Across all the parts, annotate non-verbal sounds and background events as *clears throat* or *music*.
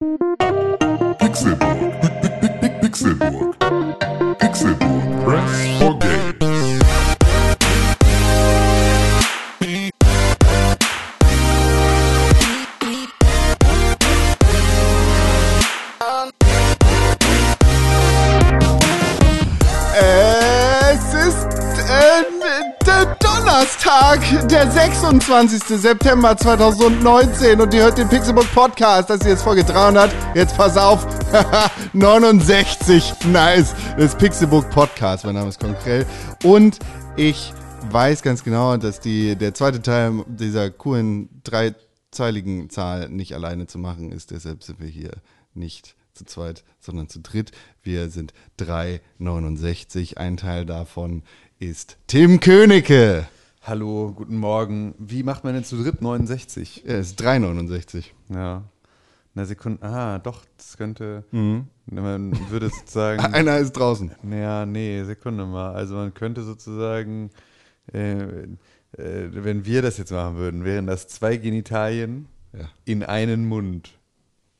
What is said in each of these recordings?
Pixelburg. Pixelburg. Pixelburg. Press Donnerstag, der 26. September 2019 und ihr hört den Pixelbook Podcast. Das ist jetzt Folge 300. Jetzt pass auf, *laughs* 69. Nice. Das Pixelbook Podcast. Mein Name ist Konkrell und ich weiß ganz genau, dass die, der zweite Teil dieser coolen dreizeiligen Zahl nicht alleine zu machen ist. Deshalb sind wir hier nicht zu zweit, sondern zu dritt. Wir sind 369. Ein Teil davon ist Tim Königke. Hallo, guten Morgen. Wie macht man denn zu dritt 69? Er ist 369. Ja. Na Sekunde. Ah, doch, das könnte. Man würde sozusagen. *laughs* Einer ist draußen. naja, nee, Sekunde mal. Also man könnte sozusagen, äh, äh, wenn wir das jetzt machen würden, wären das zwei Genitalien Ja. in einen Mund.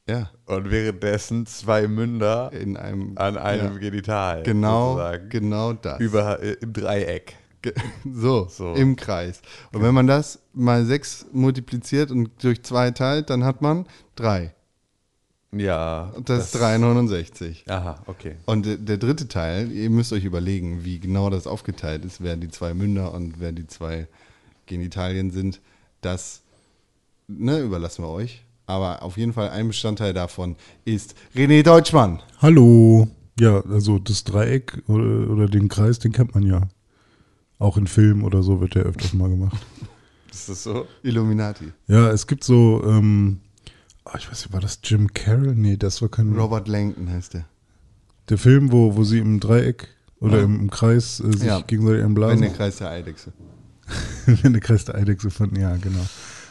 Ja. Und währenddessen zwei Münder In einem. an einem ja. Genital. Genau, Sozusagen. genau das. Über, äh, Im Dreieck. *laughs* So, So. im Kreis. Und wenn man das mal sechs multipliziert und durch zwei teilt, dann hat man drei. Ja. Und das, ist 369. Aha, okay. Und der, der dritte Teil, ihr müsst euch überlegen, wie genau das aufgeteilt ist, wer die zwei Münder und wer die zwei Genitalien sind. Das ne, überlassen wir euch. Aber auf jeden Fall ein Bestandteil davon ist René Deutschmann. Hallo. Ja, also das Dreieck oder, oder den Kreis, den kennt man ja. Auch in Filmen oder so wird der öfters mal gemacht. Ist das so? Illuminati. Ja, es gibt so, ähm, ah, ich weiß nicht, war das Jim Carroll? Nee, das war kein. Robert Langton heißt der. Der Film, wo, wo sie im Dreieck oder Ja. im, im Kreis äh, sich Ja. gegenseitig Wenn einblasen. der Kreis der Eidechse. *laughs* Wenn der Kreis der Eidechse von, ja, genau.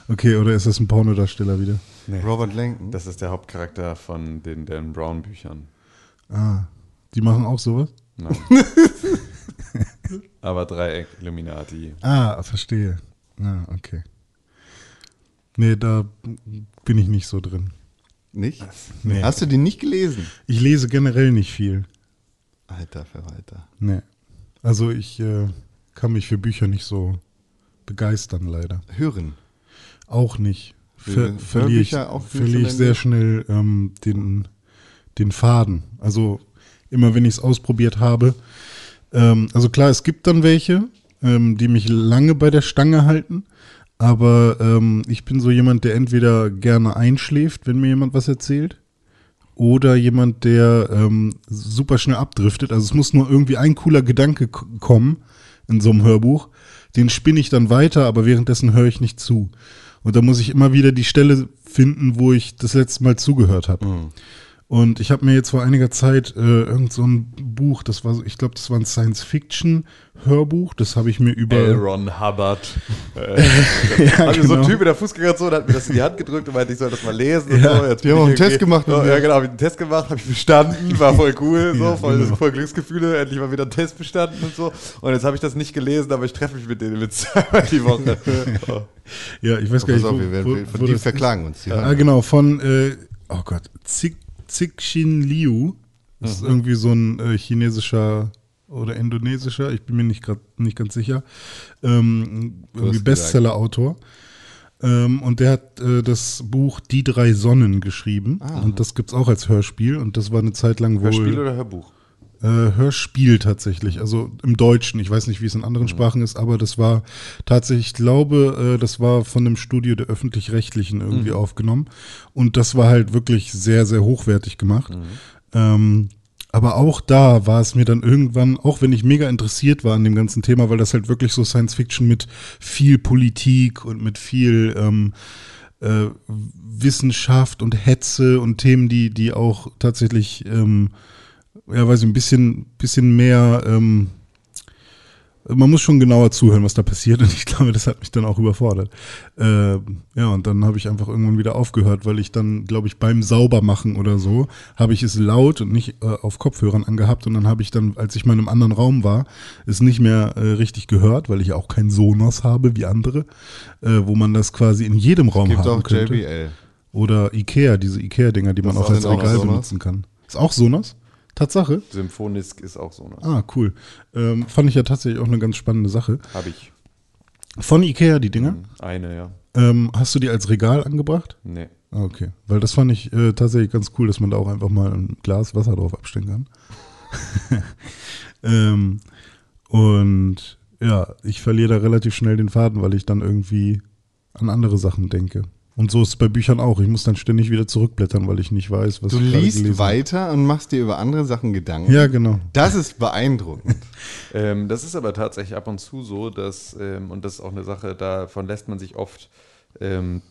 Okay, oder ist das ein Pornodarsteller wieder? Nee. Robert Langton. Das ist der Hauptcharakter von den Dan Brown Büchern. Ah, die machen auch sowas? Nein. *laughs* *laughs* Aber Dreieck, Illuminati. Ah, verstehe. Ah, okay. Nee, da bin ich nicht so drin. Nicht? Nee. Hast du den nicht gelesen? Ich lese generell nicht viel. Alter Verwalter. Nee. Also ich äh, kann mich für Bücher nicht so begeistern, leider. Hören. Auch nicht. Ver Hör- verliere ich, Hörbücher auch verliere ich sehr schnell ähm, den, den Faden. Also immer wenn ich es ausprobiert habe. Ähm, also klar, es gibt dann welche, ähm, die mich lange bei der Stange halten. Aber ähm, ich bin so jemand, der entweder gerne einschläft, wenn mir jemand was erzählt. Oder jemand, der ähm, super schnell abdriftet. Also es muss nur irgendwie ein cooler Gedanke kommen in so einem Hörbuch. Den spinne ich dann weiter, aber währenddessen höre ich nicht zu. Und da muss ich immer wieder die Stelle finden, wo ich das letzte Mal zugehört habe. Und ich habe mir jetzt vor einiger Zeit äh, irgend so ein Buch, das war, so- ich glaube, das war ein Science-Fiction-Hörbuch, das habe ich mir über. L. Ron Hubbard. *laughs* Äh, ja, mir so ein genau. Typ in der Fußgängerzone, hat mir das in die Hand gedrückt und meinte, ich soll das mal lesen. Ja. und so. Jetzt Wir bin haben auch einen Test gemacht Ja, mir. ja, genau, habe ich einen Test gemacht, habe ich bestanden, war voll cool, *laughs* so, Ja, voll, genau. voll Glücksgefühle, endlich mal wieder einen Test bestanden und so. Und jetzt habe ich das nicht gelesen, aber ich treffe mich mit denen mit *laughs* zweimal die Woche. Oh. Ja, ich weiß gar Pass nicht, auf, wo, wir werden wo, von wo die verklagen uns. Die ist. Ah, genau, von, äh, oh Gott, Zik- Cixin Liu. Das ist irgendwie so ein äh, chinesischer oder indonesischer, ich bin mir nicht, grad, nicht ganz sicher, ähm, irgendwie. Bestseller-Autor. Ähm, und der hat äh, das Buch Die drei Sonnen geschrieben. Und das gibt's auch als Hörspiel. Und das war eine Zeit lang wohl. Hörspiel oder Hörbuch? Äh, Hörspiel tatsächlich, also im Deutschen. Ich weiß nicht, wie es in anderen Sprachen ist, aber das war tatsächlich, ich glaube, äh, das war von einem Studio der öffentlich-rechtlichen irgendwie aufgenommen. Und das war halt wirklich sehr, sehr hochwertig gemacht. Ähm, aber auch da war es mir dann irgendwann, auch wenn ich mega interessiert war an dem ganzen Thema, weil das halt wirklich so Science Fiction mit viel Politik und mit viel ähm, äh, Wissenschaft und Hetze und Themen, die, die auch tatsächlich ähm, ja, weiß ich, ein bisschen, bisschen mehr, ähm, man muss schon genauer zuhören, was da passiert. *laughs* Und ich glaube, das hat mich dann auch überfordert. Äh, ja, und dann habe ich einfach irgendwann wieder aufgehört, weil ich dann, glaube ich, beim Saubermachen oder so, habe ich es laut und nicht äh, auf Kopfhörern angehabt. Und dann habe ich dann, als ich mal in einem anderen Raum war, es nicht mehr äh, richtig gehört, weil ich auch keinen Sonos habe wie andere, äh, wo man das quasi in jedem Raum Gibt haben auch könnte. JBL. Oder Ikea, diese Ikea-Dinger, die man Das auch als auch Regal benutzen kann. Ist auch Sonos? Tatsache? Symphonisk ist auch so. Ne? Ah, cool. Ähm, fand ich ja tatsächlich auch eine ganz spannende Sache. Habe ich. Von Ikea, die Dinger. Eine, ja. Ähm, hast du die als Regal angebracht? Nee. Ah, okay. Weil das fand ich äh, tatsächlich ganz cool, dass man da auch einfach mal ein Glas Wasser drauf abstellen kann. *laughs* ähm, und ja, ich verliere da relativ schnell den Faden, weil ich dann irgendwie an andere Sachen denke. Und so ist es bei Büchern auch. Ich muss dann ständig wieder zurückblättern, weil ich nicht weiß, was Du ich gerade liest gelesen habe. weiter und machst dir über andere Sachen Gedanken. Ja, genau. Das ist beeindruckend. *laughs* Ähm, das ist aber tatsächlich ab und zu so, dass, ähm, und das ist auch eine Sache, davon lässt man sich oft, ähm,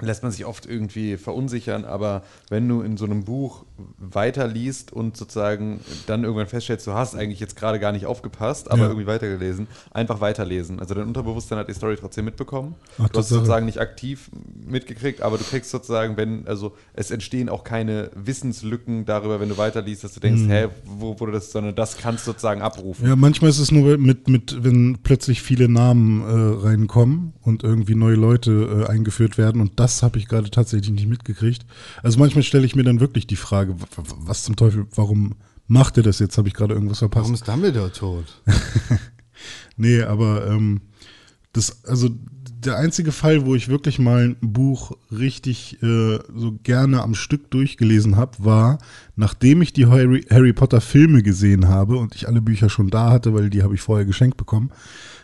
lässt man sich oft irgendwie verunsichern, aber wenn du in so einem Buch weiterliest und sozusagen dann irgendwann feststellst, du hast eigentlich jetzt gerade gar nicht aufgepasst, aber Ja. irgendwie weitergelesen, einfach weiterlesen. Also dein Unterbewusstsein hat die Story trotzdem mitbekommen. Ach, du hast sozusagen nicht aktiv mitgekriegt, aber du kriegst sozusagen, wenn, also es entstehen auch keine Wissenslücken darüber, wenn du weiterliest, dass du denkst, hä, wo wurde das, sondern das kannst du sozusagen abrufen. Ja, manchmal ist es nur mit, mit wenn plötzlich viele Namen äh, reinkommen und irgendwie neue Leute äh, eingeführt werden und das habe ich gerade tatsächlich nicht mitgekriegt. Also manchmal stelle ich mir dann wirklich die Frage, was zum Teufel, warum macht er das jetzt? Habe ich gerade irgendwas verpasst? Warum ist Dumbledore tot? *laughs* Nee, aber ähm, das, also der einzige Fall, wo ich wirklich mal ein Buch richtig äh, so gerne am Stück durchgelesen habe, war, nachdem ich die Harry, Harry Potter Filme gesehen habe und ich alle Bücher schon da hatte, weil die habe ich vorher geschenkt bekommen,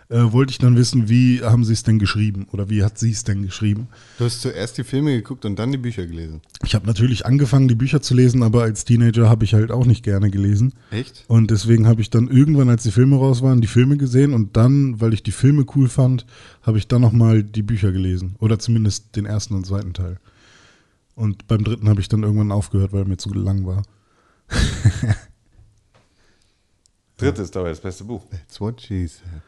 äh, wollte ich dann wissen, wie haben sie es denn geschrieben oder wie hat sie es denn geschrieben. Du hast zuerst die Filme geguckt und dann die Bücher gelesen. Ich habe natürlich angefangen, die Bücher zu lesen, aber als Teenager habe ich halt auch nicht gerne gelesen. Echt? Und deswegen habe ich dann irgendwann, als die Filme raus waren, die Filme gesehen und dann, weil ich die Filme cool fand, habe ich dann nochmal die Bücher gelesen. Oder zumindest den ersten und zweiten Teil. Und beim dritten habe ich dann irgendwann aufgehört, weil mir zu lang war. Drittes dabei das beste Buch. That's what she said.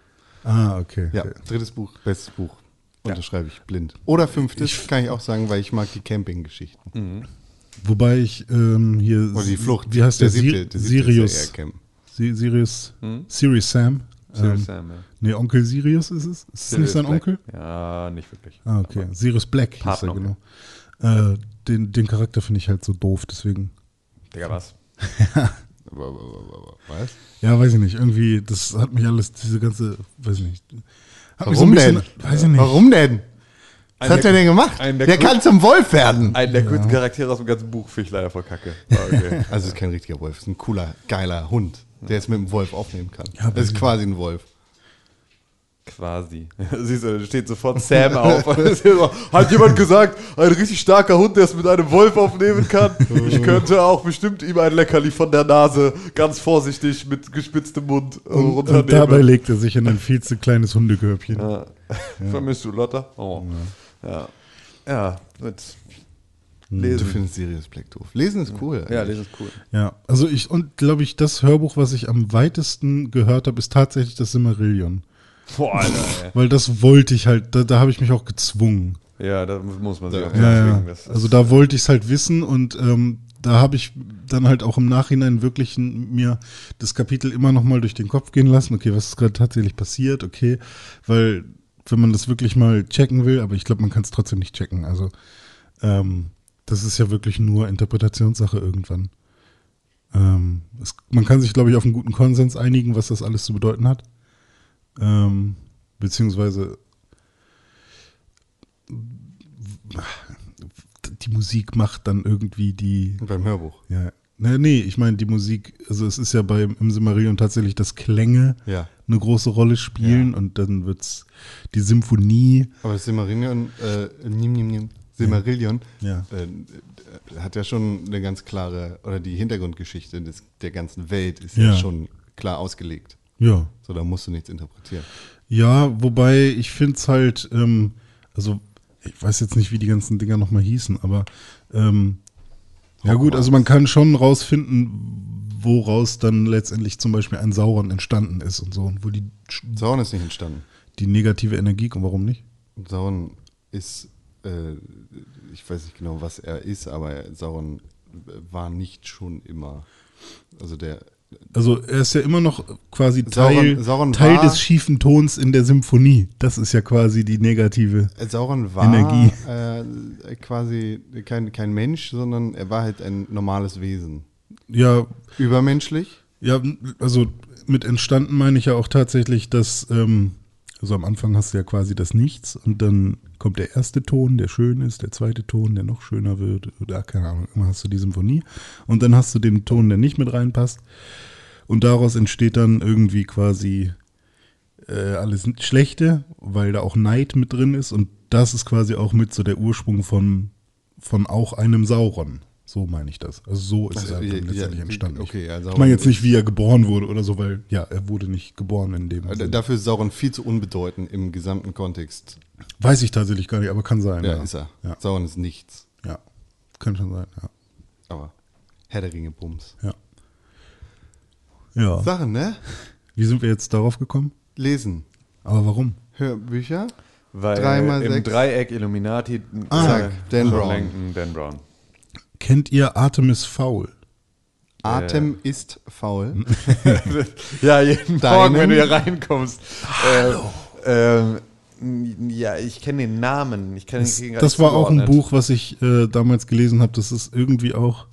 Ah, okay. Ja, okay. drittes Buch, bestes Buch. Unterschreibe ich blind. Oder fünftes, kann ich auch sagen, weil ich mag die Campinggeschichten. Wobei ich ähm, hier. Oder die Flucht. Wie heißt der? siebte, der siebte Sirius. ist ja eher Camp. Si- Sirius. Sirius Sam. Sirius Ähm, Sam, ja. nee, Onkel Sirius ist es? Ist es Sirius nicht sein Black. Onkel? Ja, nicht wirklich. Ah, okay. Sirius Black hieß er, genau. Äh, den, den Charakter finde ich halt so doof, deswegen. Digga, was? *laughs* Was? Ja, weiß ich nicht. Irgendwie, das hat mich alles, diese ganze, weiß ich nicht. Hat Warum so ein denn? bisschen, Weiß ich nicht. Warum denn? Was Ein hat der- er denn gemacht? Der, der kann zum Wolf werden. Einen der coolsten Charaktere aus dem ganzen Buch finde ich leider voll kacke. *laughs* Okay. Also es ist kein richtiger Wolf, es ist ein cooler, geiler Hund, der es mit dem Wolf aufnehmen kann. Ja, das ist quasi ein Wolf. Quasi. *laughs* Siehst du, da steht sofort Sam auf. *laughs* *laughs* So, Hat jemand gesagt, ein richtig starker Hund, der es mit einem Wolf aufnehmen kann? Ich könnte auch bestimmt ihm ein Leckerli von der Nase ganz vorsichtig mit gespitztem Mund Und, runternehmen. und dabei legt er sich in ein viel zu kleines Hundekörbchen. ja. Vermisst du Lotta? Oh. Ja. Ja, mit Du Lesen. findest Sirius Black doof. Lesen ist cool. Ja, eigentlich. lesen ist cool. Ja, also ich, und glaube ich, das Hörbuch, was ich am weitesten gehört habe, ist tatsächlich das Simmerillion. Boah, Alter, ey. Weil das wollte ich halt, da, da habe ich mich auch gezwungen. Ja, da muss man sich auch Ja, Ja, Also da wollte ich es halt wissen und ähm, da habe ich dann halt auch im Nachhinein wirklich mir das Kapitel immer noch mal durch den Kopf gehen lassen. Okay, was ist gerade tatsächlich passiert? Okay, weil wenn man das wirklich mal checken will, aber ich glaube, man kann es trotzdem nicht checken. Also ähm, das ist ja wirklich nur Interpretationssache irgendwann. Ähm, es, man kann sich, glaube ich, auf einen guten Konsens einigen, was das alles zu bedeuten hat. Ähm, beziehungsweise die Musik macht dann irgendwie die. Beim Hörbuch. Ja, nee, nee ich meine die Musik, also es ist ja beim im Silmarillion tatsächlich, dass Klänge Ja. eine große Rolle spielen und dann wird's die Symphonie. Aber Silmarillion, äh, nim, nim, nim, Silmarillion Ja. äh, hat ja schon eine ganz klare, oder die Hintergrundgeschichte des, der ganzen Welt ist ja. Ja. schon klar ausgelegt. Ja. So, da musst du nichts interpretieren. Ja, wobei ich finde es halt, ähm, also ich weiß jetzt nicht, wie die ganzen Dinger nochmal hießen, aber ähm, ja gut, also man kann schon rausfinden, woraus dann letztendlich zum Beispiel ein Sauron entstanden ist und so, und wo die, Sauron ist nicht entstanden. die negative Energie kommt, warum nicht? Sauron ist, äh, ich weiß nicht genau, was er ist, aber Sauron war nicht schon immer, also der Also er ist ja immer noch quasi Sauron- Teil, Sauron Teil war- des schiefen Tons in der Symphonie. Das ist ja quasi die negative. Sauron war Energie. Äh, quasi kein, kein Mensch, sondern er war halt ein normales Wesen. Ja, Übermenschlich? ja, also mit entstanden meine ich ja auch tatsächlich, dass, ähm, also am Anfang hast du ja quasi das Nichts und dann kommt der erste Ton, der schön ist, der zweite Ton, der noch schöner wird, oder keine Ahnung, immer hast du die Symphonie. Und dann hast du den Ton, der nicht mit reinpasst. Und daraus entsteht dann irgendwie quasi äh, alles Schlechte, weil da auch Neid mit drin ist. Und das ist quasi auch mit so der Ursprung von, von auch einem Sauron. So meine ich das. Also so ist Also, er ja, dann letztendlich ja, entstanden. okay, ja, ich meine jetzt nicht, wie er geboren wurde oder so, weil ja, er wurde nicht geboren in dem. Also. Dafür ist Sauron viel zu unbedeutend im gesamten Kontext. Weiß ich tatsächlich gar nicht, aber kann sein. Ja, Ja, ist er. Ja, Sauron ist nichts. ja. kann schon sein. Ja. Aber Herr der Ringe Bums. Ja. ja. Sachen, ne? Wie sind wir jetzt darauf gekommen? Lesen. Aber warum? Hörbücher. Weil Drei mal im sechs. Dreieck Illuminati Ah, Zack, Dan Brown. Langton, Dan Brown. Kennt ihr Artemis Fowl? Atem ist faul. *laughs* Ja, jeden Deinen? Morgen, wenn du hier reinkommst. Hallo. ähm, ja, ich kenne den Namen. Ich kenn Das, den das war auch ein. Buch, was ich äh, damals gelesen habe. Das ist irgendwie auch,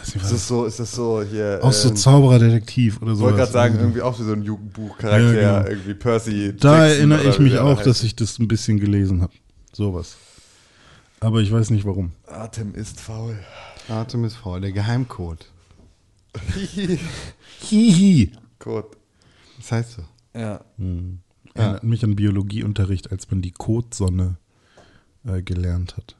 weiß nicht, Ist das so, ist das so hier. auch so ähm, Zaubererdetektiv oder Ich so. wollte gerade sagen, irgendwie auch wie so ein Jugendbuchcharakter, Ja, genau. irgendwie Percy. Da Jackson erinnere ich mich auch, heißt. dass ich das ein bisschen gelesen habe. Sowas. Aber ich weiß nicht warum. Atem ist faul. Atem ist faul. Der Geheimcode. Hihi. Gut. Das heißt so. Ja. Erinnert mich an Biologieunterricht, als man die Kotsonne äh, gelernt hat.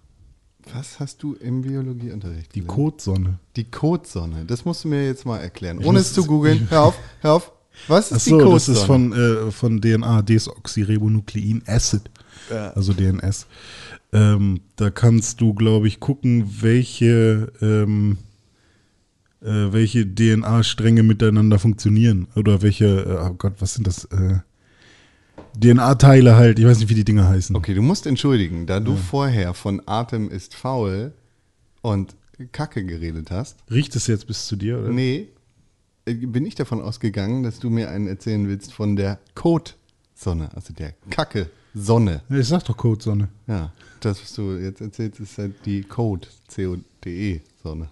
Was hast du im Biologieunterricht? Die? Kotsonne. Die Kotsonne. Das musst du mir jetzt mal erklären. Ich Ohne es zu googeln. Hör auf, hör auf. Was ist Achso, die das Kotsonne? ist von, äh, von DNA, Desoxyribonuclein Acid. Ja. Also DNS. Ähm, da kannst du, glaube ich, gucken, welche, ähm, äh, welche DNA-Stränge miteinander funktionieren. Oder welche, äh, oh Gott, was sind das? Äh, DNA-Teile halt. Ich weiß nicht, wie die Dinger heißen. Okay, du musst entschuldigen, da du vorher von Atem ist faul und Kacke geredet hast. Riecht es jetzt bis zu dir, oder? Nee, äh, bin ich davon ausgegangen, dass du mir einen erzählen willst von der Kotsonne, also der Kacke-Sonne. Ich sag doch Kotsonne. Ja, das, was du jetzt erzählst, ist halt die Code, C-O-D-E-Sonne.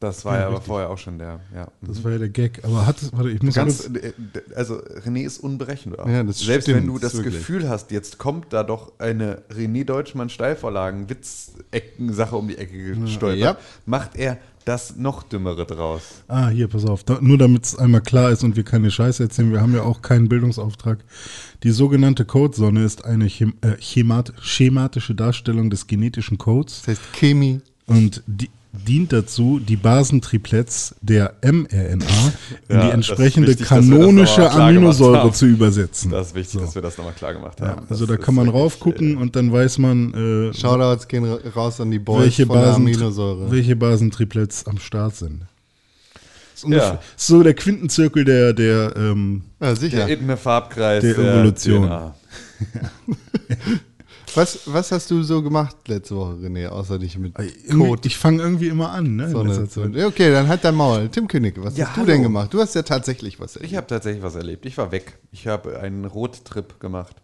Das war ja aber vorher auch schon der, ja. Das war ja der Gag. Aber hat es, warte, ich muss Ganz, äh, also René ist unberechenbar. Ja, das Selbst stimmt, wenn du das wirklich. Gefühl hast, jetzt kommt da doch eine René Deutschmann Steilvorlagen Witzecken-Sache um die Ecke gestolpert, Ja. macht er das noch dümmere draus. Ah, hier, pass auf. Da, nur damit es einmal klar ist und wir keine Scheiße erzählen, wir haben ja auch keinen Bildungsauftrag. Die sogenannte Codesonne ist eine chem äh, chemat schematische Darstellung des genetischen Codes Das heißt Chemie. und die dient dazu, die Basentriplets der mRNA in Ja, die entsprechende wichtig, kanonische Aminosäure zu übersetzen. Das ist wichtig, So. dass wir das nochmal klar gemacht Ja, haben. also Das da kann man raufgucken und dann weiß man, äh, Shoutouts gehen ra- raus an die Boys welche, von der Basen, Aminosäure. welche Basentriplets am Start sind. Das ist Ja. so der Quintenzirkel der, der ähm, ja, sicher. Der edne Farbkreis Der Evolution. *laughs* Was, was hast du so gemacht letzte Woche, René, außer dich mit Code? Ich fange irgendwie immer an, ne? Zeit. Ja, Okay, dann halt dein Maul. Tim König, was Ja, hast du hallo. denn gemacht? Du hast ja tatsächlich was Ich habe tatsächlich was erlebt. Ich war weg. Ich habe einen Roadtrip gemacht.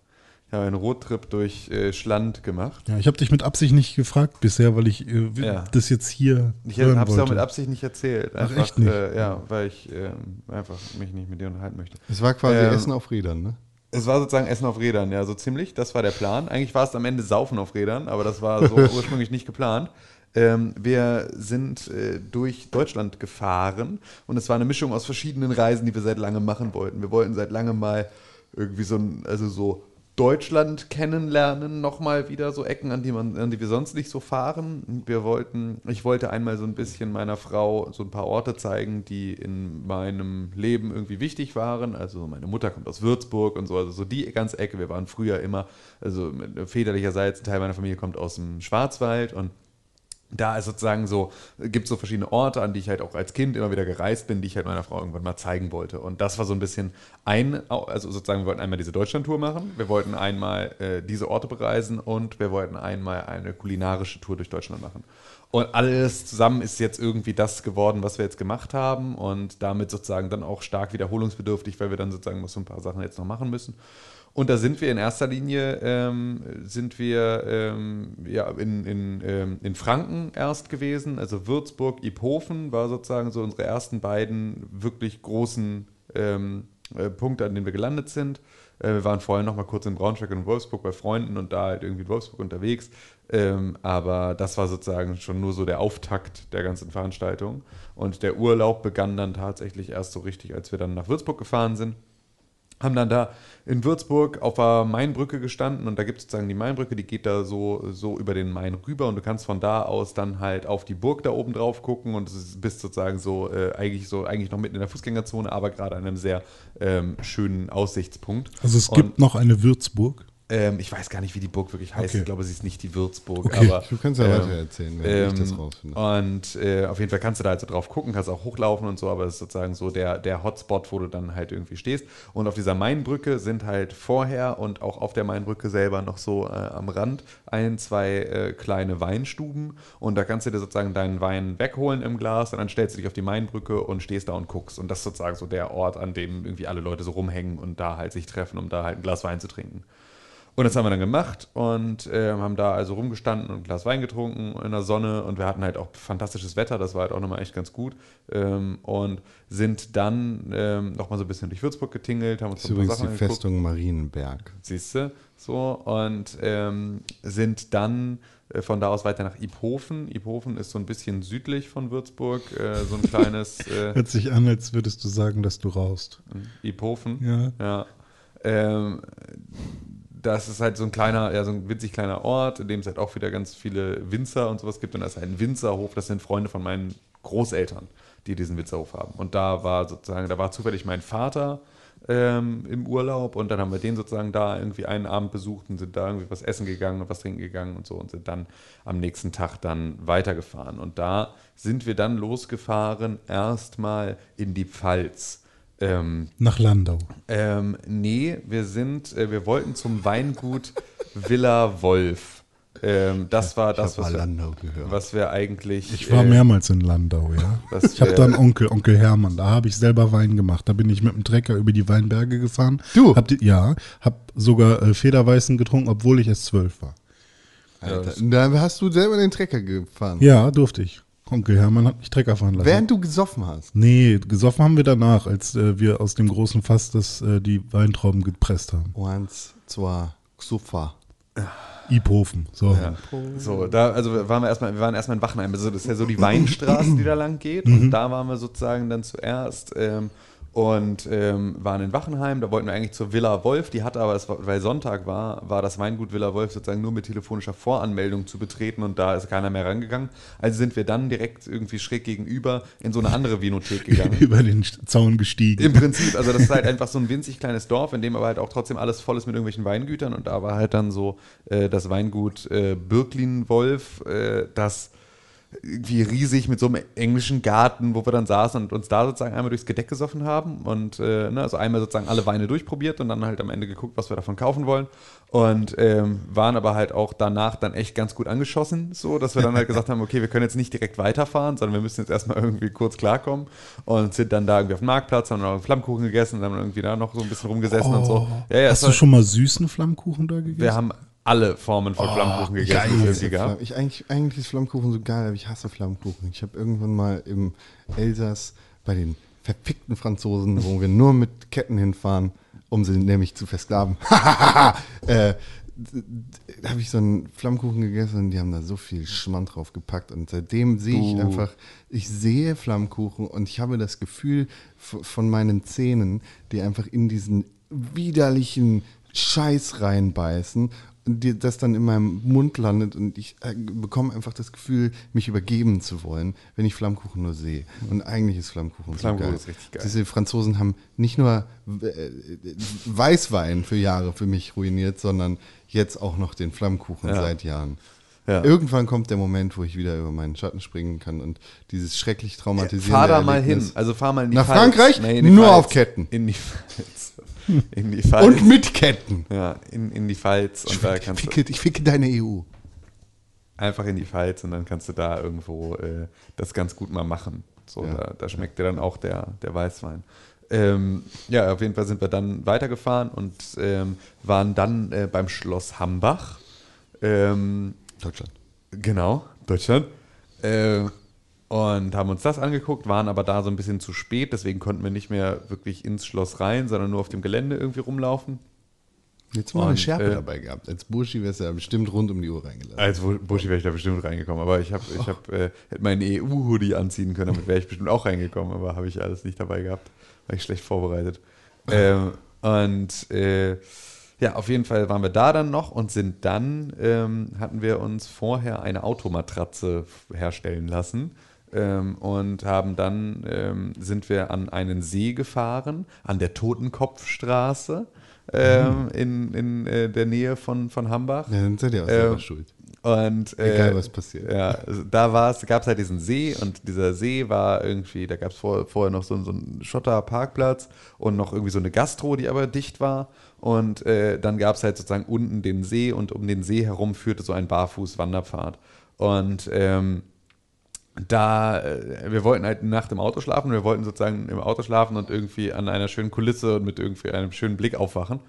Ich habe einen Roadtrip durch äh, Schland gemacht. Ja, ich habe dich mit Absicht nicht gefragt bisher, weil ich äh, Ja. das jetzt hier Ich habe es auch mit Absicht nicht erzählt. Ach, Einfach, echt nicht? Äh, ja, weil ich ähm, einfach mich nicht mit dir unterhalten möchte. Es war quasi Ähm, Essen auf Rädern, ne? Es war sozusagen Essen auf Rädern, ja, so ziemlich. Das war der Plan. Eigentlich war es am Ende Saufen auf Rädern, aber das war so *laughs* ursprünglich nicht geplant. Ähm, wir sind äh, durch Deutschland gefahren und es war eine Mischung aus verschiedenen Reisen, die wir seit langem machen wollten. Wir wollten seit langem mal irgendwie so ein, also so Deutschland kennenlernen, nochmal wieder so Ecken, an die, man, an die wir sonst nicht so fahren. Wir wollten, ich wollte einmal so ein bisschen meiner Frau so ein paar Orte zeigen, die in meinem Leben irgendwie wichtig waren. Also meine Mutter kommt aus Würzburg und so, also so die ganze Ecke. Wir waren früher immer, also väterlicherseits, ein Teil meiner Familie kommt aus dem Schwarzwald und da ist sozusagen so, gibt so verschiedene Orte, an die ich halt auch als Kind immer wieder gereist bin, die ich halt meiner Frau irgendwann mal zeigen wollte. Und das war so ein bisschen ein, also sozusagen, wir wollten einmal diese Deutschlandtour machen, wir wollten einmal äh, diese Orte bereisen und wir wollten einmal eine kulinarische Tour durch Deutschland machen. Und alles zusammen ist jetzt irgendwie das geworden, was wir jetzt gemacht haben und damit sozusagen dann auch stark wiederholungsbedürftig, weil wir dann sozusagen noch so ein paar Sachen jetzt noch machen müssen. Und da sind wir in erster Linie ähm, sind wir ähm, ja, in, in, ähm, in Franken erst gewesen. Also Würzburg, Iphofen war sozusagen so unsere ersten beiden wirklich großen ähm, äh, Punkte, an denen wir gelandet sind. Äh, wir waren vorher noch mal kurz in Braunschweig und Wolfsburg bei Freunden und da halt irgendwie in Wolfsburg unterwegs. Ähm, aber das war sozusagen schon nur so der Auftakt der ganzen Veranstaltung. Und der Urlaub begann dann tatsächlich erst so richtig, als wir dann nach Würzburg gefahren sind haben dann da in Würzburg auf der Mainbrücke gestanden und da gibt es sozusagen die Mainbrücke, die geht da so, so über den Main rüber und du kannst von da aus dann halt auf die Burg da oben drauf gucken und bist sozusagen so äh, eigentlich so eigentlich noch mitten in der Fußgängerzone, aber gerade an einem sehr ähm, schönen Aussichtspunkt. Also es und, gibt noch eine Würzburg. Ähm, ich weiß gar nicht, wie die Burg wirklich heißt. Okay. Ich glaube, sie ist nicht die Würzburg. Okay. Aber, Du kannst ja ähm, weiter erzählen, wenn ich das ähm, rausfinde. Und äh, auf jeden Fall kannst du da also drauf gucken, kannst auch hochlaufen und so, aber das ist sozusagen so der, der Hotspot, wo du dann halt irgendwie stehst. Und auf dieser Mainbrücke sind halt vorher und auch auf der Mainbrücke selber noch so äh, am Rand ein, zwei äh, kleine Weinstuben. Und da kannst du dir sozusagen deinen Wein wegholen im Glas und dann stellst du dich auf die Mainbrücke und stehst da und guckst. Und das ist sozusagen so der Ort, an dem irgendwie alle Leute so rumhängen und da halt sich treffen, um da halt ein Glas Wein zu trinken. Und das haben wir dann gemacht und äh, haben da also rumgestanden und ein Glas Wein getrunken in der Sonne und wir hatten halt auch fantastisches Wetter, das war halt auch nochmal echt ganz gut. Ähm, und sind dann ähm, nochmal so ein bisschen durch Würzburg getingelt, haben uns Das ist ein paar übrigens die Sachen angeguckt. Festung Marienberg. Siehst du? So, und ähm, sind dann äh, von da aus weiter nach Iphofen. Iphofen ist so ein bisschen südlich von Würzburg, äh, so ein *laughs* kleines äh, Hört sich an, als würdest du sagen, dass du raust. Iphofen. Ja. Ja. Ähm, das ist halt so ein kleiner, ja, so ein winzig kleiner Ort, in dem es halt auch wieder ganz viele Winzer und sowas gibt. Und da ist halt ein Winzerhof, das sind Freunde von meinen Großeltern, die diesen Winzerhof haben. Und da war sozusagen, da war zufällig mein Vater ähm, im Urlaub und dann haben wir den sozusagen da irgendwie einen Abend besucht und sind da irgendwie was essen gegangen und was trinken gegangen und so und sind dann am nächsten Tag dann weitergefahren. Und da sind wir dann losgefahren, erstmal in die Pfalz. Ähm, Nach Landau. ähm, nee, wir sind, äh, wir wollten zum Weingut *laughs* Villa Wolf. Ähm, das war das, was mal wir, Landau gehört. was wir eigentlich. Ich war äh, mehrmals in Landau, ja. *laughs* Ich habe da einen Onkel, Onkel Hermann. Da habe ich selber Wein gemacht. Da bin ich mit dem Trecker über die Weinberge gefahren. Du? Hab die, ja, hab sogar äh, Federweißen getrunken, obwohl ich erst zwölf war. Alter, da hast du selber den Trecker gefahren. Ja, durfte ich. Onkel Hermann hat mich Trecker fahren lassen. Während du gesoffen hast. nee, gesoffen haben wir danach, als äh, wir aus dem großen Fass das, äh, die Weintrauben gepresst haben. Eins, zwei, Xufa. Iphofen. So. Ja. So, da, also waren wir erstmal, wir waren erstmal in Wachenheim. Also das ist ja so die *laughs* Weinstraße, die da lang geht. Und da waren wir sozusagen dann zuerst ähm, und ähm, waren in Wachenheim. Da wollten wir eigentlich zur Villa Wolf. Die hatte aber, war, weil Sonntag war, war das Weingut Villa Wolf sozusagen nur mit telefonischer Voranmeldung zu betreten und da ist keiner mehr rangegangen. Also sind wir dann direkt irgendwie schräg gegenüber in so eine andere Vinothek gegangen. *laughs* Über den Zaun gestiegen. Im Prinzip, also das ist halt einfach so ein winzig kleines Dorf, in dem aber halt auch trotzdem alles voll ist mit irgendwelchen Weingütern und da war halt dann so äh, das Weingut äh, Birklin-Wolf, äh, das irgendwie riesig mit so einem englischen Garten, wo wir dann saßen und uns da sozusagen einmal durchs Gedeck gesoffen haben und äh, ne, also einmal sozusagen alle Weine durchprobiert und dann halt am Ende geguckt, was wir davon kaufen wollen und ähm, waren aber halt auch danach dann echt ganz gut angeschossen, so dass wir dann halt gesagt haben, okay, wir können jetzt nicht direkt weiterfahren, sondern wir müssen jetzt erstmal irgendwie kurz klarkommen und sind dann da irgendwie auf dem Marktplatz, haben noch einen Flammkuchen gegessen und haben irgendwie da noch so ein bisschen rumgesessen und so. Ja, ja, es Hast du schon mal süßen Flammkuchen da gegessen? wir haben alle Formen von Flammkuchen gegessen, die es gab. Ich, eigentlich, eigentlich ist Flammkuchen so geil, aber ich hasse Flammkuchen. Ich habe irgendwann mal im Elsass bei den verfickten Franzosen, wo wir nur mit Ketten hinfahren, um sie nämlich zu versklaven. *laughs* äh, habe ich so einen Flammkuchen gegessen und die haben da so viel Schmand drauf gepackt und seitdem sehe ich einfach, ich sehe Flammkuchen und ich habe das Gefühl von meinen Zähnen, die einfach in diesen widerlichen Scheiß reinbeißen die, das dann in meinem Mund landet und ich äh, bekomme einfach das Gefühl, mich übergeben zu wollen, wenn ich Flammkuchen nur sehe. Und eigentlich ist Flammkuchen, Flammkuchen so geil. ist richtig geil. Diese Franzosen haben nicht nur äh, Weißwein für Jahre für mich ruiniert, sondern jetzt auch noch den Flammkuchen Ja. seit Jahren. Ja. Irgendwann kommt der Moment, wo ich wieder über meinen Schatten springen kann und dieses schrecklich traumatisierende Fahr da mal Erlebnis- hin. Also fahr mal in die Nach Pfalz. Frankreich? Nee, Nur Pfalz. auf Ketten. In die Pfalz. *laughs* In die Pfalz. Und mit Ketten. ja, in, in die Pfalz. Und da kannst du Ficke, ich ficke deine EU. einfach in die Pfalz und dann kannst du da irgendwo äh, das ganz gut mal machen. So, Ja. da, da schmeckt dir dann auch der, der Weißwein. Ähm, ja, auf jeden Fall sind wir dann weitergefahren und ähm, waren dann äh, beim Schloss Hambach. Ähm, Deutschland. Genau, Deutschland. Äh, und haben uns das angeguckt, waren aber da so ein bisschen zu spät, deswegen konnten wir nicht mehr wirklich ins Schloss rein, sondern nur auf dem Gelände irgendwie rumlaufen. Jetzt mal eine Schärpe äh, dabei gehabt. Als Burschi wärst du ja bestimmt rund um die Uhr reingelassen. Als Bu- Buschi wäre ich da bestimmt reingekommen, aber ich habe, ich hab, äh, hätte meinen EU-Hoodie anziehen können, damit wäre ich bestimmt auch reingekommen, aber habe ich alles nicht dabei gehabt, war ich schlecht vorbereitet. *laughs* Ähm, und äh, ja, auf jeden Fall waren wir da dann noch und sind dann, ähm, hatten wir uns vorher eine Automatratze herstellen lassen. Ähm, und haben dann ähm, sind wir an einen See gefahren, an der Totenkopfstraße ähm, in, in äh, der Nähe von, von Hambach. ja, dann seid ihr auch Ähm, selber schuld. Und äh, Egal, was passiert. Ja, also da gab es halt diesen See und dieser See war irgendwie, da gab es vor, vorher noch so, so einen Schotterparkplatz und noch irgendwie so eine Gastro, die aber dicht war. Und äh, dann gab es halt sozusagen unten den See und um den See herum führte so ein Barfuß-Wanderpfad. Und ähm, da, äh, wir wollten halt eine Nacht im Auto schlafen, wir wollten sozusagen im Auto schlafen und irgendwie an einer schönen Kulisse und mit irgendwie einem schönen Blick aufwachen.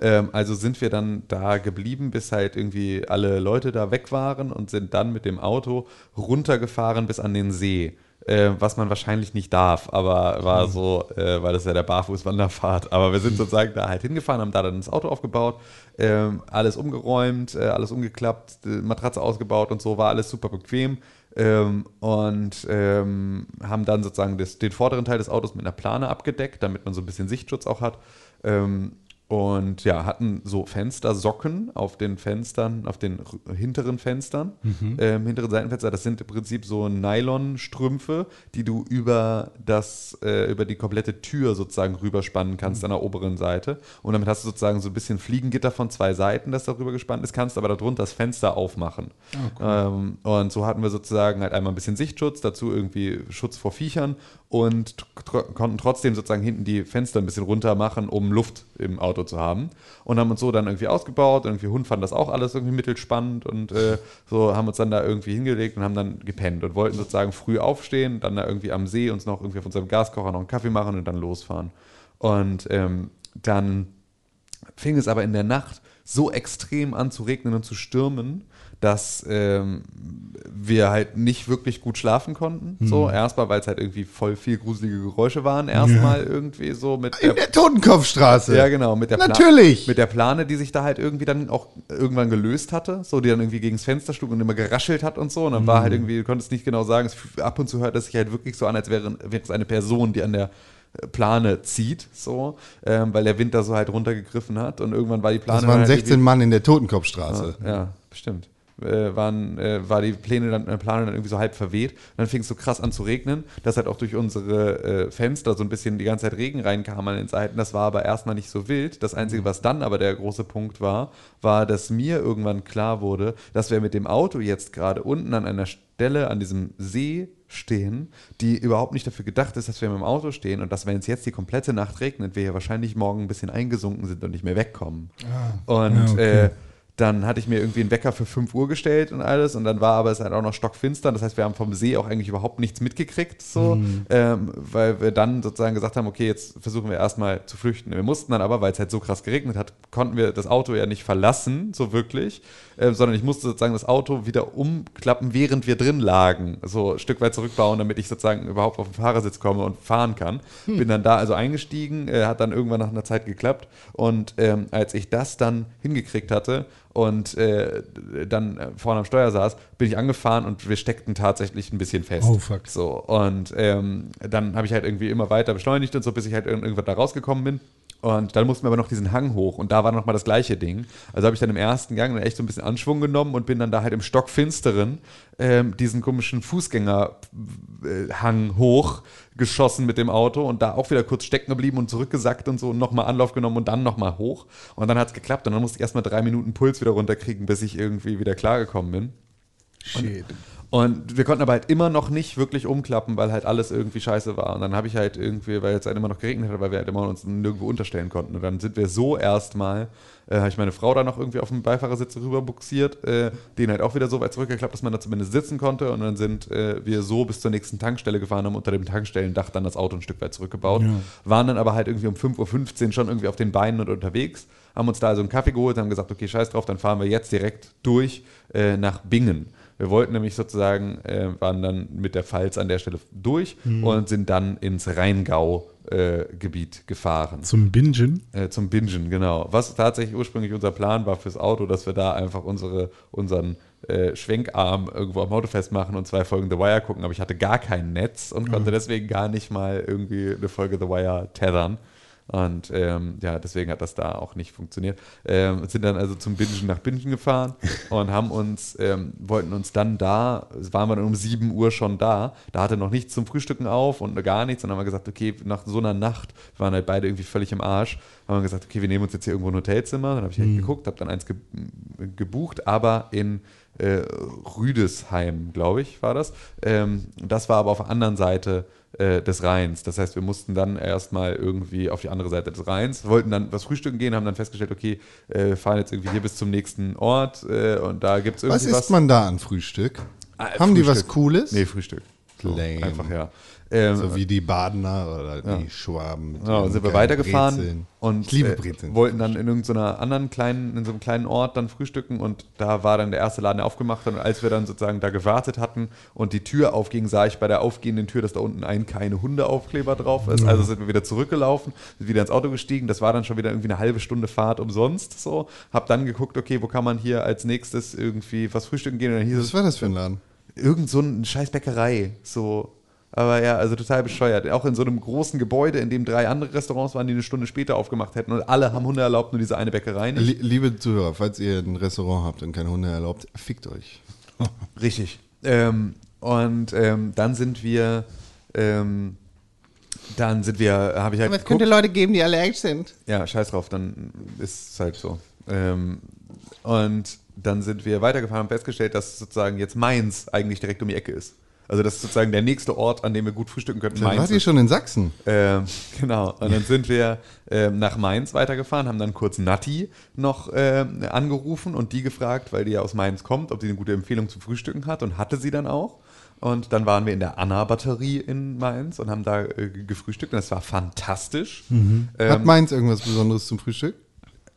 Ähm, also sind wir dann da geblieben, bis halt irgendwie alle Leute da weg waren und sind dann mit dem Auto runtergefahren bis an den See. Äh, was man wahrscheinlich nicht darf, aber war so, äh, weil das ja der Barfußwanderpfad. Aber wir sind *laughs* sozusagen da halt hingefahren, haben da dann das Auto aufgebaut, ähm, alles umgeräumt, äh, alles umgeklappt, die Matratze ausgebaut und so, war alles super bequem. Ähm, und ähm, haben dann sozusagen das, den vorderen Teil des Autos mit einer Plane abgedeckt, damit man so ein bisschen Sichtschutz auch hat. Ähm, und ja, hatten so Fenstersocken auf den Fenstern, auf den hinteren Fenstern, ähm, hinteren Seitenfenster. Das sind im Prinzip so Nylonstrümpfe, die du über das, äh, über die komplette Tür sozusagen rüberspannen kannst an der oberen Seite. Und damit hast du sozusagen so ein bisschen Fliegengitter von zwei Seiten, das darüber gespannt ist, kannst aber darunter das Fenster aufmachen. ähm, und so hatten wir sozusagen halt einmal ein bisschen Sichtschutz, dazu irgendwie Schutz vor Viechern und tr konnten trotzdem sozusagen hinten die Fenster ein bisschen runter machen, um Luft im Auto zu haben. Und haben uns so dann irgendwie ausgebaut. Irgendwie Hund fand das auch alles irgendwie mittelspannend und äh, so haben uns dann da irgendwie hingelegt und haben dann gepennt und wollten sozusagen früh aufstehen, dann da irgendwie am See uns noch irgendwie auf unserem Gaskocher noch einen Kaffee machen und dann losfahren. Und ähm, dann fing es aber in der Nacht so extrem an zu regnen und zu stürmen, dass ähm, wir halt nicht wirklich gut schlafen konnten. So, erstmal, weil es halt irgendwie voll viel gruselige Geräusche waren. Erstmal irgendwie so mit In der Totenkopfstraße. ja, genau. Mit der Natürlich. Mit der Plane, die sich da halt irgendwie dann auch irgendwann gelöst hatte, so die dann irgendwie gegen das Fenster schlug und immer geraschelt hat und so. Und dann war halt irgendwie, du konntest nicht genau sagen, es, ab und zu hört es sich halt wirklich so an, als wäre, wäre es eine Person, die an der äh, Plane zieht, so, ähm, weil der Wind da so halt runtergegriffen hat und irgendwann war die Plane. Das waren halt 16 Mann in der Totenkopfstraße. irgendwie- Ja, bestimmt. Äh, waren, äh, war die Pläne dann, äh, Plane dann irgendwie so halb verweht. Und dann fing es so krass an zu regnen, dass halt auch durch unsere äh, Fenster so ein bisschen die ganze Zeit Regen reinkam an den Seiten. Das war aber erstmal nicht so wild. Das Einzige, was dann aber der große Punkt war, war, dass mir irgendwann klar wurde, dass wir mit dem Auto jetzt gerade unten an einer Stelle an diesem See stehen, die überhaupt nicht dafür gedacht ist, dass wir mit dem Auto stehen und dass wenn es jetzt die komplette Nacht regnet, wir hier wahrscheinlich morgen ein bisschen eingesunken sind und nicht mehr wegkommen. Und Ja, okay. äh, dann hatte ich mir irgendwie einen Wecker für 5 Uhr gestellt und alles und dann war aber es halt auch noch stockfinster. Das heißt, wir haben vom See auch eigentlich überhaupt nichts mitgekriegt, so, ähm, weil wir dann sozusagen gesagt haben, okay, jetzt versuchen wir erstmal zu flüchten. Wir mussten dann aber, weil es halt so krass geregnet hat, konnten wir das Auto ja nicht verlassen, so wirklich, ähm, sondern ich musste sozusagen das Auto wieder umklappen, während wir drin lagen, so ein Stück weit zurückbauen, damit ich sozusagen überhaupt auf den Fahrersitz komme und fahren kann. Bin dann da also eingestiegen, äh, hat dann irgendwann nach einer Zeit geklappt und ähm, als ich das dann hingekriegt hatte und äh, dann äh, vorne am Steuer saß, bin ich angefahren und wir steckten tatsächlich ein bisschen fest. Oh, fuck. So, und ähm, dann habe ich halt irgendwie immer weiter beschleunigt und so, bis ich halt irgend- irgendwann da rausgekommen bin. Und dann mussten wir aber noch diesen Hang hoch und da war noch mal das gleiche Ding. Also habe ich dann im ersten Gang dann echt so ein bisschen Anschwung genommen und bin dann da halt im Stockfinsteren ähm, diesen komischen Fußgängerhang hoch geschossen mit dem Auto und da auch wieder kurz stecken geblieben und zurückgesackt und so und nochmal Anlauf genommen und dann nochmal hoch. Und dann hat es geklappt und dann musste ich erstmal drei Minuten Puls wieder runterkriegen, bis ich irgendwie wieder klargekommen bin. Shit. Und wir konnten aber halt immer noch nicht wirklich umklappen, weil halt alles irgendwie scheiße war. Und dann habe ich halt irgendwie, weil jetzt halt immer noch geregnet hat, weil wir halt immer uns nirgendwo unterstellen konnten. Und dann sind wir so erstmal, äh, habe ich meine Frau dann noch irgendwie auf dem Beifahrersitz rüber buxiert, äh, den halt auch wieder so weit zurückgeklappt, dass man da zumindest sitzen konnte. Und dann sind äh, wir so bis zur nächsten Tankstelle gefahren, haben unter dem Tankstellendach dann das Auto ein Stück weit zurückgebaut. Ja. Waren dann aber halt irgendwie um 5.15 Uhr schon irgendwie auf den Beinen und unterwegs. Haben uns da also einen Kaffee geholt, haben gesagt, okay, scheiß drauf, dann fahren wir jetzt direkt durch äh, nach Bingen. Wir wollten nämlich sozusagen, äh, waren dann mit der Pfalz an der Stelle durch und sind dann ins Rheingau-Gebiet gefahren. Zum Bingen? Äh, zum Bingen, genau. Was tatsächlich ursprünglich unser Plan war fürs Auto, dass wir da einfach unsere, unseren äh, Schwenkarm irgendwo am Auto festmachen und zwei Folgen The Wire gucken. Aber ich hatte gar kein Netz und konnte deswegen gar nicht mal irgendwie eine Folge The Wire tethern. Und ähm, ja, deswegen hat das da auch nicht funktioniert. Ähm, sind dann also zum Bingen nach Bingen gefahren *laughs* und haben uns, ähm, wollten uns dann da, waren wir dann um 7 Uhr schon da, da hatte noch nichts zum Frühstücken auf und gar nichts. Und dann haben wir gesagt, okay, nach so einer Nacht, wir waren halt beide irgendwie völlig im Arsch, haben wir gesagt, okay, wir nehmen uns jetzt hier irgendwo ein Hotelzimmer. Dann habe ich halt geguckt, habe dann eins ge gebucht, aber in äh, Rüdesheim, glaube ich, war das. Ähm, das war aber auf der anderen Seite äh, des Rheins. Das heißt, wir mussten dann erstmal irgendwie auf die andere Seite des Rheins, wollten dann was frühstücken gehen, haben dann festgestellt, okay, äh, wir fahren jetzt irgendwie hier bis zum nächsten Ort äh, und da gibt es irgendwie Was was. isst man da an Frühstück? Ah, Haben die Frühstück. was Cooles? Nee, Frühstück. So, Lame. einfach, ja. Ähm, So wie die Badener oder die Schwaben. mit Ja, ihren sind wir weitergefahren Brezeln. und ich liebe äh, Brezeln. wollten dann in irgendeiner anderen kleinen, in so einem kleinen Ort dann frühstücken und da war dann der erste Laden, der aufgemacht hat und als wir dann sozusagen da gewartet hatten und die Tür aufging, sah ich bei der aufgehenden Tür, dass da unten ein keine Hundeaufkleber drauf ist. Also sind wir wieder zurückgelaufen, sind wieder ins Auto gestiegen. Das war dann schon wieder irgendwie eine halbe Stunde Fahrt umsonst so. Hab dann geguckt, okay, wo kann man hier als nächstes irgendwie was frühstücken gehen und dann hieß Was war das für ein Laden? irgend so eine scheiß Bäckerei. So. Aber ja, also total bescheuert. Auch in so einem großen Gebäude, in dem drei andere Restaurants waren, die eine Stunde später aufgemacht hätten. Und alle haben Hunde erlaubt, nur diese eine Bäckerei nicht. Lie- Liebe Zuhörer, falls ihr ein Restaurant habt und keine Hunde erlaubt, fickt euch. *laughs* Richtig. Ähm, und ähm, dann sind wir, ähm, dann sind wir, habe ich halt. geguckt. Leute geben, die allergisch sind. Ja, scheiß drauf, dann ist es halt so. Ähm, und dann sind wir weitergefahren und festgestellt, dass sozusagen jetzt Mainz eigentlich direkt um die Ecke ist. Also das ist sozusagen der nächste Ort, an dem wir gut frühstücken könnten. Da wart ihr ist. schon in Sachsen. Ähm, *laughs* genau. Und dann sind wir ähm, nach Mainz weitergefahren, haben dann kurz Nati noch ähm, angerufen und die gefragt, weil die ja aus Mainz kommt, ob sie eine gute Empfehlung zum Frühstücken hat und hatte sie dann auch. Und dann waren wir in der Anna-Batterie in Mainz und haben da äh, gefrühstückt und es war fantastisch. Ähm, Hat Mainz irgendwas Besonderes zum Frühstück?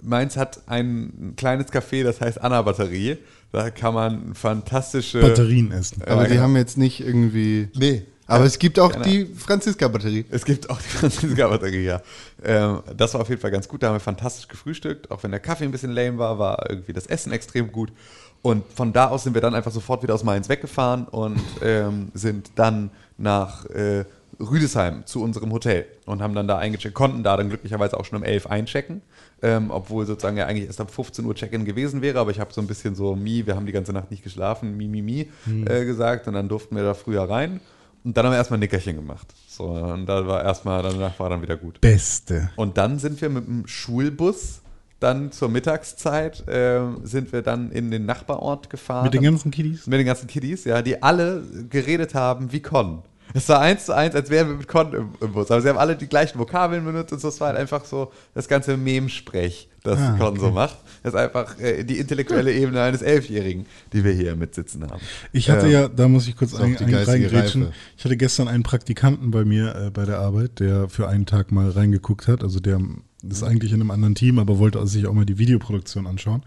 Mainz hat ein kleines Café, das heißt Anna-Batterie. Da kann man fantastische. Batterien essen. Aber die genau. haben jetzt nicht irgendwie. Nee. Aber es gibt auch Genau. die Franziska-Batterie. Es gibt auch die *laughs* Franziska-Batterie, ja. Ähm, das war auf jeden Fall ganz gut. Da haben wir fantastisch gefrühstückt. Auch wenn der Kaffee ein bisschen lame war, war irgendwie das Essen extrem gut. Und von da aus sind wir dann einfach sofort wieder aus Mainz weggefahren und ähm, sind dann nach äh, Rüdesheim zu unserem Hotel und haben dann da eingecheckt, konnten da dann glücklicherweise auch schon um 11 einchecken, ähm, obwohl sozusagen ja eigentlich erst ab 15 Uhr Check-in gewesen wäre, aber ich habe so ein bisschen so, mi, wir haben die ganze Nacht nicht geschlafen, mi, mi, mi äh, gesagt und dann durften wir da früher rein und dann haben wir erstmal ein Nickerchen gemacht. So, und da war erstmal, danach war dann wieder gut. Beste. Und dann sind wir mit dem Schulbus dann zur Mittagszeit ähm, sind wir dann in den Nachbarort gefahren. Mit den ganzen Kiddies? Mit den ganzen Kiddies, ja, die alle geredet haben wie Con. Es war eins zu eins, als wären wir mit Con im, im Bus. Aber sie haben alle die gleichen Vokabeln benutzt und so. Es war halt einfach so das ganze Mem-Sprech, das Ah, Con okay. so macht. Das ist einfach äh, die intellektuelle Ebene eines Elfjährigen, die wir hier mitsitzen haben. Ich hatte Ähm, ja, da muss ich kurz ein, ein, reingrätschen. Reife. Ich hatte gestern einen Praktikanten bei mir äh, bei der Arbeit, der für einen Tag mal reingeguckt hat. Also der ist eigentlich in einem anderen Team, aber wollte sich auch mal die Videoproduktion anschauen.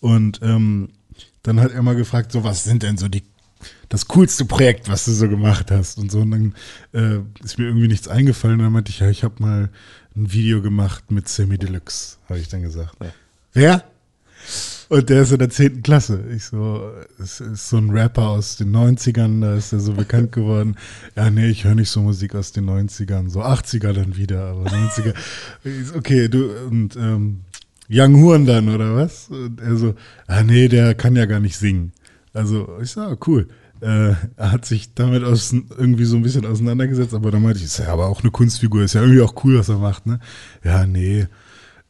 Und ähm, dann hat er mal gefragt, so was sind denn so die das coolste Projekt, was du so gemacht hast und so. Und dann äh, ist mir irgendwie nichts eingefallen. Und dann meinte ich, ja, ich habe mal ein Video gemacht mit Semi Deluxe, habe ich dann gesagt. Wer? Und der ist in der 10. Klasse. Ich so, es ist so ein Rapper aus den 90ern, da ist er so bekannt geworden. Ja, nee, ich höre nicht so Musik aus den 90ern, so 80er dann wieder, aber 90er. Ich so, okay, du, und ähm, Young Horn dann, oder was? Und er so, ah nee, der kann ja gar nicht singen. Also, ich so, ah, cool. Äh, er hat sich damit aus, irgendwie so ein bisschen auseinandergesetzt, aber dann meinte ich, ist ja aber auch eine Kunstfigur, ist ja irgendwie auch cool, was er macht, ne? Ja, nee.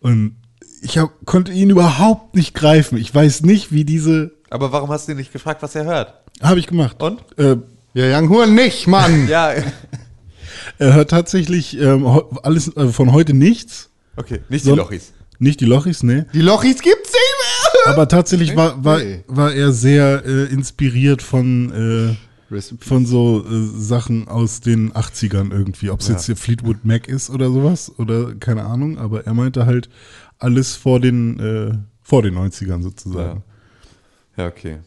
Und ich hab, konnte ihn überhaupt nicht greifen. Ich weiß nicht, wie diese Aber warum hast du ihn nicht gefragt, was er hört? Habe ich gemacht. Und? Äh, Ja, Young Huren nicht, Mann. *laughs* Ja, er hört tatsächlich ähm, alles äh, von heute nichts. okay, nicht die Lochis. Nicht die Lochis, ne? Die Lochis gibt's. *laughs* Aber tatsächlich war, war, war er sehr äh, inspiriert von, äh, von so äh, Sachen aus den 80ern irgendwie. Ob es jetzt hier Fleetwood Mac ist oder sowas oder keine Ahnung. Aber er meinte halt alles vor den, äh, vor den 90ern sozusagen. Ja, okay.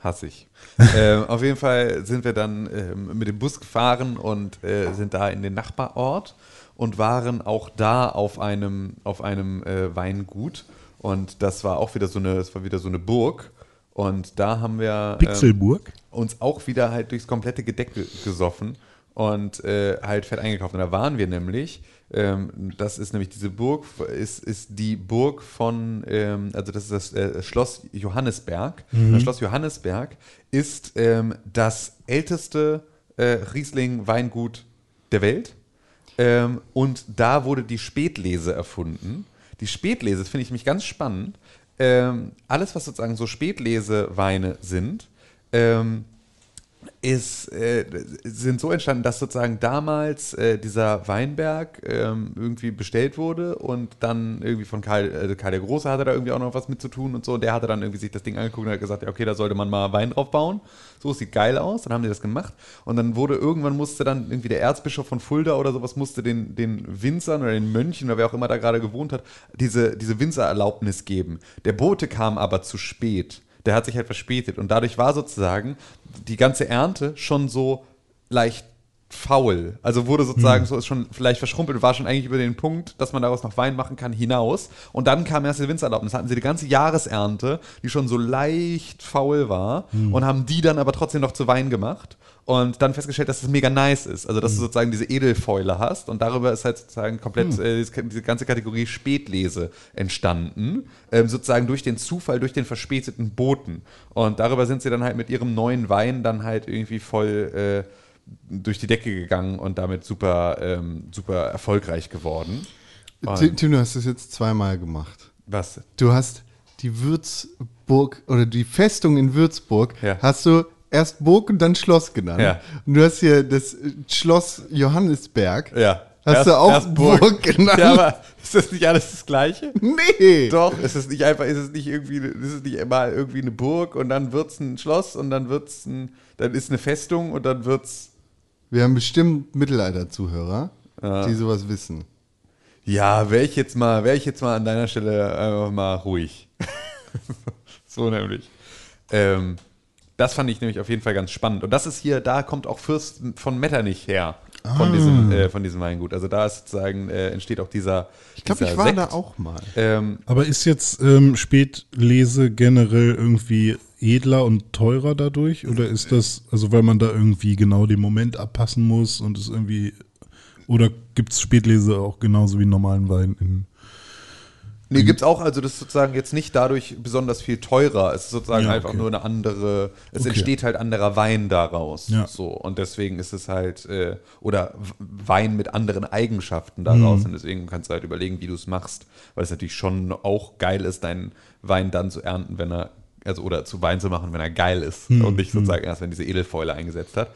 Hasse ich. *laughs* ähm, auf jeden Fall sind wir dann ähm, mit dem Bus gefahren und äh, sind da in den Nachbarort und waren auch da auf einem, auf einem äh, Weingut. Und das war auch wieder so eine, das war wieder so eine Burg. Und da haben wir ähm, Pixelburg? uns auch wieder halt durchs komplette Gedeck ge- gesoffen und äh, halt fett eingekauft. Und da waren wir nämlich, ähm, das ist nämlich diese Burg, ist, ist die Burg von, ähm, also das ist das äh, Schloss Johannesberg. Das Schloss Johannesberg ist ähm, das älteste äh, Riesling-Weingut der Welt. Ähm, und da wurde die Spätlese erfunden. Die Spätlese, das finde ich nämlich ganz spannend. Ähm, alles, was sozusagen so Spätleseweine sind, ähm, ist, äh, sind so entstanden, dass sozusagen damals äh, dieser Weinberg ähm, irgendwie bestellt wurde und dann irgendwie von Karl, äh, Karl der Große hatte da irgendwie auch noch was mit zu tun und so. Und der hatte dann irgendwie sich das Ding angeguckt und hat gesagt, ja, okay, da sollte man mal Wein drauf bauen. So, es sieht geil aus. Dann haben die das gemacht. Und dann wurde irgendwann musste dann irgendwie der Erzbischof von Fulda oder sowas musste den, den Winzern oder den Mönchen oder wer auch immer da gerade gewohnt hat, diese, diese Winzererlaubnis geben. Der Bote kam aber zu spät der hat sich halt verspätet. Und dadurch war sozusagen die ganze Ernte schon so leicht faul. Also wurde sozusagen so ist schon vielleicht verschrumpelt, war schon eigentlich über den Punkt, dass man daraus noch Wein machen kann, hinaus. Und dann kam erst die Winzererlaubnis. Hatten sie die ganze Jahresernte, die schon so leicht faul war, und haben die dann aber trotzdem noch zu Wein gemacht. Und dann festgestellt, dass es mega nice ist. Also, dass du sozusagen diese Edelfäule hast. Und darüber ist halt sozusagen komplett äh, diese diese ganze Kategorie Spätlese entstanden. Ähm, sozusagen durch den Zufall, durch den verspäteten Boten. Und darüber sind sie dann halt mit ihrem neuen Wein dann halt irgendwie voll äh, durch die Decke gegangen und damit super, ähm, super erfolgreich geworden. Tim, Tim, du hast das jetzt zweimal gemacht. Was? Du hast die Würzburg oder die Festung in Würzburg Ja. hast du erst Burg und dann Schloss genannt. Ja. Und du hast hier das äh, Schloss Johannesberg. Ja. Hast du auch Burg genannt? Ja, aber ist das nicht alles das Gleiche? Nee. Doch, ist es nicht einfach, ist es nicht irgendwie, ist es nicht immer irgendwie eine Burg und dann wird's ein Schloss und dann wird's ein, dann ist eine Festung und dann wird's, Wir haben bestimmt Mittelalter-Zuhörer, die sowas wissen. ja, wäre ich jetzt mal, wäre ich jetzt mal an deiner Stelle einfach mal ruhig. *laughs* so nämlich. Ähm, das fand ich nämlich auf jeden Fall ganz spannend. Und das ist hier, da kommt auch Fürst von Metternich her. Von, diesem, äh, von diesem Weingut. Also da ist sozusagen, äh, entsteht auch dieser. Ich glaube, ich war Sekt. da auch mal. Ähm, Aber ist jetzt ähm, Spätlese generell irgendwie edler und teurer dadurch? Oder ist das, also weil man da irgendwie genau den Moment abpassen muss und es irgendwie. Oder gibt es Spätlese auch genauso wie normalen Wein in. Nee, gibt's auch, also das ist sozusagen jetzt nicht dadurch besonders viel teurer. Es ist sozusagen Ja, einfach okay. nur eine andere, es Okay. entsteht halt anderer Wein daraus. Ja. So. Und deswegen ist es halt, äh, oder Wein mit anderen Eigenschaften daraus. Mhm. Und deswegen kannst du halt überlegen, wie du es machst. Weil es natürlich schon auch geil ist, deinen Wein dann zu ernten, wenn er, also oder zu Wein zu machen, wenn er geil ist. Mhm. Und nicht sozusagen erst, wenn diese Edelfäule eingesetzt hat.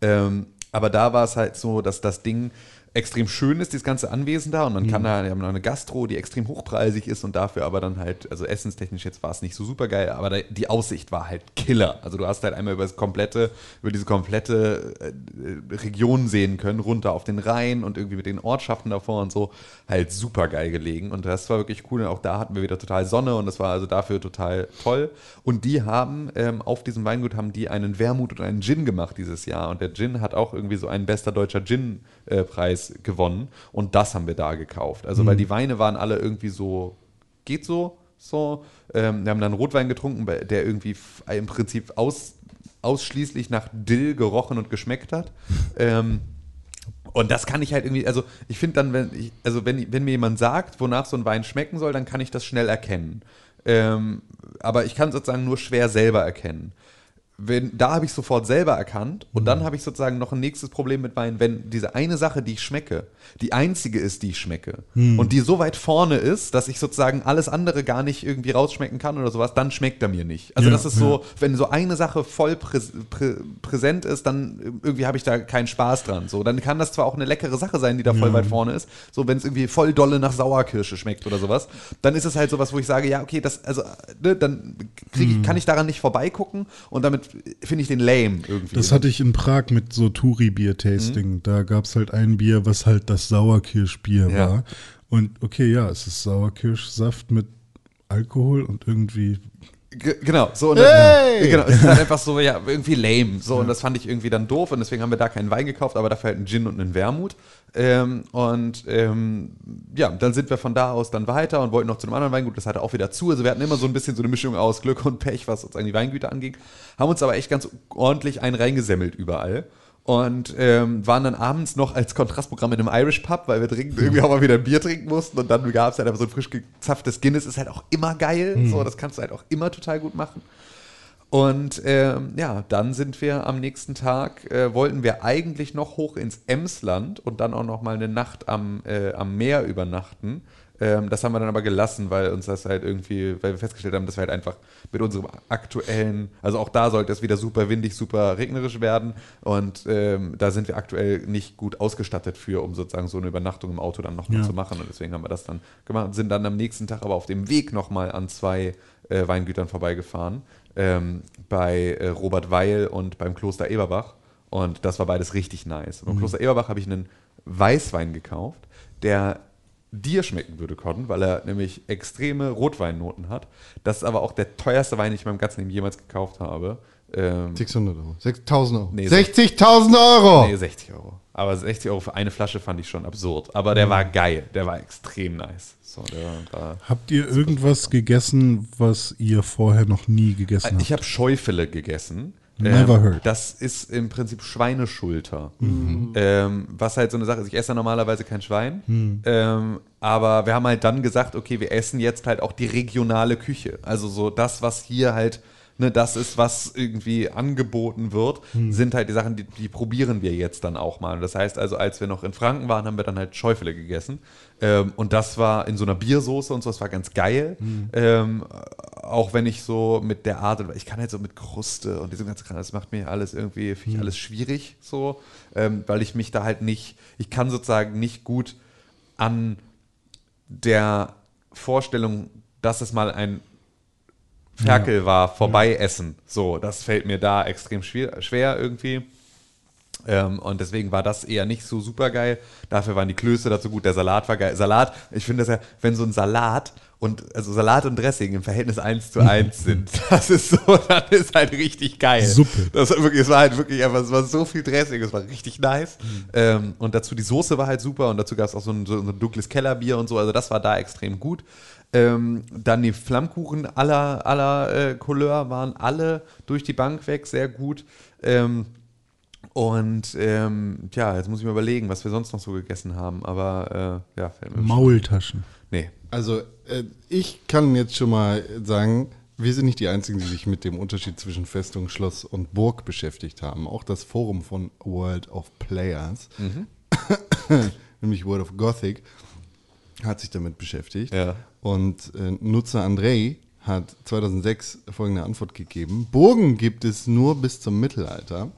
Ähm, aber da war es halt so, dass das Ding extrem schön ist, dieses ganze Anwesen da. Und man kann da, wir haben noch eine Gastro, die extrem hochpreisig ist und dafür aber dann halt, also essenstechnisch jetzt war es nicht so super geil, aber da, die Aussicht war halt Killer. Also du hast halt einmal über das komplette, über diese komplette äh, äh, Region sehen können, runter auf den Rhein und irgendwie mit den Ortschaften davor und so, halt super geil gelegen. Und das war wirklich cool. Und auch da hatten wir wieder total Sonne und das war also dafür total toll. Und die haben, ähm, auf diesem Weingut haben die einen Wermut und einen Gin gemacht dieses Jahr. Und der Gin hat auch irgendwie so einen bester deutscher Gin-Preis gewonnen. Und das haben wir da gekauft. Also, weil die Weine waren alle irgendwie so, geht so, so. Ähm, wir haben dann Rotwein getrunken, der irgendwie im Prinzip aus, ausschließlich nach Dill gerochen und geschmeckt hat. Ähm, und das kann ich halt irgendwie, also ich finde dann, wenn ich, also wenn, wenn mir jemand sagt, wonach so ein Wein schmecken soll, dann kann ich das schnell erkennen. Ähm, aber ich kann sozusagen nur schwer selber erkennen. Wenn, da habe ich sofort selber erkannt und dann habe ich sozusagen noch ein nächstes Problem mit Wein, wenn diese eine Sache, die ich schmecke, die einzige ist, die ich schmecke und die so weit vorne ist, dass ich sozusagen alles andere gar nicht irgendwie rausschmecken kann oder sowas, dann schmeckt er mir nicht. Also Ja, das ist so, wenn so eine Sache voll präs prä präsent ist, dann irgendwie habe ich da keinen Spaß dran. So, dann kann das zwar auch eine leckere Sache sein, die da voll weit vorne ist, so wenn es irgendwie voll dolle nach Sauerkirsche schmeckt oder sowas, dann ist es halt sowas, wo ich sage, ja, okay, das, also, ne, dann krieg ich, kann ich daran nicht vorbeigucken und damit finde ich den lame irgendwie. Das hatte ich in Prag mit so Touri-Bier-Tasting. Da gab es halt ein Bier, was halt das Sauerkirschbier Ja. war. Und okay, ja, es ist Sauerkirschsaft mit Alkohol und irgendwie. Genau, so und Hey! dann, genau, es ist halt einfach so, ja, irgendwie lame. So, und das fand ich irgendwie dann doof und deswegen haben wir da keinen Wein gekauft, aber dafür halt einen Gin und einen Wermut. Ähm, und ähm, ja, dann sind wir von da aus dann weiter und wollten noch zu einem anderen Weingut, das hatte auch wieder zu. Also wir hatten immer so ein bisschen so eine Mischung aus Glück und Pech, was sozusagen die Weingüter anging. Haben uns aber echt ganz ordentlich einen reingesemmelt überall. Und ähm, waren dann abends noch als Kontrastprogramm in einem Irish Pub, weil wir dringend irgendwie auch mal wieder ein Bier trinken mussten. Und dann gab es halt einfach so ein frisch gezapftes Guinness, ist halt auch immer geil. So, das kannst du halt auch immer total gut machen. Und ähm, ja, dann sind wir am nächsten Tag, äh, wollten wir eigentlich noch hoch ins Emsland und dann auch noch mal eine Nacht am, äh, am Meer übernachten. Ähm, das haben wir dann aber gelassen, weil uns das halt irgendwie, weil wir festgestellt haben, dass wir halt einfach mit unserem aktuellen, also auch da sollte es wieder super windig, super regnerisch werden und ähm, da sind wir aktuell nicht gut ausgestattet für, um sozusagen so eine Übernachtung im Auto dann noch mal Ja. zu machen und deswegen haben wir das dann gemacht und sind dann am nächsten Tag aber auf dem Weg noch mal an zwei äh, Weingütern vorbeigefahren, ähm, bei äh, Robert Weil und beim Kloster Eberbach und das war beides richtig nice. Und beim Kloster Eberbach habe ich einen Weißwein gekauft, der dir schmecken würde, Cotton, weil er nämlich extreme Rotweinnoten hat. Das ist aber auch der teuerste Wein, den ich in meinem ganzen Leben jemals gekauft habe. Ähm, 600 Euro. 6000 Euro. Nee, 60.000 Euro! Nee, 60 Euro. Aber 60 Euro für eine Flasche fand ich schon absurd. Aber der war geil. Der war extrem nice. So, der war, Habt ihr irgendwas gegessen, was ihr vorher noch nie gegessen habt? ich habe Scheufele gegessen. Never heard. Das ist im Prinzip Schweineschulter. Ähm, was halt so eine Sache ist. Ich esse ja normalerweise kein Schwein. Ähm, aber wir haben halt dann gesagt, okay, wir essen jetzt halt auch die regionale Küche. Also so das, was hier halt, ne, das ist, was irgendwie angeboten wird, sind halt die Sachen, die, die probieren wir jetzt dann auch mal. Das heißt also, als wir noch in Franken waren, haben wir dann halt Schäufele gegessen. Ähm, und das war in so einer Biersoße und so, das war ganz geil. Ähm, auch wenn ich so mit der Art, ich kann halt so mit Kruste und diesem ganzen Kram, das macht mir alles irgendwie, finde ich alles schwierig so, ähm, weil ich mich da halt nicht, ich kann sozusagen nicht gut an der Vorstellung, dass es mal ein Ferkel war, vorbei essen. So, das fällt mir da extrem schwer, schwer irgendwie. Ähm, und deswegen war das eher nicht so super geil. Dafür waren die Klöße dazu gut. Der Salat war geil. Salat, ich finde das ja, wenn so ein Salat und also Salat und Dressing im Verhältnis 1 zu 1 *laughs* sind, das ist so, *laughs* das ist halt richtig geil. Suppe. Das war wirklich, es war halt wirklich einfach, es war so viel Dressing, es war richtig nice. Ähm, und dazu die Soße war halt super und dazu gab es auch so ein, so ein dunkles Kellerbier und so, also das war da extrem gut. Ähm, dann die Flammkuchen aller, aller äh, Couleur waren alle durch die Bank weg sehr gut. Ähm, und ähm, ja, jetzt muss ich mir überlegen, was wir sonst noch so gegessen haben. Aber äh, ja, fällt mir Maultaschen. Nee. Also, äh, ich kann jetzt schon mal sagen, wir sind nicht die Einzigen, die sich mit dem Unterschied zwischen Festung, Schloss und Burg beschäftigt haben. Auch das Forum von World of Players, *coughs* nämlich World of Gothic, hat sich damit beschäftigt. Ja. Und äh, Nutzer Andrei hat 2006 folgende Antwort gegeben. Burgen gibt es nur bis zum Mittelalter.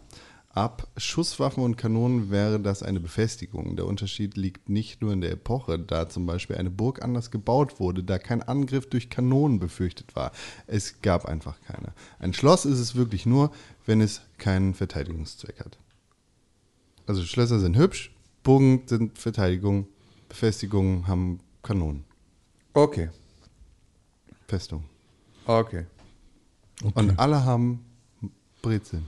Ab Schusswaffen und Kanonen wäre das eine Befestigung. Der Unterschied liegt nicht nur in der Epoche, da zum Beispiel eine Burg anders gebaut wurde, da kein Angriff durch Kanonen befürchtet war. Es gab einfach keine. Ein Schloss ist es wirklich nur, wenn es keinen Verteidigungszweck hat. Also Schlösser sind hübsch, Burgen sind Verteidigung, Befestigungen haben Kanonen. Okay. Festung. Okay. Und alle haben Brezeln.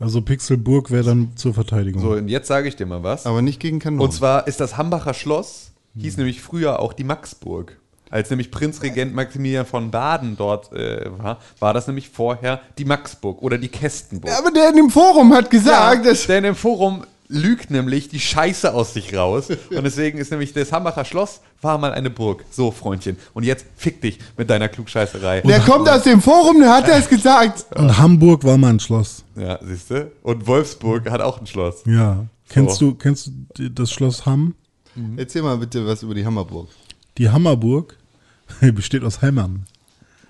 Also Pixelburg wäre dann zur Verteidigung. So, und jetzt sage ich dir mal was. Aber nicht gegen Kanonen. Und zwar ist das Hambacher Schloss, hieß nämlich früher auch die Maxburg. Als nämlich Prinzregent Maximilian von Baden dort äh, war, war das nämlich vorher die Maxburg oder die Kästenburg. aber der in dem Forum hat gesagt, dass. Denn im Forum lügt nämlich die Scheiße aus sich raus. *laughs* Und deswegen ist nämlich das Hambacher Schloss war mal eine Burg. So, Freundchen. Und jetzt fick dich mit deiner Klugscheißerei. Der kommt aus dem Forum, der hat das gesagt. *laughs* Und Hamburg war mal ein Schloss. Ja, siehst du? Und Wolfsburg hat auch ein Schloss. Ja. Kennst du, kennst du das Schloss Hamm? Erzähl mal bitte was über die Hammerburg. Die Hammerburg *laughs* besteht aus Hämmern.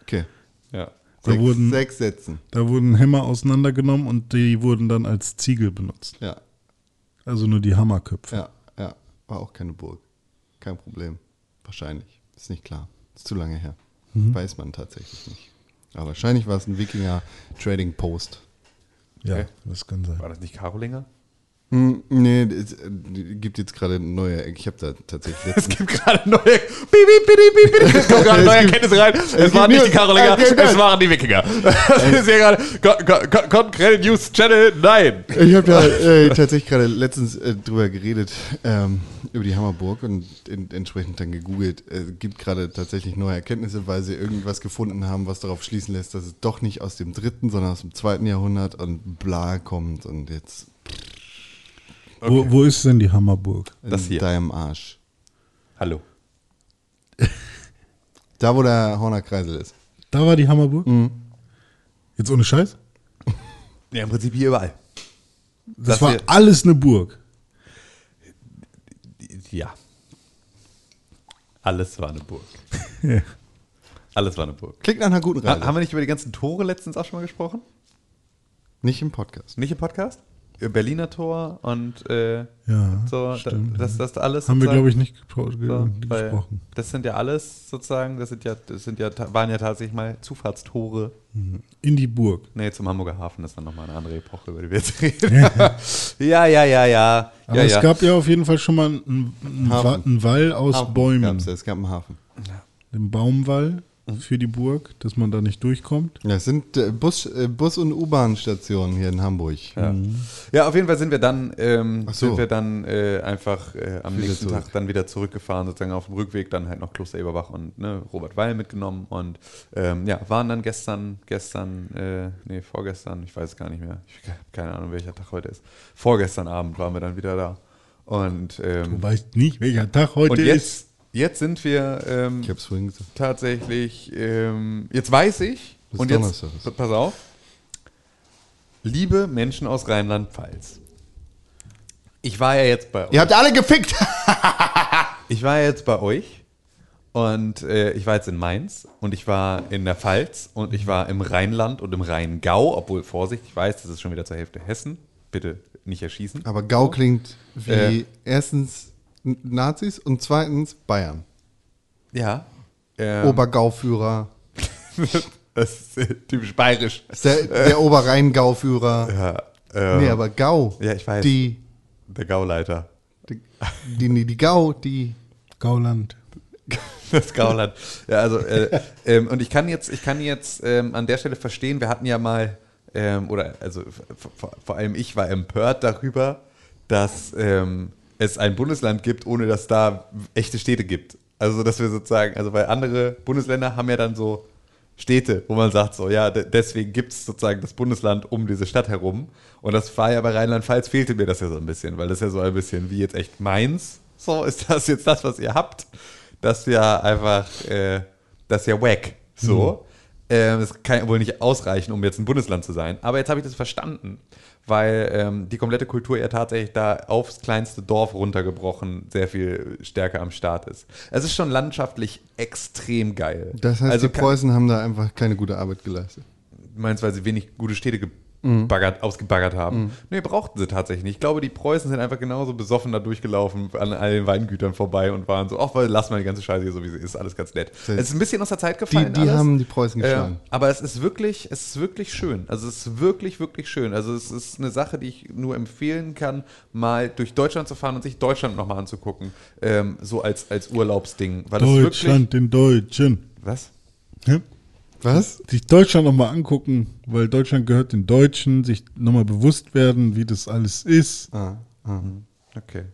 Okay. Ja. Da Sechs, wurden, sechs Sätzen. da wurden Hämmer auseinandergenommen und die wurden dann als Ziegel benutzt. Ja, Also nur die Hammerköpfe. ja, ja. War auch keine Burg. Kein Problem. Wahrscheinlich. Ist nicht klar. Ist zu lange her. Weiß man tatsächlich nicht. Aber wahrscheinlich war es ein Wikinger Trading Post. Ja, Okay. das kann sein. War das nicht Karolinger? Hm, nee, es äh, gibt jetzt gerade neue. Ich habe da tatsächlich *laughs* Es gibt gerade neue. Piep, piep, piep, piep, piep. *laughs* Es kommen gerade neue Erkenntnisse rein. Es, gibt waren nicht die Karolinger, Es es waren die Wikinger. Das ist hier gerade. Concrete News Channel, nein. Ich habe da äh, tatsächlich gerade letztens äh, drüber geredet, ähm, über die Hammerburg und in, entsprechend dann gegoogelt. Es gibt gerade tatsächlich neue Erkenntnisse, weil sie irgendwas gefunden haben, was darauf schließen lässt, dass es doch nicht aus dem dritten, sondern aus dem zweiten Jahrhundert und bla kommt und jetzt Wo, wo ist denn die Hammerburg? in Das hier. deinem Arsch. Hallo. *laughs* Da, wo der Horner Kreisel ist. Da war die Hammerburg? Jetzt ohne Scheiß? *laughs* Ja, im Prinzip hier überall. Das, Das war hier- alles eine Burg. Ja. Alles war eine Burg. *laughs* Alles war eine Burg. Klingt nach einer guten Ha, Reise. haben wir nicht über die ganzen Tore letztens auch schon mal gesprochen? nicht im Podcast. Nicht im Podcast? Berliner Tor und äh, Ja, so, stimmt. das, das alles. Haben wir, glaube ich, nicht So, gesprochen. Das sind ja alles sozusagen, das sind ja, das sind ja, waren ja tatsächlich mal Zufahrtstore. In die Burg. Nee, zum Hamburger Hafen ist dann nochmal eine andere Epoche, über die wir jetzt *laughs* reden. ja, ja, ja, ja. Aber ja, es ja. gab ja auf jeden Fall schon mal einen, einen, Wall aus Hafen Bäumen. gab's, es gab einen Hafen. Den Baumwall Mhm. für die Burg, dass man da nicht durchkommt. Ja, es sind äh, Bus, äh, Bus- und U-Bahn-Stationen hier in Hamburg. Ja. ja, auf jeden Fall sind wir dann, ähm, so. sind wir dann äh, einfach äh, am Wieder nächsten zurück. Tag dann wieder zurückgefahren, sozusagen auf dem Rückweg dann halt noch Kloster Eberbach und ne, Robert Weil mitgenommen und ähm, ja, waren dann gestern, gestern, äh, nee, vorgestern, ich weiß es gar nicht mehr, ich habe keine Ahnung, welcher Tag heute ist. Vorgestern Abend waren wir dann wieder da. Und, ähm, Du weißt nicht, welcher Tag heute und ist. Jetzt, jetzt sind wir ähm, Ich hab's vorhin gesagt. tatsächlich, ähm, jetzt weiß ich, Bis und jetzt, Donnerstag ist. pass auf, liebe Menschen aus Rheinland-Pfalz, ich war ja jetzt bei euch. Ihr habt alle gefickt! *laughs* Ich war ja jetzt bei euch und äh, ich war jetzt in Mainz und ich war in der Pfalz und ich war im Rheinland und im Rheingau, obwohl, Vorsicht, ich weiß, das ist schon wieder zur Hälfte Hessen. Bitte nicht erschießen. Aber Gau klingt wie Äh. erstens Nazis und zweitens Bayern. Ja. Ähm, Obergauführer. *laughs* das ist äh, typisch bayerisch. Der, der Oberrhein-Gauführer. Ja, ähm, Nee, aber Gau. Ja, ich weiß. Die, der Gauleiter. die, die, die, die Gau, die. Gauland. *laughs* Das Gauland. Ja, also, äh, ähm, und ich kann jetzt, ich kann jetzt ähm, an der Stelle verstehen, wir hatten ja mal, ähm, oder also v- v- vor allem ich war empört darüber, dass ähm, es ein Bundesland gibt, ohne dass da echte Städte gibt. Also, dass wir sozusagen, also weil andere Bundesländer haben ja dann so Städte, wo man sagt, so, ja, de- deswegen gibt es sozusagen das Bundesland um diese Stadt herum. Und das war ja bei Rheinland-Pfalz, fehlte mir das ja so ein bisschen, weil das ja so ein bisschen wie jetzt echt Mainz. So, *laughs* ist das jetzt das, was ihr habt? Das ist ja einfach, äh, das ist ja wack. So. Ähm, das kann ja wohl nicht ausreichen, um jetzt ein Bundesland zu sein. Aber jetzt habe ich das verstanden, weil ähm, die komplette Kultur ja tatsächlich da aufs kleinste Dorf runtergebrochen sehr viel stärker am Start ist. Es ist schon landschaftlich extrem geil. Das heißt, also die Preußen haben da einfach keine gute Arbeit geleistet. meinst weil sie wenig gute Städte Mhm. gebaggert, ausgebaggert haben. Nee, brauchten sie tatsächlich nicht. Ich glaube, die Preußen sind einfach genauso besoffen da durchgelaufen an all den Weingütern vorbei und waren so, ach, weil lass mal die ganze Scheiße hier so, wie sie ist, alles ganz nett. Das- es ist ein bisschen aus der Zeit Die, gefallen. die alles. haben die Preußen Äh, geschlagen. aber es ist wirklich, es ist wirklich schön. Also es ist wirklich, wirklich schön. Also es ist eine Sache, die ich nur empfehlen kann, mal durch Deutschland zu fahren und sich Deutschland nochmal anzugucken. Ähm, so als, als Urlaubsding. Weil es wirklich. Deutschland, den Deutschen. Was? Ja? Was? Sich Deutschland nochmal angucken, weil Deutschland gehört den Deutschen, sich nochmal bewusst werden, wie das alles ist. Ah, ah. Okay.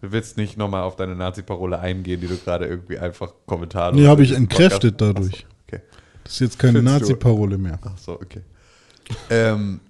Du willst nicht nochmal auf deine Nazi-Parole eingehen, die du gerade irgendwie einfach kommentarlos. Nee, habe ich entkräftet Podcast- dadurch. Ach so, okay. Das ist jetzt keine Nazi-Parole mehr. Ach so, okay. ähm,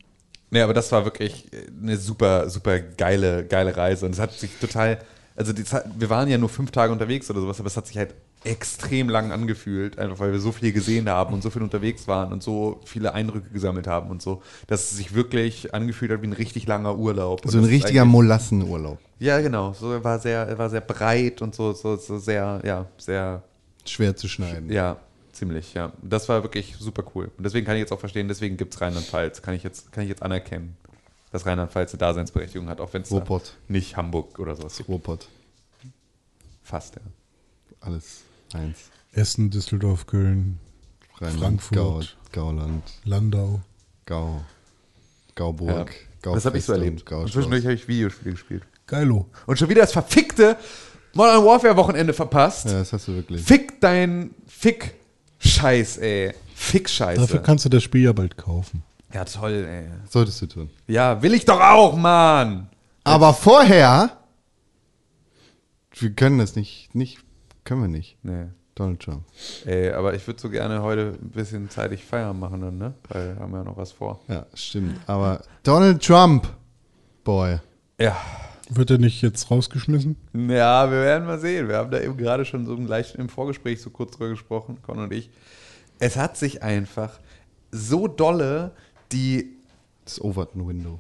Nee, aber das war wirklich eine super, super geile, geile Reise. Und es hat sich total, also die Zeit, wir waren ja nur fünf Tage unterwegs oder sowas, aber es hat sich halt extrem lang angefühlt, einfach weil wir so viel gesehen haben und so viel unterwegs waren und so viele Eindrücke gesammelt haben und so, dass es sich wirklich angefühlt hat wie ein richtig langer Urlaub. So ein ist richtiger Molassenurlaub. Ja, genau. So er war sehr, war sehr breit und so, so, so sehr, ja, sehr, Schwer zu schneiden. ja, ziemlich, ja. Das war wirklich super cool. Und deswegen kann ich jetzt auch verstehen, deswegen gibt es Rheinland-Pfalz. Kann ich jetzt, kann ich jetzt anerkennen, dass Rheinland-Pfalz eine Daseinsberechtigung hat, auch wenn es Ruhrpott. nicht Hamburg oder sowas gibt. Ruhrpott. Fast, ja. Alles eins. Essen, Düsseldorf, Köln, Rheinland, Frankfurt. Gau, Gauland, Landau. Gau, Gauburg, ja. Gau das habe ich so erlebt. Und zwischendurch habe ich Videospiele gespielt. Geilo. Und schon wieder das verfickte Modern Warfare Wochenende verpasst. Ja, das hast du wirklich. Fick dein Fick-Scheiß, ey. Fick-Scheiße. Dafür kannst du das Spiel ja bald kaufen. Ja, toll, ey. Solltest du tun. Ja, will ich doch auch, Mann. Aber vorher, wir können das nicht, nicht, können wir nicht. Nee. Donald Trump. Ey, aber ich würde so gerne heute ein bisschen zeitig Feiern machen, dann, ne? Weil wir haben ja noch was vor. Ja, stimmt. Aber Donald Trump, boy. Ja. Wird er nicht jetzt rausgeschmissen? Ja, wir werden mal sehen. Wir haben da eben gerade schon so im, leicht im Vorgespräch so kurz drüber gesprochen, Con und ich. Es hat sich einfach so dolle die Das Overton Window.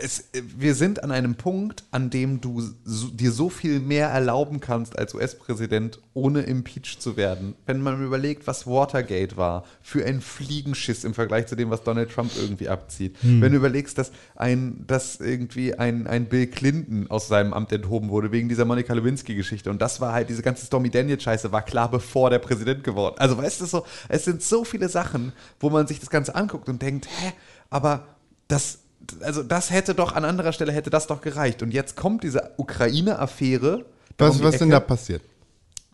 Es, wir sind an einem Punkt, an dem du so, dir so viel mehr erlauben kannst als US-Präsident, ohne impeached zu werden. Wenn man überlegt, was Watergate war, für ein Fliegenschiss im Vergleich zu dem, was Donald Trump irgendwie abzieht. Wenn du überlegst, dass ein, dass irgendwie ein, ein Bill Clinton aus seinem Amt enthoben wurde, wegen dieser Monica Lewinsky-Geschichte. Und das war halt, diese ganze Stormy Daniels-Scheiße war klar, bevor der Präsident geworden Also weißt du so, es sind so viele Sachen, wo man sich das Ganze anguckt und denkt, hä, aber das, also das hätte doch an anderer Stelle hätte das doch gereicht. Und jetzt kommt diese Ukraine-Affäre. Was, die was denn da passiert?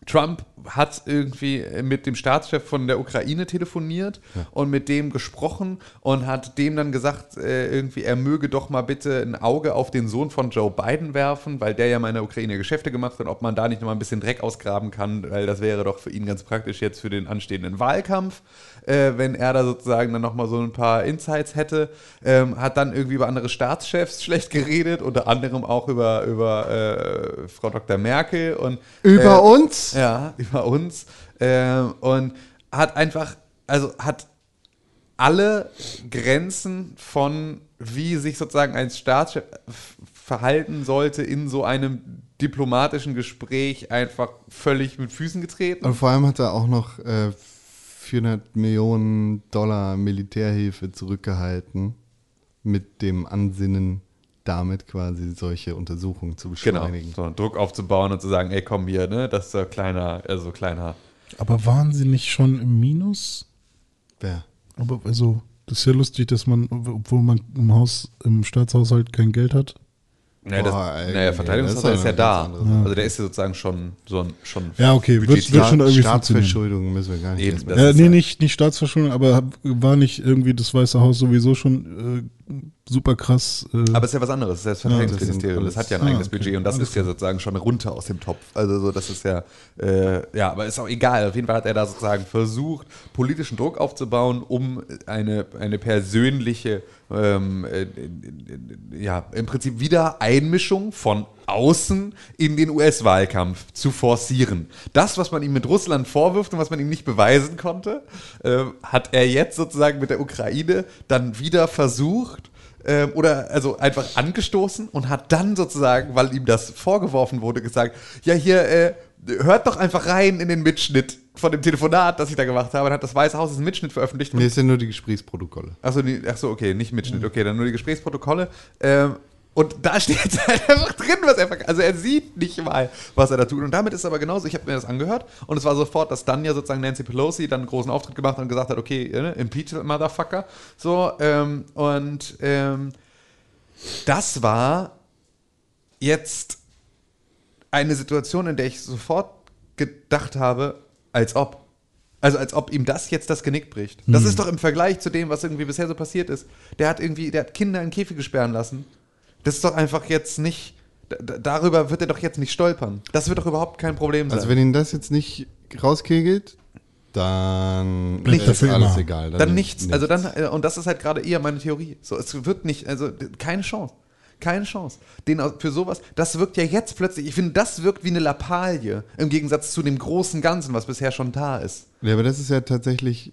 Trump hat irgendwie mit dem Staatschef von der Ukraine telefoniert und mit dem gesprochen und hat dem dann gesagt, äh, irgendwie, er möge doch mal bitte ein Auge auf den Sohn von Joe Biden werfen, weil der ja mal in der Ukraine Geschäfte gemacht hat ob man da nicht noch mal ein bisschen Dreck ausgraben kann, weil das wäre doch für ihn ganz praktisch jetzt für den anstehenden Wahlkampf, äh, wenn er da sozusagen dann noch mal so ein paar Insights hätte. Ähm, hat dann irgendwie über andere Staatschefs *laughs* schlecht geredet, unter anderem auch über, über äh, Frau Dr. Merkel und Über äh, uns? ja, über uns. Ähm, und hat einfach, also hat alle Grenzen von, wie sich sozusagen ein Staatschef verhalten sollte in so einem diplomatischen Gespräch einfach völlig mit Füßen getreten. Und vor allem hat er auch noch äh, 400 Millionen Dollar Militärhilfe zurückgehalten mit dem Ansinnen, damit quasi solche Untersuchungen zu Genau, beschleunigen. so Druck aufzubauen und zu sagen, ey, komm hier, ne, das ist so kleiner, also kleiner. Aber waren sie nicht schon im Minus? Wer? Aber also, das ist ja lustig, dass man, obwohl man im Haus, im Staatshaushalt kein Geld hat. Naja, das, Boah, ey, naja das ist ist ja da. andere Also der ist ja sozusagen schon, so ein, schon Ja, okay, wird, wird schon irgendwie. Staatsverschuldung müssen wir gar nicht. Eben, Ja, ist nee, halt- nicht, nicht Staatsverschuldung, aber hab- war nicht irgendwie das Weiße Haus sowieso schon äh, super krass. Äh, Aber es ist ja was anderes. Das ist ja das Verteidigungsministerium. das hat ja ein alles- eigenes Ah, okay. Budget und das Alles ist ja sozusagen schon runter aus dem Topf. Also so, das ist ja, äh, ja, aber ist auch egal. Auf jeden Fall hat er da sozusagen versucht, politischen Druck aufzubauen, um eine, eine persönliche, ähm, äh, äh, ja, im Prinzip wieder Einmischung von außen in den US-Wahlkampf zu forcieren. Das, was man ihm mit Russland vorwirft und was man ihm nicht beweisen konnte, äh, hat er jetzt sozusagen mit der Ukraine dann wieder versucht, ähm, oder also einfach angestoßen und hat dann sozusagen, weil ihm das vorgeworfen wurde, gesagt, ja hier, äh, hört doch einfach rein in den Mitschnitt von dem Telefonat, das ich da gemacht habe. Und hat das Weiße Haus einen Mitschnitt veröffentlicht. Nee, es sind nur die Gesprächsprotokolle. Achso, ach so, okay, nicht Mitschnitt, okay, dann nur die Gesprächsprotokolle. Ähm, und da steht *laughs* halt einfach drin, was er Also er sieht nicht mal, was er da tut. Und damit ist es aber genauso, ich habe mir das angehört und es war sofort, dass dann ja sozusagen Nancy Pelosi dann einen großen Auftritt gemacht hat und gesagt hat, okay, ne, impeach the motherfucker. So, ähm, und ähm, das war jetzt eine Situation, in der ich sofort gedacht habe, als ob. Also als ob ihm das jetzt das Genick bricht. Das ist doch im Vergleich zu dem, was irgendwie bisher so passiert ist. Der hat irgendwie, der hat Kinder in Käfige sperren lassen. Das ist doch einfach jetzt nicht, darüber wird er doch jetzt nicht stolpern. Das wird doch überhaupt kein Problem sein. Also wenn ihn das jetzt nicht rauskegelt, dann Bleibt ist dafür alles immer. egal. Dann nichts. Also dann, äh, und das ist halt gerade eher meine Theorie. So, es wird nicht, also keine Chance. Keine Chance. Den für sowas, das wirkt ja jetzt plötzlich, ich finde, das wirkt wie eine Lappalie im Gegensatz zu dem großen Ganzen, was bisher schon da ist. Ja, aber das ist ja tatsächlich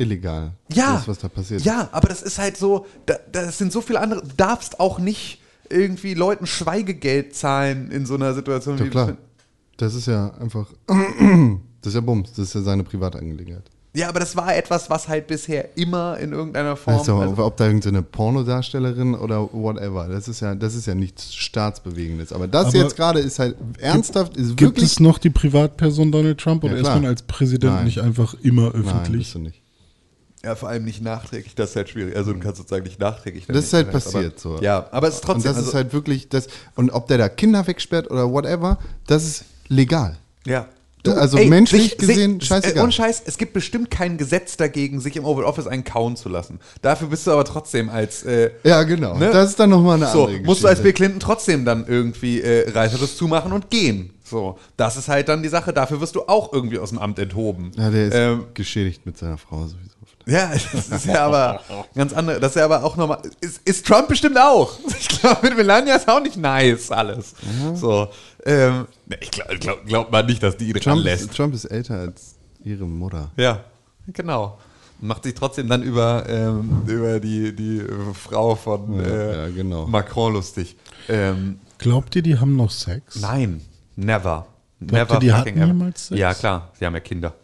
illegal. Ja. Das, was da passiert. Ja, aber das ist halt so, da, das sind so viele andere, du darfst auch nicht irgendwie Leuten Schweigegeld zahlen in so einer Situation. Ja, wie- klar. Das ist ja einfach. Das ist ja Bums. Das ist ja seine Privatangelegenheit. Ja, aber das war etwas, was halt bisher immer in irgendeiner Form. Weißt du, also- ob da irgendeine Pornodarstellerin oder whatever. Das ist ja, das ist ja nichts Staatsbewegendes. Aber das Aber jetzt gerade ist halt ernsthaft, ist Gibt wirklich. es noch die Privatperson Donald Trump oder Ja, ist man als Präsident Nein. nicht einfach immer Nein, bist öffentlich? du nicht. Ja, vor allem nicht nachträglich, das ist halt schwierig. Also du kannst sozusagen nicht nachträglich. Das ist halt aber, passiert so. Ja, aber es ist trotzdem. Und das also, ist halt wirklich das. Und ob der da Kinder wegsperrt oder whatever, das ist legal. Ja. Also menschlich gesehen, sich, scheißegal. Und Scheiß, es gibt bestimmt kein Gesetz dagegen, sich im Oval Office einen kauen zu lassen. Dafür bist du aber trotzdem als. Äh, Ja, genau. Ne? Das ist dann nochmal eine so, andere musst du als Bill Geschichte. Clinton trotzdem dann irgendwie äh, Reißeres zumachen und gehen. So, das ist halt dann die Sache. Dafür wirst du auch irgendwie aus dem Amt enthoben. Ja, der ist Ähm, geschädigt mit seiner Frau sowieso. Ja, *laughs* das ist ja aber ganz andere. Das ist ja aber auch nochmal. Ist, ist Trump bestimmt auch. *laughs* Ich glaube, mit Melania ist auch nicht nice alles. So. Ähm, ne, ich glaube glaub, glaub mal nicht, dass die ihn Trump ranlässt. ist, Trump ist älter als ihre Mutter. Ja, genau. Macht sich trotzdem dann über, ähm, über die, die Frau von Ja, äh, ja, genau. Macron lustig. Ähm, Glaubt ihr, die haben noch Sex? nein, never. Glaubt never ihr, die fucking hatten ever. jemals Sex? Ja, klar, sie haben ja Kinder.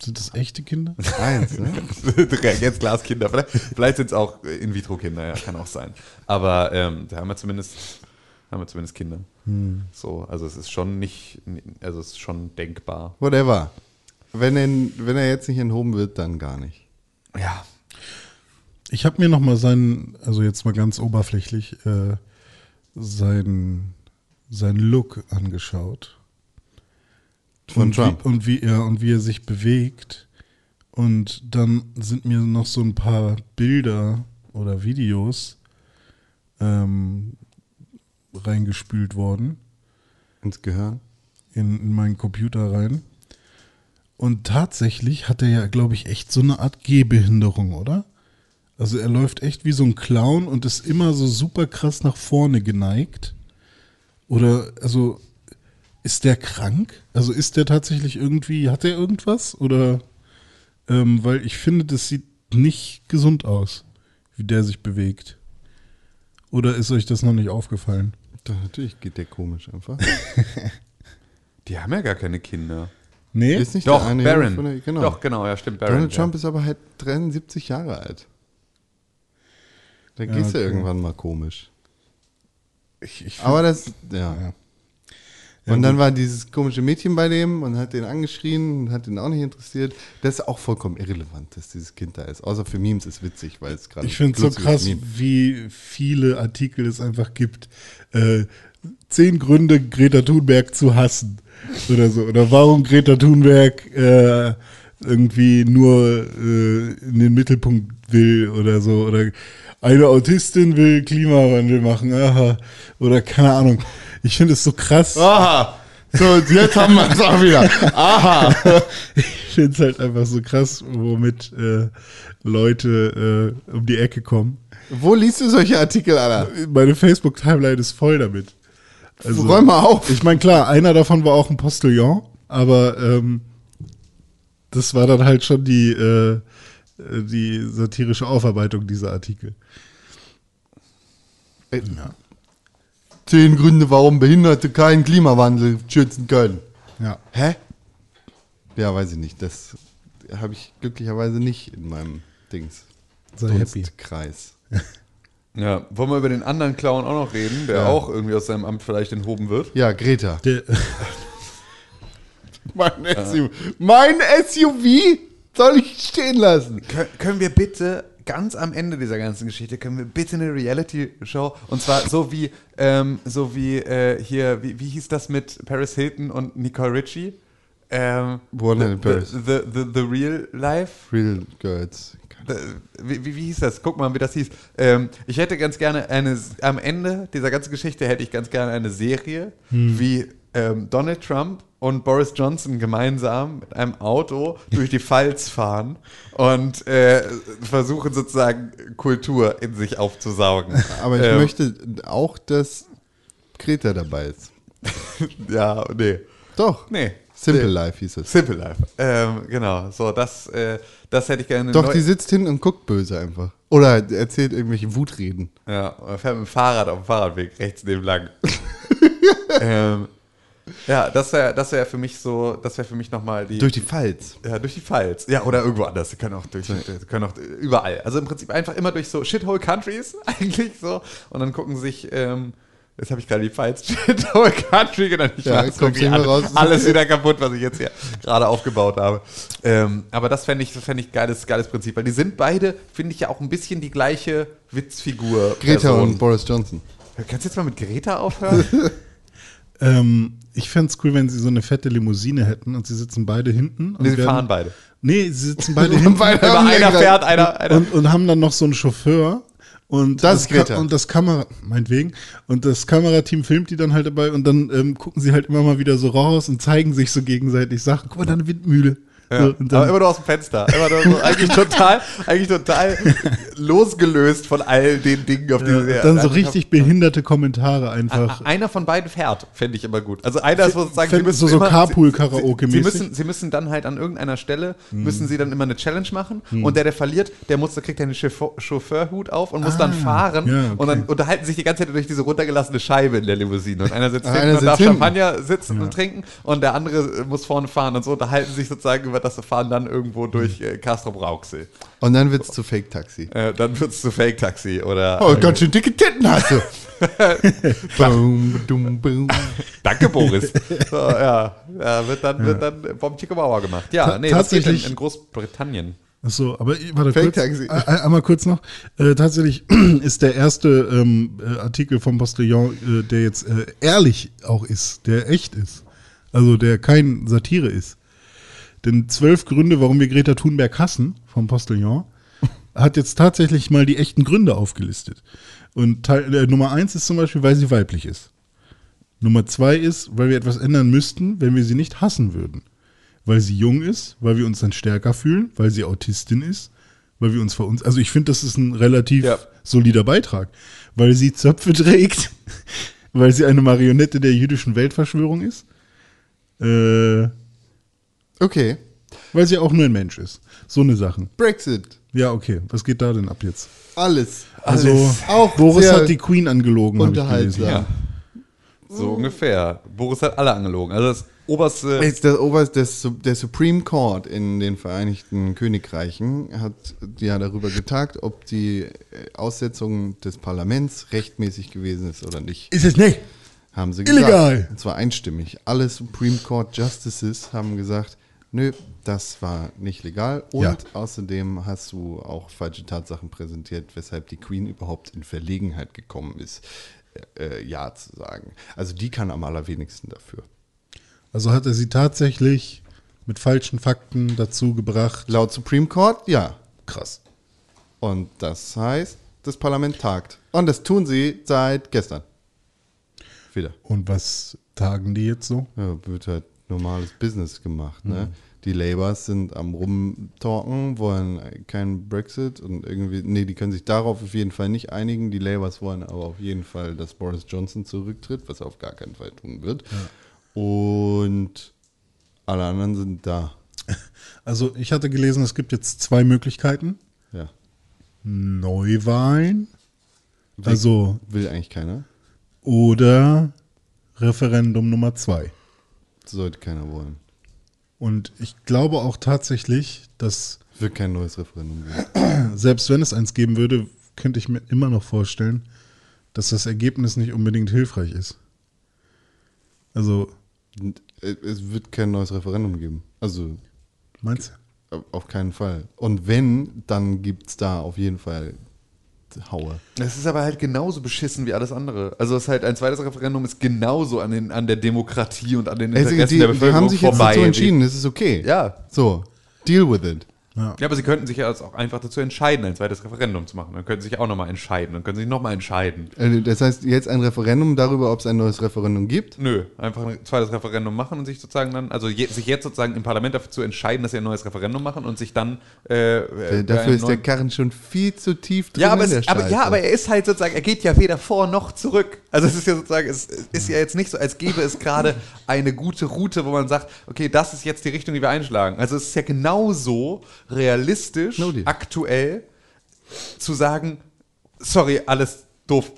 Sind das echte Kinder? *laughs* Eins, ne? *laughs* Jetzt Glaskinder. Vielleicht, vielleicht sind es auch In-vitro-Kinder, ja, kann auch sein. Aber ähm, da haben wir zumindest, haben wir zumindest Kinder. Hm. So, also es ist schon nicht, also es ist schon denkbar. Whatever. Wenn er, wenn er jetzt nicht enthoben wird, dann gar nicht. Ja. Ich habe mir noch mal seinen, also jetzt mal ganz oberflächlich, äh, seinen, seinen Look angeschaut. Von und Trump. Wie, und, wie er, und wie er sich bewegt. Und dann sind mir noch so ein paar Bilder oder Videos ähm, reingespült worden Ins Gehirn. in, in meinen Computer rein. Und tatsächlich hat er ja, glaube ich, echt so eine Art Gehbehinderung, oder? Also er läuft echt wie so ein Clown und ist immer so super krass nach vorne geneigt. Oder, also, ist der krank? Also ist der tatsächlich irgendwie, hat er irgendwas? Oder, ähm, weil ich finde, das sieht nicht gesund aus, wie der sich bewegt. Oder ist euch das noch nicht aufgefallen? Doch, natürlich geht der komisch einfach. *laughs* Die haben ja gar keine Kinder. Nee? Ist nicht Doch, der von der, genau. Doch, genau, ja, stimmt, Barron. Donald Trump ja. ist aber halt 73 Jahre alt. Da Ja, gehst du okay. irgendwann mal komisch. Ich, ich Aber das, ja. Ja. Und dann war dieses komische Mädchen bei dem und hat den angeschrien und hat ihn auch nicht interessiert. Das ist auch vollkommen irrelevant, dass dieses Kind da ist. Außer für Memes ist witzig, weil es gerade Ich finde es so krass, Meme- wie viele Artikel es einfach gibt. Äh, zehn Gründe, Greta Thunberg zu hassen. Oder so. Oder warum Greta Thunberg äh, irgendwie nur äh, in den Mittelpunkt will oder so. Oder eine Autistin will Klimawandel machen. Aha. Oder keine Ahnung. Ich finde es so krass. Aha! So, jetzt haben wir es auch wieder. Aha! *laughs* Ich finde es halt einfach so krass, womit äh, Leute äh, um die Ecke kommen. Wo liest du solche Artikel, Alter? Meine Facebook-Timeline ist voll damit. Also, Räum mal auf. Ich meine, klar, einer davon war auch ein Postillon, aber ähm, das war dann halt schon die, äh, die satirische Aufarbeitung dieser Artikel. Zehn Gründe, warum Behinderte keinen Klimawandel schützen können. Ja. Hä? Ja, weiß ich nicht. Das habe ich glücklicherweise nicht in meinem Dings. Sei happy. Kreis. *laughs* Ja, wollen wir über den anderen Clown auch noch reden, der Ja. auch irgendwie aus seinem Amt vielleicht enthoben wird? Ja, Greta. Der, *laughs* Mein SUV. Mein SUV soll ich stehen lassen. Kön können wir bitte ganz am Ende dieser ganzen Geschichte, können wir bitte eine Reality-Show, und zwar so wie, ähm, so wie äh, hier, wie, wie hieß das mit Paris Hilton und Nicole Richie? Ähm, One the, in Paris. The, the, the, the Real Life? Real Girls. Wie, wie, wie hieß das? Guck mal, wie das hieß. Ähm, ich hätte ganz gerne eine, am Ende dieser ganzen Geschichte hätte ich ganz gerne eine Serie, wie ähm, Donald Trump und Boris Johnson gemeinsam mit einem Auto durch die Pfalz fahren und äh, versuchen sozusagen Kultur in sich aufzusaugen. Aber ich Ähm, möchte auch, dass Greta dabei ist. *laughs* Ja, nee. Doch. Nee. Simple nee. Life hieß es. Simple Life. Ähm, genau, so, das, äh, das hätte ich gerne. Doch, die sitzt hinten und guckt böse einfach. Oder erzählt irgendwelche Wutreden. Ja, und fährt mit dem Fahrrad auf dem Fahrradweg rechts neben lang. *laughs* ähm, ja, das wäre das wär für mich so, das wäre für mich nochmal die. Durch die Pfalz. ja, durch die Pfalz. Ja, oder irgendwo anders. Sie können auch durch, die können auch überall. Also im Prinzip einfach immer durch so Shithole Countries, *laughs* eigentlich so. Und dann gucken sie sich, ähm, jetzt habe ich gerade die Pfalz *laughs* Shithole Country genannt. Ich Ja, weiß kommst irgendwie alles, raus. alles wieder kaputt, was ich jetzt hier gerade aufgebaut habe. Ähm, aber das fände ich, das fänd ich geiles, geiles Prinzip, weil die sind beide, finde ich ja auch ein bisschen die gleiche Witzfigur. Greta Person. und Boris Johnson. Kannst du jetzt mal mit Greta aufhören? *laughs* Ähm, ich fände es cool, wenn sie so eine fette Limousine hätten und sie sitzen beide hinten. Und nee, sie werden- fahren beide. Nee, sie sitzen beide *laughs* hinten. beide Aber haben einer fährt, einer, einer. und, und haben dann noch so einen Chauffeur. Und Das Greta. Und das Kamera, meinetwegen. Und das Kamerateam filmt die dann halt dabei und dann ähm, gucken sie halt immer mal wieder so raus und zeigen sich so gegenseitig Sachen. Guck mal, da eine Windmühle. Ja, So, aber immer nur aus dem Fenster. Immer nur so, *laughs* eigentlich total, *laughs* eigentlich total losgelöst von all den Dingen, auf die ja, sie dann so richtig behinderte Kommentare einfach. Einer von beiden fährt, fände ich immer gut. Also einer ist sozusagen, Fänd- so- so immer- Carpool-Karaoke-mäßig. Sie, sie, müssen, sie müssen dann halt an irgendeiner Stelle, müssen sie dann immer eine Challenge machen und der, der verliert, der muss, der kriegt dann den Chauffeur- Chauffeurhut auf und muss dann fahren ja, okay. und dann unterhalten sich die ganze Zeit durch diese runtergelassene Scheibe in der Limousine und einer sitzt Ah, hinten einer und darf hinten. Champagner sitzen und trinken und der andere muss vorne fahren und so unterhalten sich sozusagen über das Fahren dann irgendwo durch äh, Castro Brauxel. Und dann wird's zu Fake-Taxi. Äh, dann wird es zu Fake-Taxi oder. Oh, ganz schön dicke Titten hast du. boom, boom, boom. Danke, Boris. so, ja, ja, wird dann, wird dann Bom Chico Mauer gemacht. Ja, nee, das geht in, tatsächlich- in Großbritannien. Achso, aber ich- warte Fake kurz. Taxi. Ein- Einmal kurz noch. Äh, tatsächlich *clears throat* ist der erste ähm, äh, Artikel vom Postillon, äh, der jetzt äh, ehrlich auch ist, der echt ist. Also der kein Satire ist. Denn zwölf Gründe, warum wir Greta Thunberg hassen, vom Postillon, hat jetzt tatsächlich mal die echten Gründe aufgelistet. Und Teil, äh, Nummer eins ist zum Beispiel, weil sie weiblich ist. Nummer zwei ist, weil wir etwas ändern müssten, wenn wir sie nicht hassen würden. Weil sie jung ist, weil wir uns dann stärker fühlen, weil sie Autistin ist, weil wir uns vor uns. Also ich finde, das ist ein relativ Ja. solider Beitrag. Weil sie Zöpfe trägt, *laughs* weil sie eine Marionette der jüdischen Weltverschwörung ist, äh, Okay. weil sie auch nur ein Mensch ist. So eine Sachen. Brexit. Ja, okay. Was geht da denn ab jetzt? Alles. Also, Auch Boris hat die Queen angelogen, habe ich gelesen. Ja. So ungefähr. Boris hat alle angelogen. Also das oberste. Jetzt der oberste, das, Su- der Supreme Court in den Vereinigten Königreichen hat ja darüber getagt, ob die äh, Aussetzung des Parlaments rechtmäßig gewesen ist oder nicht. Ist es nicht? Haben sie gesagt. Illegal. Und zwar einstimmig. Alle Supreme Court Justices haben gesagt, nö, das war nicht legal. Und Ja. außerdem hast du auch falsche Tatsachen präsentiert, weshalb die Queen überhaupt in Verlegenheit gekommen ist, äh, Ja zu sagen. Also die kann am allerwenigsten dafür. Also hat er sie tatsächlich mit falschen Fakten dazu gebracht. Laut Supreme Court, ja. Krass. Und das heißt, das Parlament tagt. Und das tun sie seit gestern. Wieder. Und was tagen die jetzt so? Ja, wird halt normales Business gemacht, ne? Mhm. Die Labours sind am rumtalken, wollen keinen Brexit und irgendwie, nee, die können sich darauf auf jeden Fall nicht einigen. Die Labours wollen aber auf jeden Fall, dass Boris Johnson zurücktritt, was er auf gar keinen Fall tun wird. Und alle anderen sind da. *laughs* Also ich hatte gelesen, es gibt jetzt zwei Möglichkeiten. Ja. Neuwahlen. Also Will eigentlich keiner. oder Referendum Nummer zwei. Sollte keiner wollen. Und ich glaube auch tatsächlich, dass Wird kein neues Referendum geben. *clears throat* selbst wenn es eins geben würde, könnte ich mir immer noch vorstellen, dass das Ergebnis nicht unbedingt hilfreich ist. Also, äh, Es wird kein neues Referendum geben. Also meinst du? auf keinen Fall. Und wenn, dann gibt es da auf jeden Fall Haue. Das ist aber halt genauso beschissen wie alles andere. Also es ist halt ein zweites Referendum ist genauso an, den, an der Demokratie und an den Also Interessen die, der die Bevölkerung haben sich jetzt vorbei. dazu entschieden, das ist okay. Ja. So, deal with it. Ja, aber sie könnten sich ja auch einfach dazu entscheiden, ein zweites Referendum zu machen. Dann könnten sie sich auch nochmal entscheiden. Dann können sie sich nochmal entscheiden. Also das heißt, jetzt ein Referendum darüber, ob es ein neues Referendum gibt. Nö, einfach ein zweites Referendum machen und sich sozusagen dann, also je, sich jetzt sozusagen im Parlament dafür zu entscheiden, dass sie ein neues Referendum machen und sich dann. Äh, äh, bei Dafür ist der Karren schon viel zu tief drin ja, aber, in der es, aber, ja, aber er ist halt sozusagen, er geht ja weder vor noch zurück. Also es ist ja sozusagen, es ist ja jetzt nicht so, als gäbe es gerade eine gute Route, wo man sagt, okay, das ist jetzt die Richtung, die wir einschlagen. Also es ist ja genauso realistisch, No aktuell zu sagen, sorry, alles doof.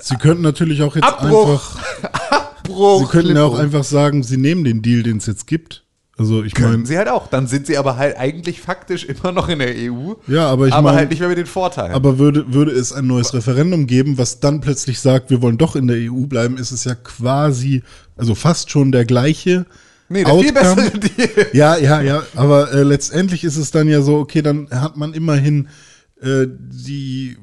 Sie könnten natürlich auch jetzt Abbruch. einfach, *laughs* Bruch. Sie könnten ja auch einfach sagen, Sie nehmen den Deal, den es jetzt gibt. Also ich meine, sie halt auch. Dann sind sie aber halt eigentlich faktisch immer noch in der EU. Ja, aber ich aber mein- halt nicht mehr mit den Vorteilen. aber würde, würde es ein neues Referendum geben, was dann plötzlich sagt, wir wollen doch in der EU bleiben, ist es ja quasi, also fast schon der gleiche nee, der viel bessere Deal. *laughs* Ja, ja, ja, aber äh, letztendlich ist es dann ja so, okay, dann hat man immerhin äh, die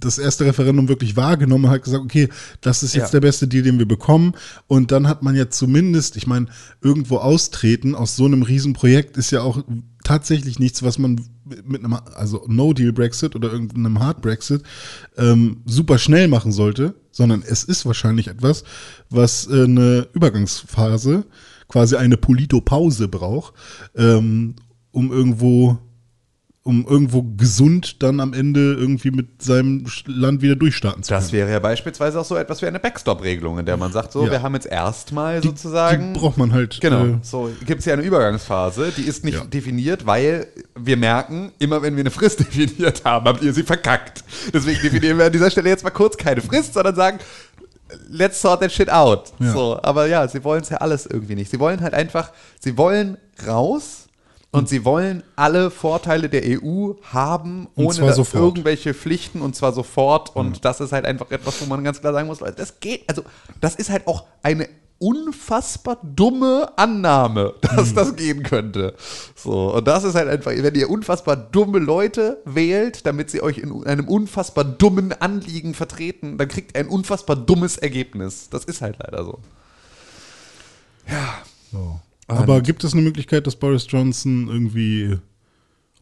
das erste Referendum wirklich wahrgenommen und hat gesagt, okay, das ist jetzt Ja. der beste Deal, den wir bekommen. Und dann hat man ja zumindest, ich meine, irgendwo austreten aus so einem Riesenprojekt ist ja auch tatsächlich nichts, was man mit einem, also No-Deal-Brexit oder irgendeinem Hard-Brexit ähm, super schnell machen sollte, sondern es ist wahrscheinlich etwas, was äh, eine Übergangsphase, quasi eine Politopause braucht, ähm, um irgendwo um irgendwo gesund dann am Ende irgendwie mit seinem Land wieder durchstarten zu können. Das wäre ja beispielsweise auch so etwas wie eine Backstop-Regelung, in der man sagt, so, Ja. wir haben jetzt erstmal sozusagen. Die braucht man halt. Genau, Äh, so gibt es ja eine Übergangsphase, die ist nicht Ja. definiert, weil wir merken, immer wenn wir eine Frist *laughs* definiert haben, habt ihr sie verkackt. Deswegen definieren wir an dieser Stelle jetzt mal kurz keine Frist, sondern sagen, let's sort that shit out. Ja. So, aber ja, sie wollen es ja alles irgendwie nicht. Sie wollen halt einfach, sie wollen raus und sie wollen alle Vorteile der EU haben, ohne irgendwelche Pflichten und zwar sofort. Und das ist halt einfach etwas, wo man ganz klar sagen muss, Leute, das geht, also das ist halt auch eine unfassbar dumme Annahme, *laughs* dass Hm. das gehen könnte. So, und das ist halt einfach, wenn ihr unfassbar dumme Leute wählt, damit sie euch in einem unfassbar dummen Anliegen vertreten, dann kriegt ihr ein unfassbar dummes Ergebnis. Das ist halt leider so. so. Aber gibt es eine Möglichkeit, dass Boris Johnson irgendwie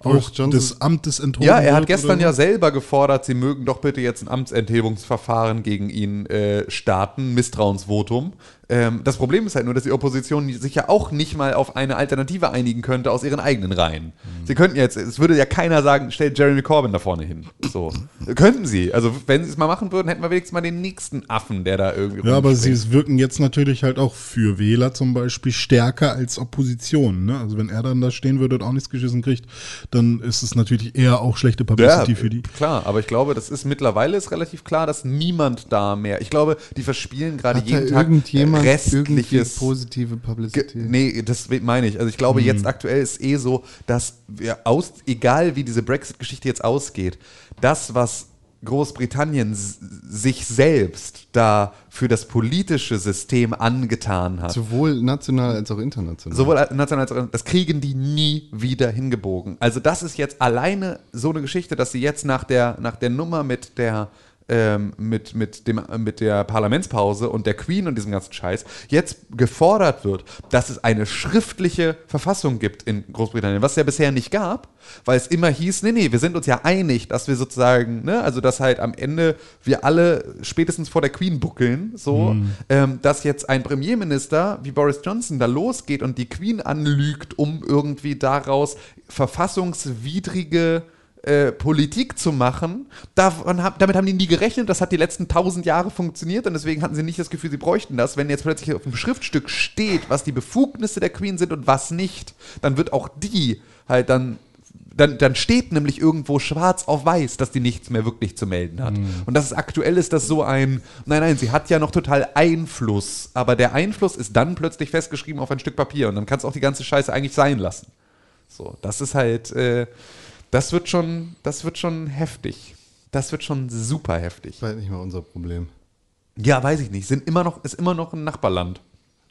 Boris auch Johnson- des Amtes enthoben Ja, er hat gestern ja selber gefordert, sie mögen doch bitte jetzt ein Amtsenthebungsverfahren gegen ihn äh, starten, Misstrauensvotum. Ähm, das Problem ist halt nur, dass die Opposition sich ja auch nicht mal auf eine Alternative einigen könnte aus ihren eigenen Reihen. Mhm. Sie könnten jetzt, es würde ja keiner sagen, stellt Jeremy Corbyn da vorne hin. So. *laughs* könnten sie. Also, wenn sie es mal machen würden, hätten wir wenigstens mal den nächsten Affen, der da irgendwie. Ja, aber sie wirken jetzt natürlich halt auch für Wähler zum Beispiel stärker als Opposition. Ne? Also wenn er dann da stehen würde und auch nichts geschissen kriegt, dann ist es natürlich eher auch schlechte Publicity für die. Klar, aber ich glaube, das ist mittlerweile ist relativ klar, dass niemand da mehr. Ich glaube, die verspielen gerade jeden Tag irgendwie restliches. positive Publicity? Nee, das meine ich. Also ich glaube, jetzt aktuell ist eh so, dass wir aus, egal wie diese Brexit-Geschichte jetzt ausgeht, das, was Großbritannien sich selbst da für das politische System angetan hat, Sowohl national als auch international. Sowohl national als auch das kriegen die nie wieder hingebogen. Also das ist jetzt alleine so eine Geschichte, dass sie jetzt nach der, nach der Nummer mit der ähm, mit, mit, dem, mit der Parlamentspause und der Queen und diesem ganzen Scheiß jetzt gefordert wird, dass es eine schriftliche Verfassung gibt in Großbritannien, was es ja bisher nicht gab, weil es immer hieß, nee, nee, wir sind uns ja einig, dass wir sozusagen, ne, also dass halt am Ende wir alle spätestens vor der Queen buckeln, so, ähm, dass jetzt ein Premierminister wie Boris Johnson da losgeht und die Queen anlügt, um irgendwie daraus verfassungswidrige äh, Politik zu machen. Davon, hab- damit haben die nie gerechnet. Das hat die letzten tausend Jahre funktioniert und deswegen hatten sie nicht das Gefühl, sie bräuchten das. Wenn jetzt plötzlich auf dem Schriftstück steht, was die Befugnisse der Queen sind und was nicht, dann wird auch die halt dann. Dann, dann steht nämlich irgendwo schwarz auf weiß, dass die nichts mehr wirklich zu melden hat. Und das ist aktuell ist das so ein, nein, nein, sie hat ja noch total Einfluss, aber der Einfluss ist dann plötzlich festgeschrieben auf ein Stück Papier und dann kannst du auch die ganze Scheiße eigentlich sein lassen. So, das ist halt, äh, das wird schon, das wird schon heftig. Das wird schon super heftig. Das war nicht mal unser Problem. Ja, weiß ich nicht. Sind immer noch, ist immer noch ein Nachbarland.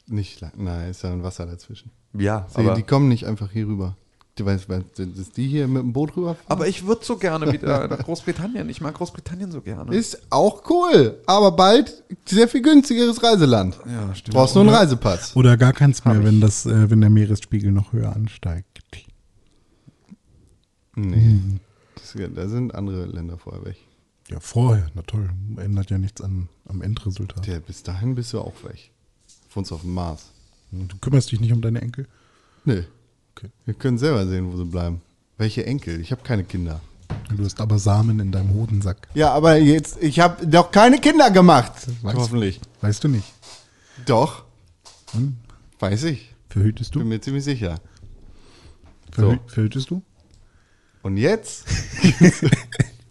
Nicht lang. Nein, ist ja ein Wasser dazwischen. Ja, Sie, aber, die kommen nicht einfach hier rüber. Du weißt, weißt, dass die hier mit dem Boot rüber aber ich würde so gerne wieder nach Großbritannien. Ich mag Großbritannien so gerne. Ist auch cool, aber bald sehr viel günstigeres Reiseland. ja, stimmt. Brauchst nur einen Reisepass. Oder gar keins mehr, wenn das, äh, wenn der Meeresspiegel noch höher ansteigt. Nee. Das, da sind andere Länder vorher weg. Ja, vorher, na toll. Ändert ja nichts an, am Endresultat. Ja, bis dahin bist du auch weg. Für uns auf dem Mars. Du kümmerst dich nicht um deine Enkel? Nee. Okay. Wir können selber sehen, wo sie bleiben. Welche Enkel? Ich habe keine Kinder. Du hast aber Samen in deinem Hodensack. Ja, aber jetzt, ich habe doch keine Kinder gemacht. Weiß- Hoffentlich. Weißt du nicht. Doch. Hm? Weiß ich. Verhütest Bin du? mir ziemlich sicher. Verhü Verhütest du? Und jetzt? *laughs*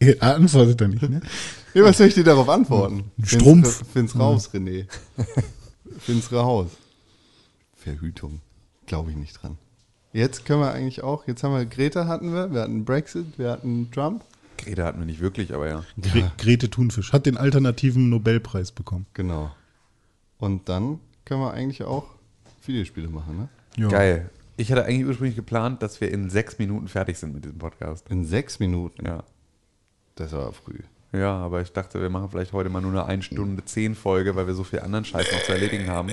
Er antwortet er nicht, ne? *laughs* Ja, was soll ich dir darauf antworten? Strumpf. Find's, find's raus, René. *laughs* Find's raus. Verhütung. Glaube ich nicht dran. Jetzt können wir eigentlich auch, jetzt haben wir Greta hatten wir, wir hatten Brexit, wir hatten Trump. Greta hatten wir nicht wirklich, aber ja. Gre Grete Thunfisch hat den alternativen Nobelpreis bekommen. Genau. Und dann können wir eigentlich auch Videospiele machen, ne? Ja. Geil. Ich hatte eigentlich ursprünglich geplant, dass wir in sechs Minuten fertig sind mit diesem Podcast. In sechs Minuten. Ja. Das war früh. Ja, aber ich dachte, wir machen vielleicht heute mal nur eine 1 Stunde 10 Folge, weil wir so viel anderen Scheiß noch zu erledigen haben.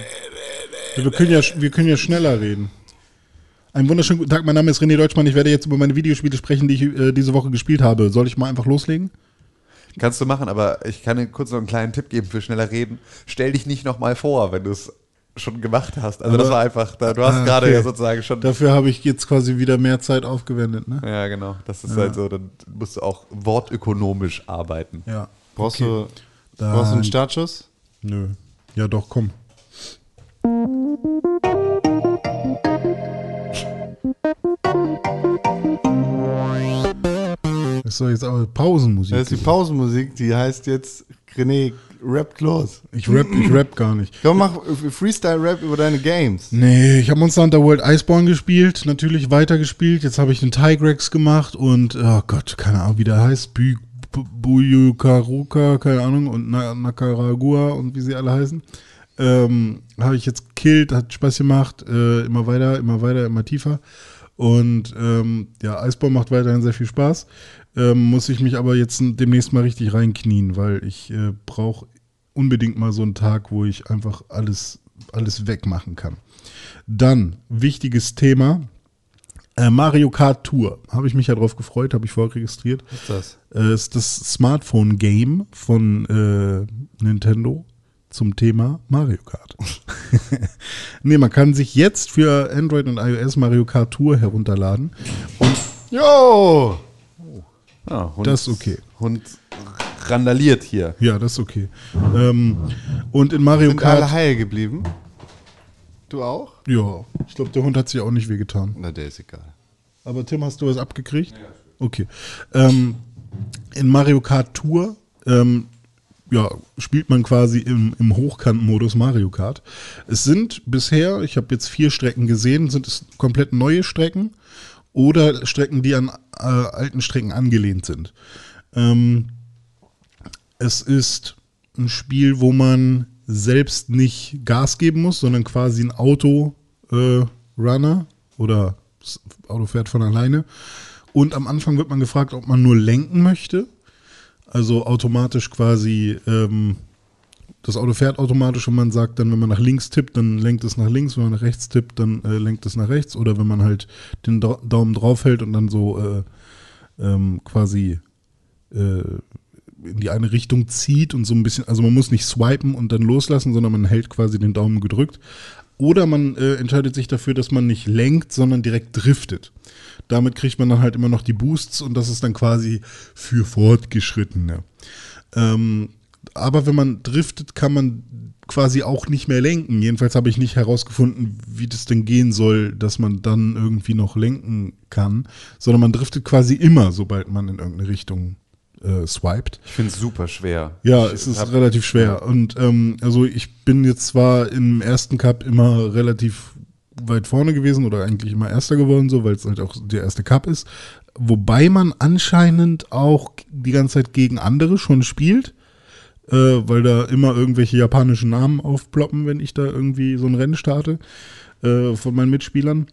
Ja, wir, können ja, wir können ja schneller reden. Einen wunderschönen guten Tag, mein Name ist René Deutschmann. Ich werde jetzt über meine Videospiele sprechen, die ich äh, diese Woche gespielt habe. Soll ich mal einfach loslegen? Kannst du machen, aber ich kann dir kurz noch einen kleinen Tipp geben für schneller reden. Stell dich nicht nochmal vor, wenn du es schon gemacht hast. Also das Aber- war einfach, da, du hast Ah, gerade okay. ja sozusagen schon. Dafür habe ich jetzt quasi wieder mehr Zeit aufgewendet, ne? ja, genau. Das ist halt so, dann musst du auch wortökonomisch arbeiten. Ja. Brauchst Okay. du Dann- brauchst du einen Startschuss? Nö. Ja, doch, komm. Das ist doch jetzt aber Pausenmusik. Das ist die Pausenmusik, die heißt jetzt René rappt los. ich rap, ich rap gar nicht. Komm, mach Freestyle-Rap über deine Games. Nee, ich habe Monster Hunter World Iceborne gespielt, natürlich weitergespielt. Jetzt habe ich den Tigrex gemacht und, oh Gott, keine Ahnung, wie der heißt. Bü Bu- Buyukaruka, keine Ahnung, und Na Nakaragua und wie sie alle heißen. Ähm, habe ich jetzt gekillt, hat Spaß gemacht, äh, immer weiter, immer weiter, immer tiefer. Und ähm, ja, Eisbau macht weiterhin sehr viel Spaß. Ähm, muss ich mich aber jetzt demnächst mal richtig reinknien, weil ich äh, brauche unbedingt mal so einen Tag, wo ich einfach alles, alles wegmachen kann. Dann, wichtiges Thema, äh, Mario Kart Tour. Habe ich mich ja drauf gefreut, habe ich vorregistriert. Was ist das? Äh, ist das Smartphone-Game von äh, Nintendo zum Thema Mario Kart. *laughs* nee, man kann sich jetzt für Android und iOS Mario Kart Tour herunterladen. Und Jo! Ja, Hund, Das ist okay. Hund randaliert hier. ja, das ist okay. Ähm, und in Mario Sind alle Kart. heil geblieben? Du auch? Ja, ich glaube, der Hund hat sich auch nicht wehgetan. Na, der ist egal. Aber Tim, hast du was abgekriegt? Okay. Ähm, in Mario Kart Tour ähm, ja, spielt man quasi im, im Hochkant-Modus Mario Kart. Es sind bisher, ich habe jetzt vier Strecken gesehen, sind es komplett neue Strecken oder Strecken, die an äh, alten Strecken angelehnt sind. Ähm, es ist ein Spiel, wo man selbst nicht Gas geben muss, sondern quasi ein Auto äh, Runner oder das Auto fährt von alleine. Und am Anfang wird man gefragt, ob man nur lenken möchte. Also automatisch quasi, ähm, das Auto fährt automatisch und man sagt dann, wenn man nach links tippt, dann lenkt es nach links, wenn man nach rechts tippt, dann äh, lenkt es nach rechts. Oder wenn man halt den Dau- Daumen drauf hält und dann so äh, ähm, quasi äh, in die eine Richtung zieht und so ein bisschen, also man muss nicht swipen und dann loslassen, sondern man hält quasi den Daumen gedrückt. Oder man äh, entscheidet sich dafür, dass man nicht lenkt, sondern direkt driftet. Damit kriegt man dann halt immer noch die Boosts und das ist dann quasi für Fortgeschrittene. Ähm, aber wenn man driftet, kann man quasi auch nicht mehr lenken. Jedenfalls habe ich nicht herausgefunden, wie das denn gehen soll, dass man dann irgendwie noch lenken kann, sondern man driftet quasi immer, sobald man in irgendeine Richtung äh, swiped. Ich finde es super schwer. Ja, ich es ist relativ schwer. Und ähm, also ich bin jetzt zwar im ersten Cup immer relativ weit vorne gewesen oder eigentlich immer Erster geworden, so, weil es halt auch der erste Cup ist. Wobei man anscheinend auch die ganze Zeit gegen andere schon spielt, äh, weil da immer irgendwelche japanischen Namen aufploppen, wenn ich da irgendwie so ein Rennen starte äh, von meinen Mitspielern.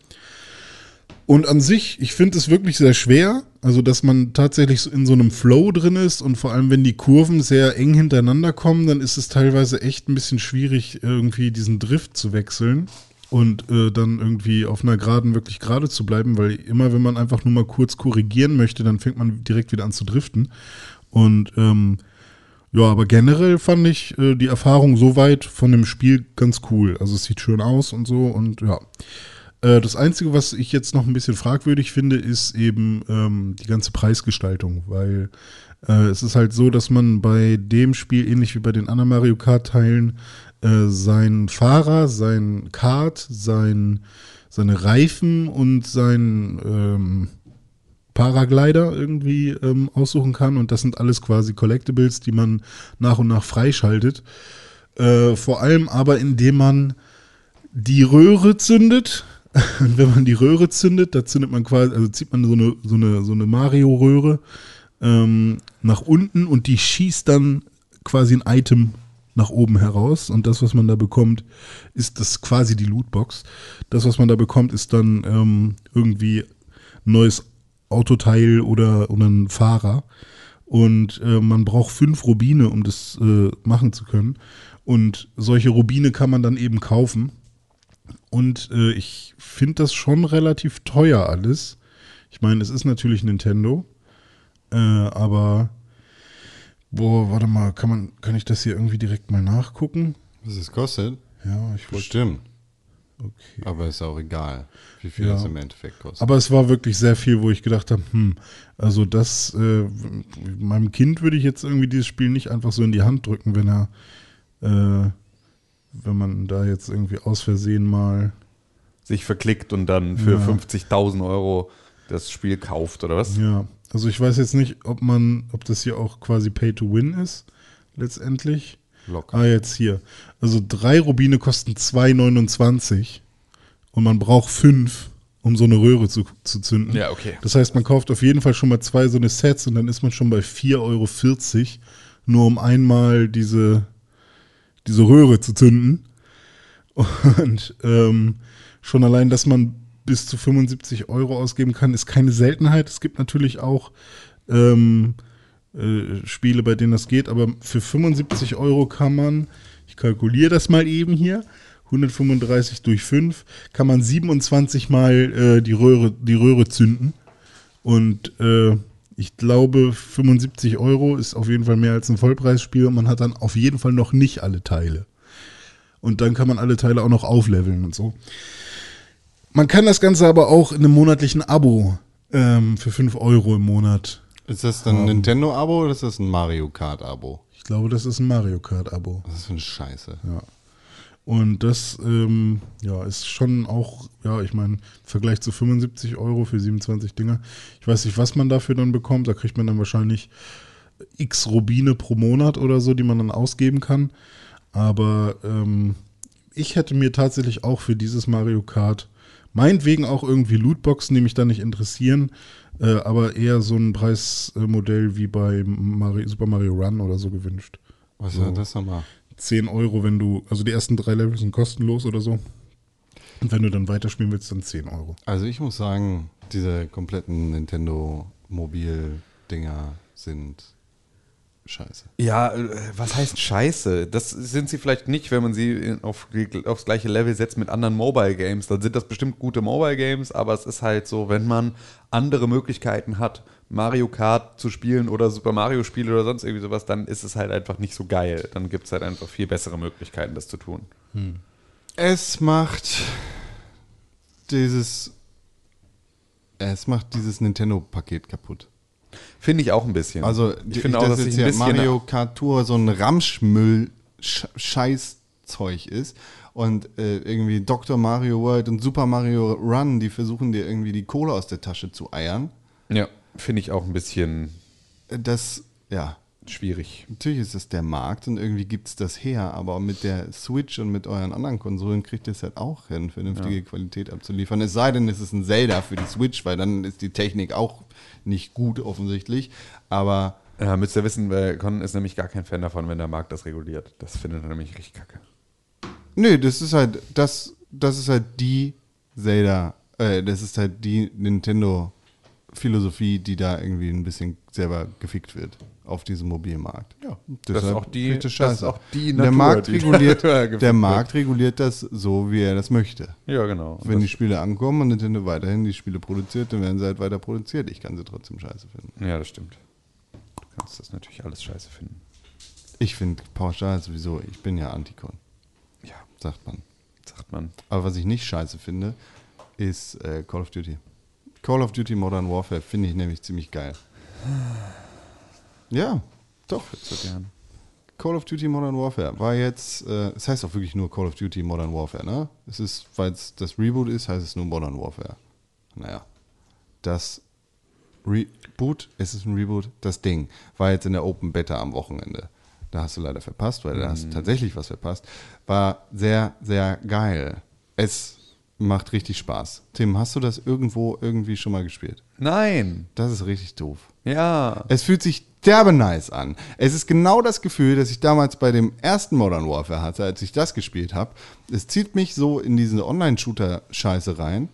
Und an sich, ich finde es wirklich sehr schwer, also dass man tatsächlich in so einem Flow drin ist und vor allem, wenn die Kurven sehr eng hintereinander kommen, dann ist es teilweise echt ein bisschen schwierig, irgendwie diesen Drift zu wechseln. und äh, dann irgendwie auf einer Geraden wirklich gerade zu bleiben, weil immer, wenn man einfach nur mal kurz korrigieren möchte, dann fängt man direkt wieder an zu driften. Und ähm, ja, aber generell fand ich äh, die Erfahrung soweit von dem Spiel ganz cool. Also es sieht schön aus und so und ja. Äh, das Einzige, was ich jetzt noch ein bisschen fragwürdig finde, ist eben ähm, die ganze Preisgestaltung, weil äh, es ist halt so, dass man bei dem Spiel, ähnlich wie bei den anderen Mario Kart-Teilen, äh, sein Fahrer, sein Kart, sein, seine Reifen und sein ähm, Paraglider irgendwie ähm, aussuchen kann. Und das sind alles quasi Collectibles, die man nach und nach freischaltet. Äh, vor allem aber, indem man die Röhre zündet. *laughs* Und wenn man die Röhre zündet, da zündet man quasi, also zieht man so eine, so eine, so eine Mario-Röhre ähm, nach unten und die schießt dann quasi ein Item nach oben heraus. Und das, was man da bekommt, ist das quasi die Lootbox. Das, was man da bekommt, ist dann ähm, irgendwie neues Autoteil oder, oder ein Fahrer. Und äh, man braucht fünf Rubine, um das äh, machen zu können. Und solche Rubine kann man dann eben kaufen. Und äh, ich finde das schon relativ teuer alles. Ich meine, es ist natürlich Nintendo. Äh, aber, boah, warte mal, kann, man, kann ich das hier irgendwie direkt mal nachgucken? Was es kostet? Ja, ich wollte. Bestimmt. Okay. Aber ist auch egal, wie viel Ja. das im Endeffekt kostet. Aber es war wirklich sehr viel, wo ich gedacht habe, hm, also das, äh, meinem Kind würde ich jetzt irgendwie dieses Spiel nicht einfach so in die Hand drücken, wenn er, äh, wenn man da jetzt irgendwie aus Versehen mal, Sich verklickt und dann für Ja. 50.000 Euro das Spiel kauft, oder was? ja, also ich weiß jetzt nicht, ob man, ob das hier auch quasi Pay to Win ist, letztendlich. Locker. Ah, jetzt hier. Also drei Rubine kosten 2,29 und man braucht fünf, um so eine Röhre zu, zu zünden. Ja, okay. Das heißt, man kauft auf jeden Fall schon mal zwei so eine Sets und dann ist man schon bei 4,40 Euro, nur um einmal diese, diese Röhre zu zünden. Und ähm, schon allein, dass man bis zu 75 Euro ausgeben kann, ist keine Seltenheit. Es gibt natürlich auch ähm, äh, Spiele, bei denen das geht, aber für 75 Euro kann man, ich kalkuliere das mal eben hier, 135 durch 5, kann man 27 Mal äh, die, Röhre, die Röhre zünden. Und äh, ich glaube, 75 Euro ist auf jeden Fall mehr als ein Vollpreisspiel und man hat dann auf jeden Fall noch nicht alle Teile. Und dann kann man alle Teile auch noch aufleveln und so. Man kann das Ganze aber auch in einem monatlichen Abo ähm, für 5 Euro im Monat. Ist das dann ein Nintendo-Abo oder ist das ein Mario Kart-Abo? Ich glaube, das ist ein Mario Kart-Abo. Ist das für eine Scheiße? Ja. Und das ähm, ja, ist schon auch, ja, ich meine, im Vergleich zu 75 Euro für 27 Dinger. Ich weiß nicht, was man dafür dann bekommt. Da kriegt man dann wahrscheinlich x Rubine pro Monat oder so, die man dann ausgeben kann. Aber ähm, ich hätte mir tatsächlich auch für dieses Mario Kart, meinetwegen auch irgendwie Lootboxen, die mich da nicht interessieren, äh, aber eher so ein Preismodell wie bei Mario, Super Mario Run oder so gewünscht. Was So. ist das nochmal? 10 Euro, wenn du, also die ersten drei Level sind kostenlos oder so. Und wenn du dann weiterspielen willst, dann 10 Euro. Also ich muss sagen, diese kompletten Nintendo-Mobil-Dinger sind scheiße. Ja, äh, was heißt Scheiße? Das sind sie vielleicht nicht, wenn man sie auf, aufs gleiche Level setzt mit anderen Mobile Games. Dann sind das bestimmt gute Mobile Games, aber es ist halt so, wenn man andere Möglichkeiten hat, Mario Kart zu spielen oder Super Mario Spiele oder sonst irgendwie sowas, dann ist es halt einfach nicht so geil. Dann gibt es halt einfach viel bessere Möglichkeiten, das zu tun. Es macht dieses es macht dieses Nintendo-Paket kaputt. Finde ich auch ein bisschen. Also ich finde auch, dass jetzt sich ein bisschen Mario Kart Tour so ein Ramschmüll-Scheißzeug ist und äh, irgendwie Dr. Mario World und Super Mario Run, die versuchen dir irgendwie die Kohle aus der Tasche zu eiern. ja, finde ich auch ein bisschen Das, ja, schwierig. natürlich ist es der Markt und irgendwie gibt es das her, aber mit der Switch und mit euren anderen Konsolen kriegt ihr es halt auch hin, vernünftige Qualität abzuliefern. Es sei denn, es ist ein Zelda für die Switch, weil dann ist die Technik auch nicht gut offensichtlich. Aber Ja, müsst ihr wissen, weil Con ist nämlich gar kein Fan davon, wenn der Markt das reguliert. Das findet er nämlich richtig kacke. Nö, das ist halt, das, das ist halt die Zelda, äh, das ist halt die Nintendo Philosophie, die da irgendwie ein bisschen selber gefickt wird auf diesem Mobilmarkt. Ja, Das ist auch die- das ist auch die der Natur, Markt die *laughs* reguliert, der wird. Markt reguliert das so, wie er das möchte. Ja, genau. Wenn die Spiele ankommen und Nintendo weiterhin die Spiele produziert, dann werden sie halt weiter produziert. Ich kann sie trotzdem scheiße finden. ja, das stimmt. Du kannst das natürlich alles scheiße finden. Ich finde pauschal sowieso, ich bin ja Antikon, Ja, sagt man. sagt man. Aber was ich nicht scheiße finde, ist äh, Call of Duty. Call of Duty Modern Warfare finde ich nämlich ziemlich geil. Ja, doch. So gern. Call of Duty Modern Warfare war jetzt, äh, es heißt auch wirklich nur Call of Duty Modern Warfare, ne? Es ist, weil es das Reboot ist, heißt es nur Modern Warfare. Naja. Das Reboot, es ist ein Reboot, das Ding war jetzt in der Open Beta am Wochenende. Da hast du leider verpasst, weil da hast du tatsächlich was verpasst. War sehr, sehr geil. Es macht richtig Spaß. Tim, hast du das irgendwo irgendwie schon mal gespielt? Nein. Das ist richtig doof. Ja. Es fühlt sich derbe nice an. Es ist genau das Gefühl, das ich damals bei dem ersten Modern Warfare hatte, als ich das gespielt habe. Es zieht mich so in diese Online-Shooter-Scheiße rein,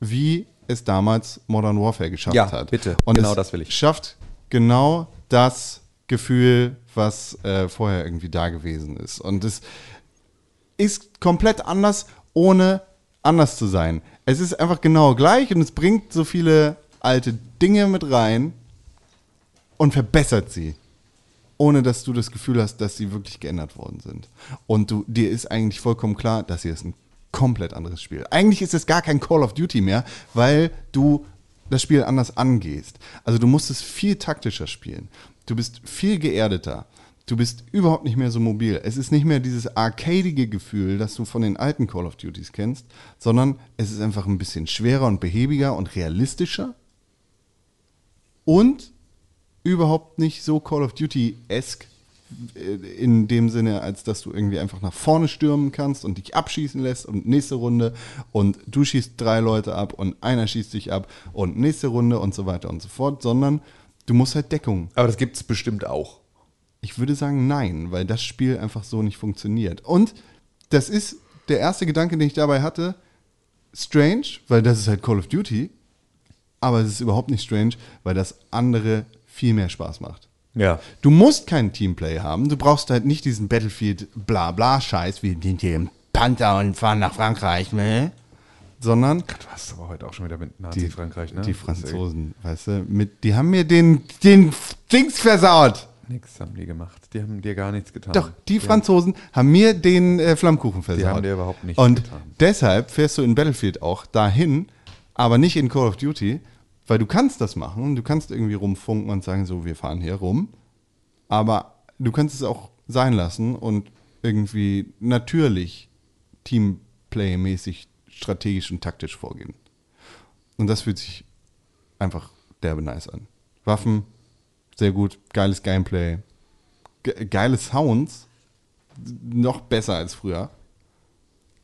wie es damals Modern Warfare geschafft Ja, hat. bitte. Und Genau es das will ich. schafft genau das Gefühl, was äh, vorher irgendwie da gewesen ist. Und es ist komplett anders, ohne anders zu sein. Es ist einfach genau gleich und es bringt so viele alte Dinge mit rein und verbessert sie, ohne dass du das Gefühl hast, dass sie wirklich geändert worden sind. Und du, dir ist eigentlich vollkommen klar, dass hier ist ein komplett anderes Spiel. Eigentlich ist es gar kein Call of Duty mehr, weil du das Spiel anders angehst. Also du musst es viel taktischer spielen. Du bist viel geerdeter. Du bist überhaupt nicht mehr so mobil. Es ist nicht mehr dieses arcadige Gefühl, das du von den alten Call of Duties kennst, sondern es ist einfach ein bisschen schwerer und behäbiger und realistischer. Und überhaupt nicht so Call of Duty-esque äh, in dem Sinne, als dass du irgendwie einfach nach vorne stürmen kannst und dich abschießen lässt und nächste Runde und du schießt drei Leute ab und einer schießt dich ab und nächste Runde und so weiter und so fort, sondern du musst halt Deckung. Aber das gibt es bestimmt auch. Ich würde sagen nein, weil das Spiel einfach so nicht funktioniert. Und das ist der erste Gedanke, den ich dabei hatte, strange, weil das ist halt Call of Duty, aber es ist überhaupt nicht strange, weil das andere viel mehr Spaß macht. Ja. Du musst keinen Teamplay haben. Du brauchst halt nicht diesen Battlefield-Blabla-Scheiß wie den hier im Panther und fahren nach Frankreich, ne? Sondern Du hast aber heute auch schon wieder mit Nazi-Frankreich, ne? die Franzosen, weißt du, mit, die haben mir den, den Dings versaut. Nix haben die gemacht. Die haben dir gar nichts getan. Doch, die Franzosen haben mir den äh, Flammkuchen versaut. haben dir überhaupt nichts Und getan. deshalb fährst du in Battlefield auch dahin, aber nicht in Call of Duty, weil du kannst das machen. Du kannst irgendwie rumfunken und sagen, so, wir fahren hier rum. Aber du kannst es auch sein lassen und irgendwie natürlich Teamplay-mäßig strategisch und taktisch vorgehen. Und das fühlt sich einfach derbe nice an. Waffen, sehr gut, geiles Gameplay, ge geile Sounds, noch besser als früher.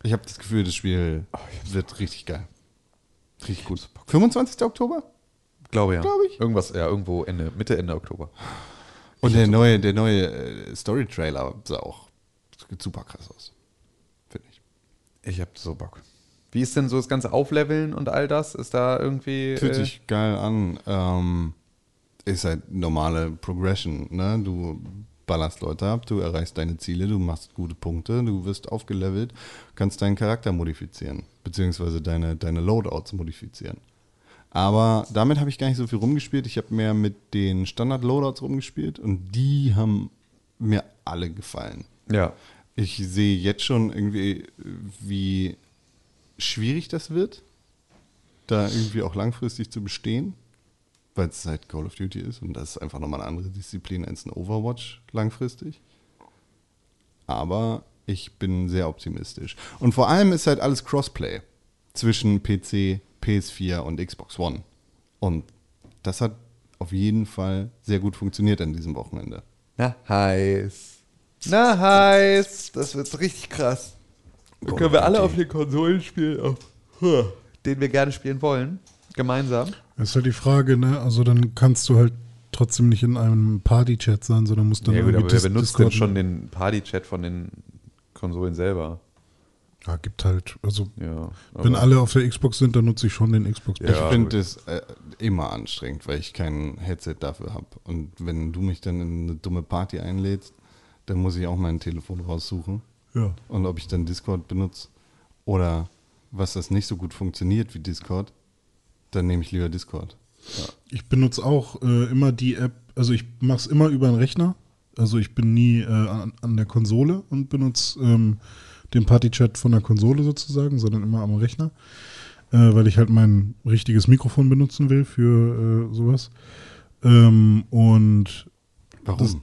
Ich habe das Gefühl, das Spiel wird richtig geil. Richtig gut. 25. Oktober? Glaube ja. Glaube ich. Irgendwas, ja, irgendwo Ende, Mitte, Ende Oktober. Und der neue, der neue äh, Story-Trailer sah auch super krass aus. Finde ich. Ich hab so Bock. Wie ist denn so das ganze Aufleveln und all das? Ist da irgendwie. Fühlt äh, sich geil an. Ähm, ist halt normale Progression. Ne? Du ballerst Leute ab, du erreichst deine Ziele, du machst gute Punkte, du wirst aufgelevelt, kannst deinen Charakter modifizieren, beziehungsweise deine, deine Loadouts modifizieren. Aber damit habe ich gar nicht so viel rumgespielt. Ich habe mehr mit den Standard-Loadouts rumgespielt und die haben mir alle gefallen. Ja. Ich sehe jetzt schon irgendwie, wie schwierig das wird, da irgendwie auch langfristig zu bestehen, weil es halt Call of Duty ist und das ist einfach nochmal eine andere Disziplin als ein Overwatch langfristig. Aber ich bin sehr optimistisch. Und vor allem ist halt alles Crossplay zwischen PC, PS4 und Xbox One. Und das hat auf jeden Fall sehr gut funktioniert an diesem Wochenende. Na, heiß. Na, heiß. Das wird richtig krass. Dann können wir alle auf den Konsolen spielen, auf, den wir gerne spielen wollen. Gemeinsam. Das ist halt die Frage, ne? Also dann kannst du halt trotzdem nicht in einem Party-Chat sein, sondern musst dann Ja, gut, aber wer benutzt denn Discord- schon den Party-Chat von den Konsolen selber? Ja, gibt halt, also Ja, wenn alle auf der Xbox sind, dann nutze ich schon den Xbox. Ja. ich finde es äh, immer anstrengend, weil ich kein Headset dafür habe. Und wenn du mich dann in eine dumme Party einlädst, dann muss ich auch mein Telefon raussuchen. ja. Und ob ich dann Discord benutze oder was das nicht so gut funktioniert wie Discord, dann nehme ich lieber Discord. Ich benutze auch äh, immer die App, also ich mache es immer über einen Rechner. Also ich bin nie äh, an, an der Konsole und benutze ähm, den Partychat von der Konsole sozusagen, sondern immer am Rechner, äh, weil ich halt mein richtiges Mikrofon benutzen will für äh, sowas. Ähm, und Warum? Das-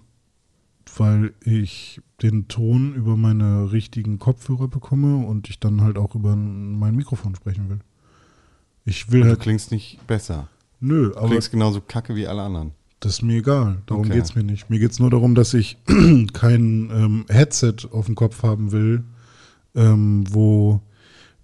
weil ich den Ton über meine richtigen Kopfhörer bekomme und ich dann halt auch über mein Mikrofon sprechen will. Ich will du halt, klingst nicht besser. nö, Du aber klingst genauso kacke wie alle anderen. das ist mir egal. Darum Okay. geht's mir nicht. Mir geht's nur darum, dass ich *clears throat* kein ähm, Headset auf dem Kopf haben will, ähm, wo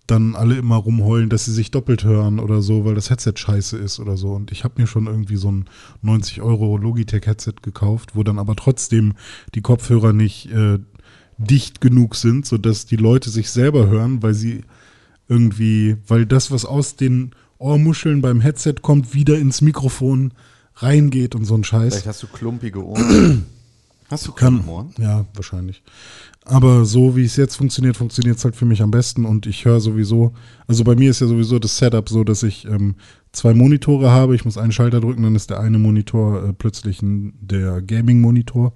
dann alle immer rumheulen, dass sie sich doppelt hören oder so, weil das Headset scheiße ist oder so. Und ich habe mir schon irgendwie so ein 90 Euro Logitech-Headset gekauft, wo dann aber trotzdem die Kopfhörer nicht äh, dicht genug sind, sodass die Leute sich selber hören, weil sie irgendwie, weil das, was aus den Ohrmuscheln beim Headset kommt, wieder ins Mikrofon reingeht und so ein Scheiß. Vielleicht hast du klumpige Ohren. *clears throat* Hast du Kann, Ohren? ja, wahrscheinlich. Aber so wie es jetzt funktioniert, funktioniert es halt für mich am besten und ich höre sowieso, also bei mir ist ja sowieso das Setup so, dass ich ähm, zwei Monitore habe, ich muss einen Schalter drücken, dann ist der eine Monitor äh, plötzlich ein, der Gaming-Monitor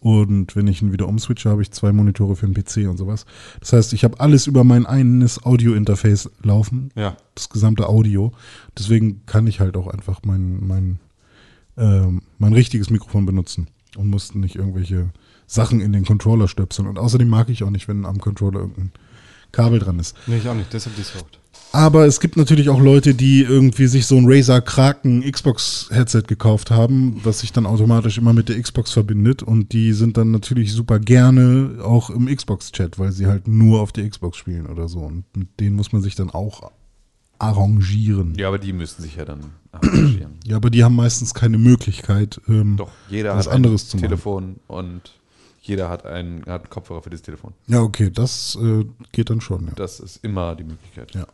und wenn ich ihn wieder umswitche, habe ich zwei Monitore für den PC und sowas. Das heißt, ich habe alles über mein eines Audio-Interface laufen, Ja. das gesamte Audio. Deswegen kann ich halt auch einfach mein, mein, ähm, mein richtiges Mikrofon benutzen und muss nicht irgendwelche Sachen in den Controller stöpseln. Und außerdem mag ich auch nicht, wenn am Controller irgendein Kabel dran ist. Nee, ich auch nicht, deshalb Discord. Aber es gibt natürlich auch Leute, die irgendwie sich so ein Razer Kraken Xbox Headset gekauft haben, was sich dann automatisch immer mit der Xbox verbindet und die sind dann natürlich super gerne auch im Xbox Chat, weil sie halt nur auf der Xbox spielen oder so und mit denen muss man sich dann auch arrangieren. ja, aber die müssen sich ja dann arrangieren. *clears throat* Ja, aber die haben meistens keine Möglichkeit, ähm, Doch, jeder was hat anderes ein zu machen. Telefon und jeder hat einen, hat einen Kopfhörer für das Telefon. Ja, okay, das äh, geht dann schon. Ja. Das ist immer die Möglichkeit. Ja.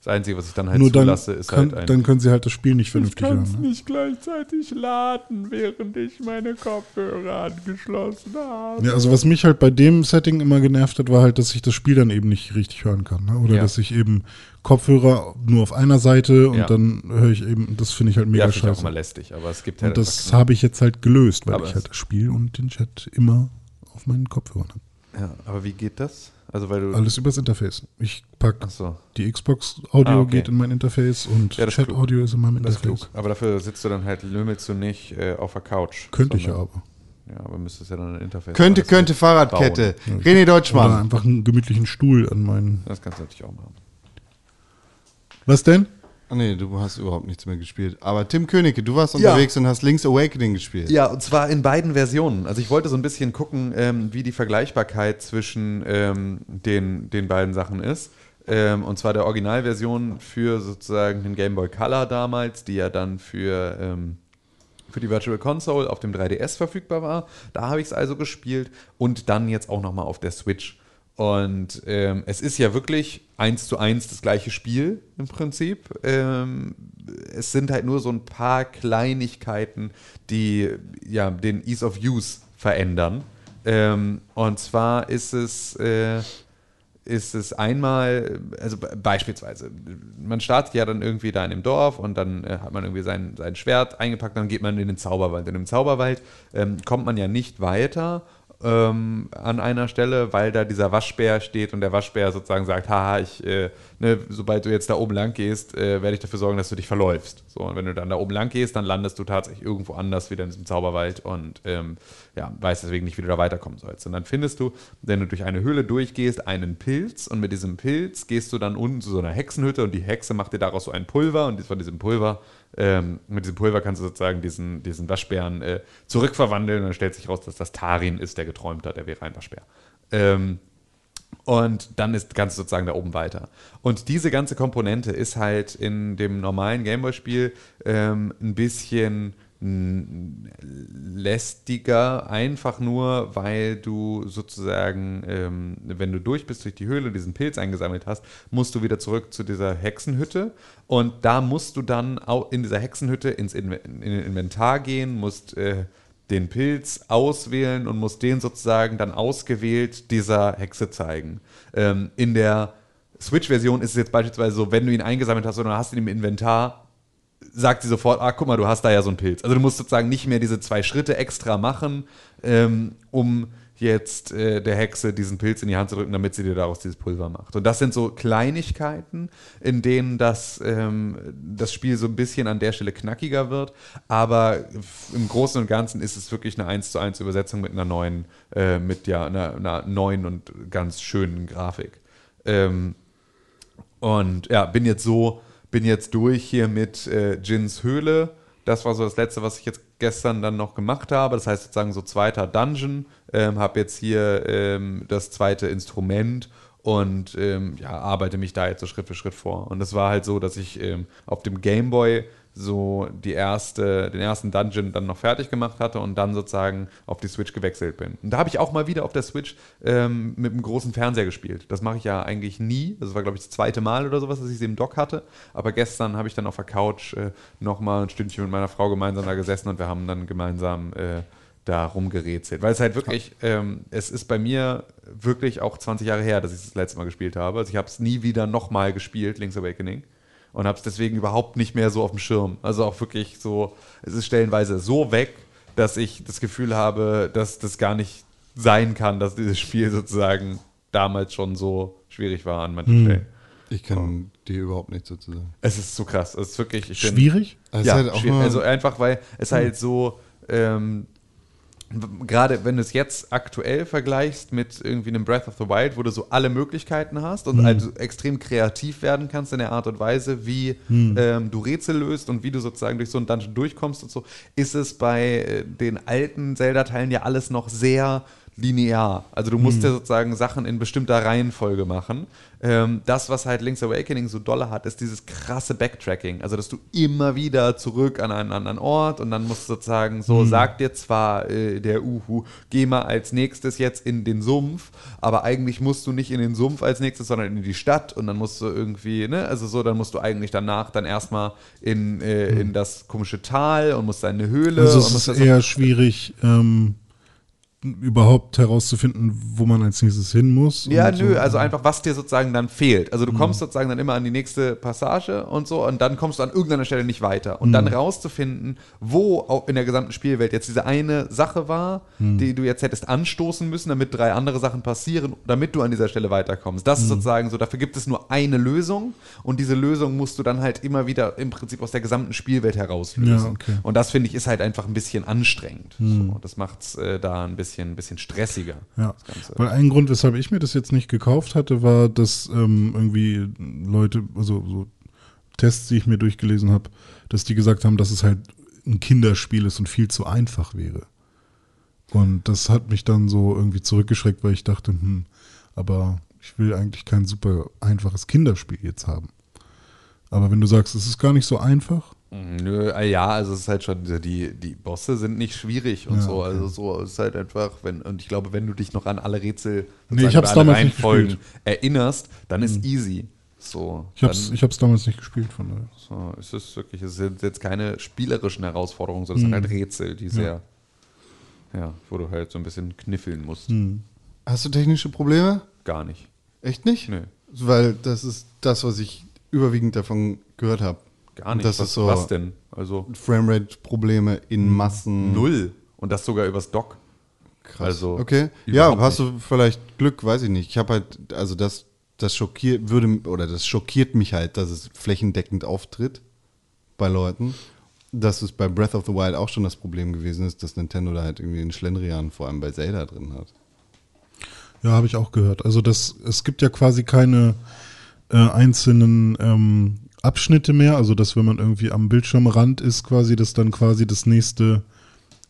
Das Einzige, was ich dann halt Nur dann, zulasse, ist kann, halt ein. dann können sie halt das Spiel nicht vernünftig hören. Ne? nicht gleichzeitig laden, während ich meine Kopfhörer angeschlossen habe. Ja, also was mich halt bei dem Setting immer genervt hat, war halt, dass ich das Spiel dann eben nicht richtig hören kann. Ne? Oder Ja. dass ich eben Kopfhörer nur auf einer Seite und Ja. dann höre ich eben, das finde ich halt mega Ja, finde ich auch scheiße. immer lästig, aber es gibt halt Und das habe ich jetzt halt gelöst, weil Aber ich es- halt das Spiel und den Chat immer auf meinen Kopfhörern habe. ja, aber wie geht das? Also weil du Alles übers Interface. Ich packe so. die Xbox Audio Ah, okay. geht in mein Interface und Ja, Chat Audio ist in meinem Das ist Interface. klug. Aber dafür sitzt du dann halt, lümmelst du nicht äh, auf der Couch. Könnte ich ja aber. Ja, aber müsstest ja dann ein Interface Könnte, könnte Fahrradkette. bauen. René Oder Deutschmann. einfach einen gemütlichen Stuhl an meinen. Das kannst du natürlich auch machen. Was denn? Ah, nee, du hast überhaupt nichts mehr gespielt. Aber Tim Königke, du warst unterwegs und hast Link's Awakening gespielt. Ja, und zwar in beiden Versionen. Also ich wollte so ein bisschen gucken, ähm, wie die Vergleichbarkeit zwischen ähm, den, den beiden Sachen ist. Ähm, und zwar der Originalversion für sozusagen den Game Boy Color damals, die ja dann für, ähm, für die Virtual Console auf dem 3DS verfügbar war. Da habe ich es also gespielt und dann jetzt auch nochmal auf der Switch. Und ähm, es ist ja wirklich eins zu eins das gleiche Spiel im Prinzip. Ähm, es sind halt nur so ein paar Kleinigkeiten, die ja den Ease of Use verändern. Ähm, und zwar ist es, äh, ist es einmal, also be- beispielsweise, man startet ja dann irgendwie da in dem Dorf und dann äh, hat man irgendwie sein, sein Schwert eingepackt, dann geht man in den Zauberwald. In dem Zauberwald ähm, kommt man ja nicht weiter ähm, an einer Stelle, weil da dieser Waschbär steht und der Waschbär sozusagen sagt, haha, ich, äh, ne, sobald du jetzt da oben lang gehst, äh, werde ich dafür sorgen, dass du dich verläufst. So, und wenn du dann da oben lang gehst, dann landest du tatsächlich irgendwo anders wieder in diesem Zauberwald und ähm, ja, weißt deswegen nicht, wie du da weiterkommen sollst. Und dann findest du, wenn du durch eine Höhle durchgehst, einen Pilz und mit diesem Pilz gehst du dann unten zu so einer Hexenhütte und die Hexe macht dir daraus so ein Pulver und von diesem Pulver, ähm, mit diesem Pulver kannst du sozusagen diesen, diesen Waschbären äh, zurückverwandeln und dann stellt sich raus, dass das Tarin ist, der geträumt hat, der wäre ein Waschbär. Ähm, und dann ist ganz sozusagen da oben weiter. Und diese ganze Komponente ist halt in dem normalen Gameboy-Spiel ähm, ein bisschen lästiger, einfach nur, weil du sozusagen, ähm, wenn du durch bist durch die Höhle, diesen Pilz eingesammelt hast, musst du wieder zurück zu dieser Hexenhütte und da musst du dann au- in dieser Hexenhütte ins in den Inventar gehen, musst äh, den Pilz auswählen und musst den sozusagen dann ausgewählt dieser Hexe zeigen. Ähm, in der Switch-Version ist es jetzt beispielsweise so, wenn du ihn eingesammelt hast oder hast ihn im Inventar, sagt sie sofort, ah, guck mal, du hast da ja so einen Pilz. Also du musst sozusagen nicht mehr diese zwei Schritte extra machen, ähm, um jetzt äh, der Hexe diesen Pilz in die Hand zu drücken, damit sie dir daraus dieses Pulver macht. Und das sind so Kleinigkeiten, in denen das, ähm, das Spiel so ein bisschen an der Stelle knackiger wird. Aber im Großen und Ganzen ist es wirklich eine 1 zu 1 Übersetzung mit einer neuen, äh, mit ja, einer, einer neuen und ganz schönen Grafik. Ähm, und ja, bin jetzt so, bin jetzt durch hier mit äh, Jins Höhle. Das war so das letzte, was ich jetzt gestern dann noch gemacht habe. Das heißt sozusagen so zweiter Dungeon. Ähm, habe jetzt hier ähm, das zweite Instrument und ähm, ja, arbeite mich da jetzt so Schritt für Schritt vor. Und es war halt so, dass ich ähm, auf dem Gameboy so die erste, den ersten Dungeon dann noch fertig gemacht hatte und dann sozusagen auf die Switch gewechselt bin. Und da habe ich auch mal wieder auf der Switch ähm, mit einem großen Fernseher gespielt. Das mache ich ja eigentlich nie. Das war, glaube ich, das zweite Mal oder sowas, dass ich sie im Dock hatte. Aber gestern habe ich dann auf der Couch äh, nochmal ein Stündchen mit meiner Frau gemeinsam da gesessen und wir haben dann gemeinsam äh, da rumgerätselt. Weil es halt wirklich, ähm, es ist bei mir wirklich auch 20 Jahre her, dass ich das letzte Mal gespielt habe. Also ich habe es nie wieder nochmal gespielt, Link's Awakening. Und habe es deswegen überhaupt nicht mehr so auf dem Schirm. Also auch wirklich so, es ist stellenweise so weg, dass ich das Gefühl habe, dass das gar nicht sein kann, dass dieses Spiel sozusagen damals schon so schwierig war an manchen Stellen. Ich kann dir überhaupt nichts dazu sagen. Es ist so krass. Es ist wirklich, ich bin- Schwierig? Also ja, es ist halt auch schwierig. also einfach, weil es halt so, ähm, gerade wenn du es jetzt aktuell vergleichst mit irgendwie einem Breath of the Wild, wo du so alle Möglichkeiten hast Mhm. und also extrem kreativ werden kannst in der Art und Weise, wie Mhm. ähm, du Rätsel löst und wie du sozusagen durch so einen Dungeon durchkommst und so, ist es bei äh, den alten Zelda-Teilen ja alles noch sehr linear. Also du musst ja sozusagen Sachen in bestimmter Reihenfolge machen. Ähm, das, was halt Link's Awakening so dolle hat, ist dieses krasse Backtracking. Also dass du immer wieder zurück an einen anderen Ort und dann musst du sozusagen so, sagt dir zwar äh, der Uhu, geh mal als nächstes jetzt in den Sumpf, aber eigentlich musst du nicht in den Sumpf als nächstes, sondern in die Stadt und dann musst du irgendwie, ne, also so, dann musst du eigentlich danach dann erstmal in, äh, in das komische Tal und musst eine Höhle Also es ist da so- eher schwierig, ähm, überhaupt herauszufinden, wo man als nächstes hin muss. Ja, nö, so. also einfach, was dir sozusagen dann fehlt. Also du kommst sozusagen dann immer an die nächste Passage und so und dann kommst du an irgendeiner Stelle nicht weiter. Und dann rauszufinden, wo auch in der gesamten Spielwelt jetzt diese eine Sache war, die du jetzt hättest anstoßen müssen, damit drei andere Sachen passieren, damit du an dieser Stelle weiterkommst. Das ist sozusagen so, dafür gibt es nur eine Lösung und diese Lösung musst du dann halt immer wieder im Prinzip aus der gesamten Spielwelt herauslösen. Ja, okay. Und das finde ich ist halt einfach ein bisschen anstrengend. So, das macht es äh, da ein bisschen, ein bisschen stressiger. Ja, weil ein Grund, weshalb ich mir das jetzt nicht gekauft hatte, war, dass ähm, irgendwie Leute, also so Tests, die ich mir durchgelesen habe, dass die gesagt haben, dass es halt ein Kinderspiel ist und viel zu einfach wäre. Und das hat mich dann so irgendwie zurückgeschreckt, weil ich dachte, hm, aber ich will eigentlich kein super einfaches Kinderspiel jetzt haben. Aber wenn du sagst, es ist gar nicht so einfach, Nö, äh, ja, also es ist halt schon, die, die Bosse sind nicht schwierig und Ja, so. okay. Also so es ist halt einfach, wenn, und ich glaube, wenn du dich noch an alle Rätsel Nee, ich hab's nicht Reihenfolgen gespielt. Mhm. erinnerst, dann ist easy. So, ich habe es dann, ich hab's damals nicht gespielt, von daher. so, es ist wirklich, es sind jetzt keine spielerischen Herausforderungen, sondern es sind halt Rätsel, die sehr, ja, wo du halt so ein bisschen kniffeln musst. Mhm. Hast du technische Probleme? Gar nicht. Echt nicht? Nö. Weil das ist das, was ich überwiegend davon gehört habe. Gar nicht. Das was, ist so was denn? Also Framerate-Probleme in Massen. null. Und das sogar übers Dock. Krass. Also, okay. Ja, hast du vielleicht Glück, weiß ich nicht. Ich habe halt, also das, das schockiert, würde, oder das schockiert mich halt, dass es flächendeckend auftritt bei Leuten. Dass es bei Breath of the Wild auch schon das Problem gewesen ist, dass Nintendo da halt irgendwie einen Schlendrian vor allem bei Zelda drin hat. Ja, habe ich auch gehört. Also das, es gibt ja quasi keine äh, einzelnen ähm, Abschnitte mehr. Also dass wenn man irgendwie am Bildschirmrand ist, quasi, dass dann quasi das nächste,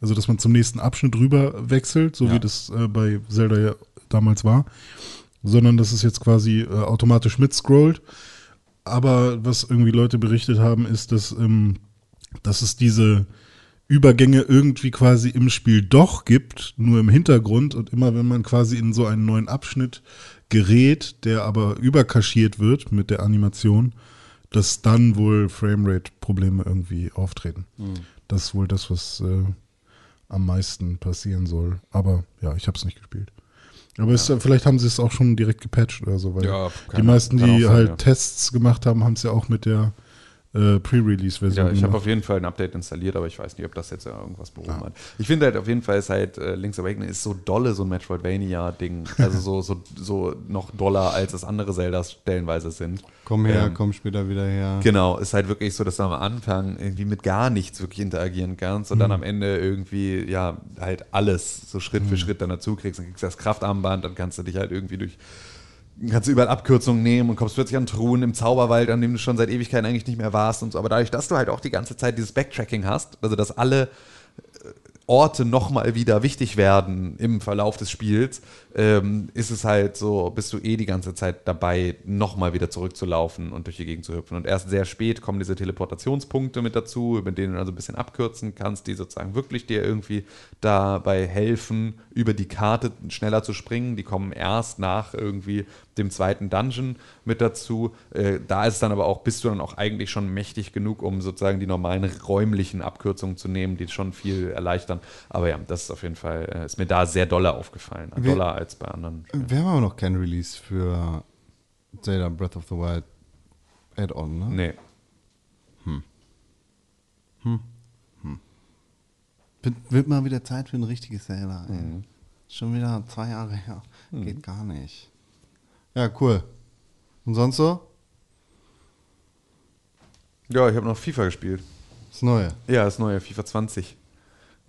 also dass man zum nächsten Abschnitt rüber wechselt, so Ja. wie das äh, bei Zelda ja damals war. Sondern dass es jetzt quasi äh, automatisch mitscrollt. Aber was irgendwie Leute berichtet haben, ist, dass, ähm, dass es diese Übergänge irgendwie quasi im Spiel doch gibt, nur im Hintergrund und immer wenn man quasi in so einen neuen Abschnitt gerät, der aber überkaschiert wird mit der Animation, dass dann wohl Framerate-Probleme irgendwie auftreten. Das ist wohl das, was äh, am meisten passieren soll. Aber ja, ich habe es nicht gespielt. Aber es, vielleicht haben sie es auch schon direkt gepatcht oder so, weil Ja, die meisten, die sein, halt ja. Tests gemacht haben, haben es ja auch mit der äh, Pre-Release-Version Ja, ich habe auf jeden Fall ein Update installiert, aber ich weiß nicht, ob das jetzt ja irgendwas behoben hat. Ich finde halt auf jeden Fall ist halt äh, Link's Awakening ist so dolle, so ein Metroidvania-Ding. Also so, so, so noch doller, als es andere Zeldas stellenweise sind. Komm her, Ähm, komm später wieder her. Genau, ist halt wirklich so, dass du am Anfang irgendwie mit gar nichts wirklich interagieren kannst und dann am Ende irgendwie, ja, halt alles so Schritt für Schritt dann dazu kriegst. Dann kriegst du das Kraftarmband, dann kannst du dich halt irgendwie durch, kannst du überall Abkürzungen nehmen und kommst plötzlich an Truhen im Zauberwald, an dem du schon seit Ewigkeiten eigentlich nicht mehr warst und so. Aber dadurch, dass du halt auch die ganze Zeit dieses Backtracking hast, also dass alle Orte nochmal wieder wichtig werden im Verlauf des Spiels, ähm, ist es halt so, bist du eh die ganze Zeit dabei, nochmal wieder zurückzulaufen und durch die Gegend zu hüpfen. Und erst sehr spät kommen diese Teleportationspunkte mit dazu, mit denen du also ein bisschen abkürzen kannst, die sozusagen wirklich dir irgendwie dabei helfen, über die Karte schneller zu springen. Die kommen erst nach irgendwie dem zweiten Dungeon mit dazu. Äh, da ist dann aber auch, bist du dann auch eigentlich schon mächtig genug, um sozusagen die normalen räumlichen Abkürzungen zu nehmen, die schon viel erleichtern. Aber ja, das ist auf jeden Fall, äh, ist mir da sehr doller aufgefallen. Wir- Doller als bei anderen. Wir haben aber noch kein Release für Zelda Breath of the Wild Add-on, ne? Nee. Wird, wird mal wieder Zeit für ein richtiges Zelda. Mhm. Schon wieder zwei Jahre her. Geht gar nicht. Ja, cool. Und sonst so? Ja, ich habe noch FIFA gespielt. Das Neue. Ja, das neue FIFA 20.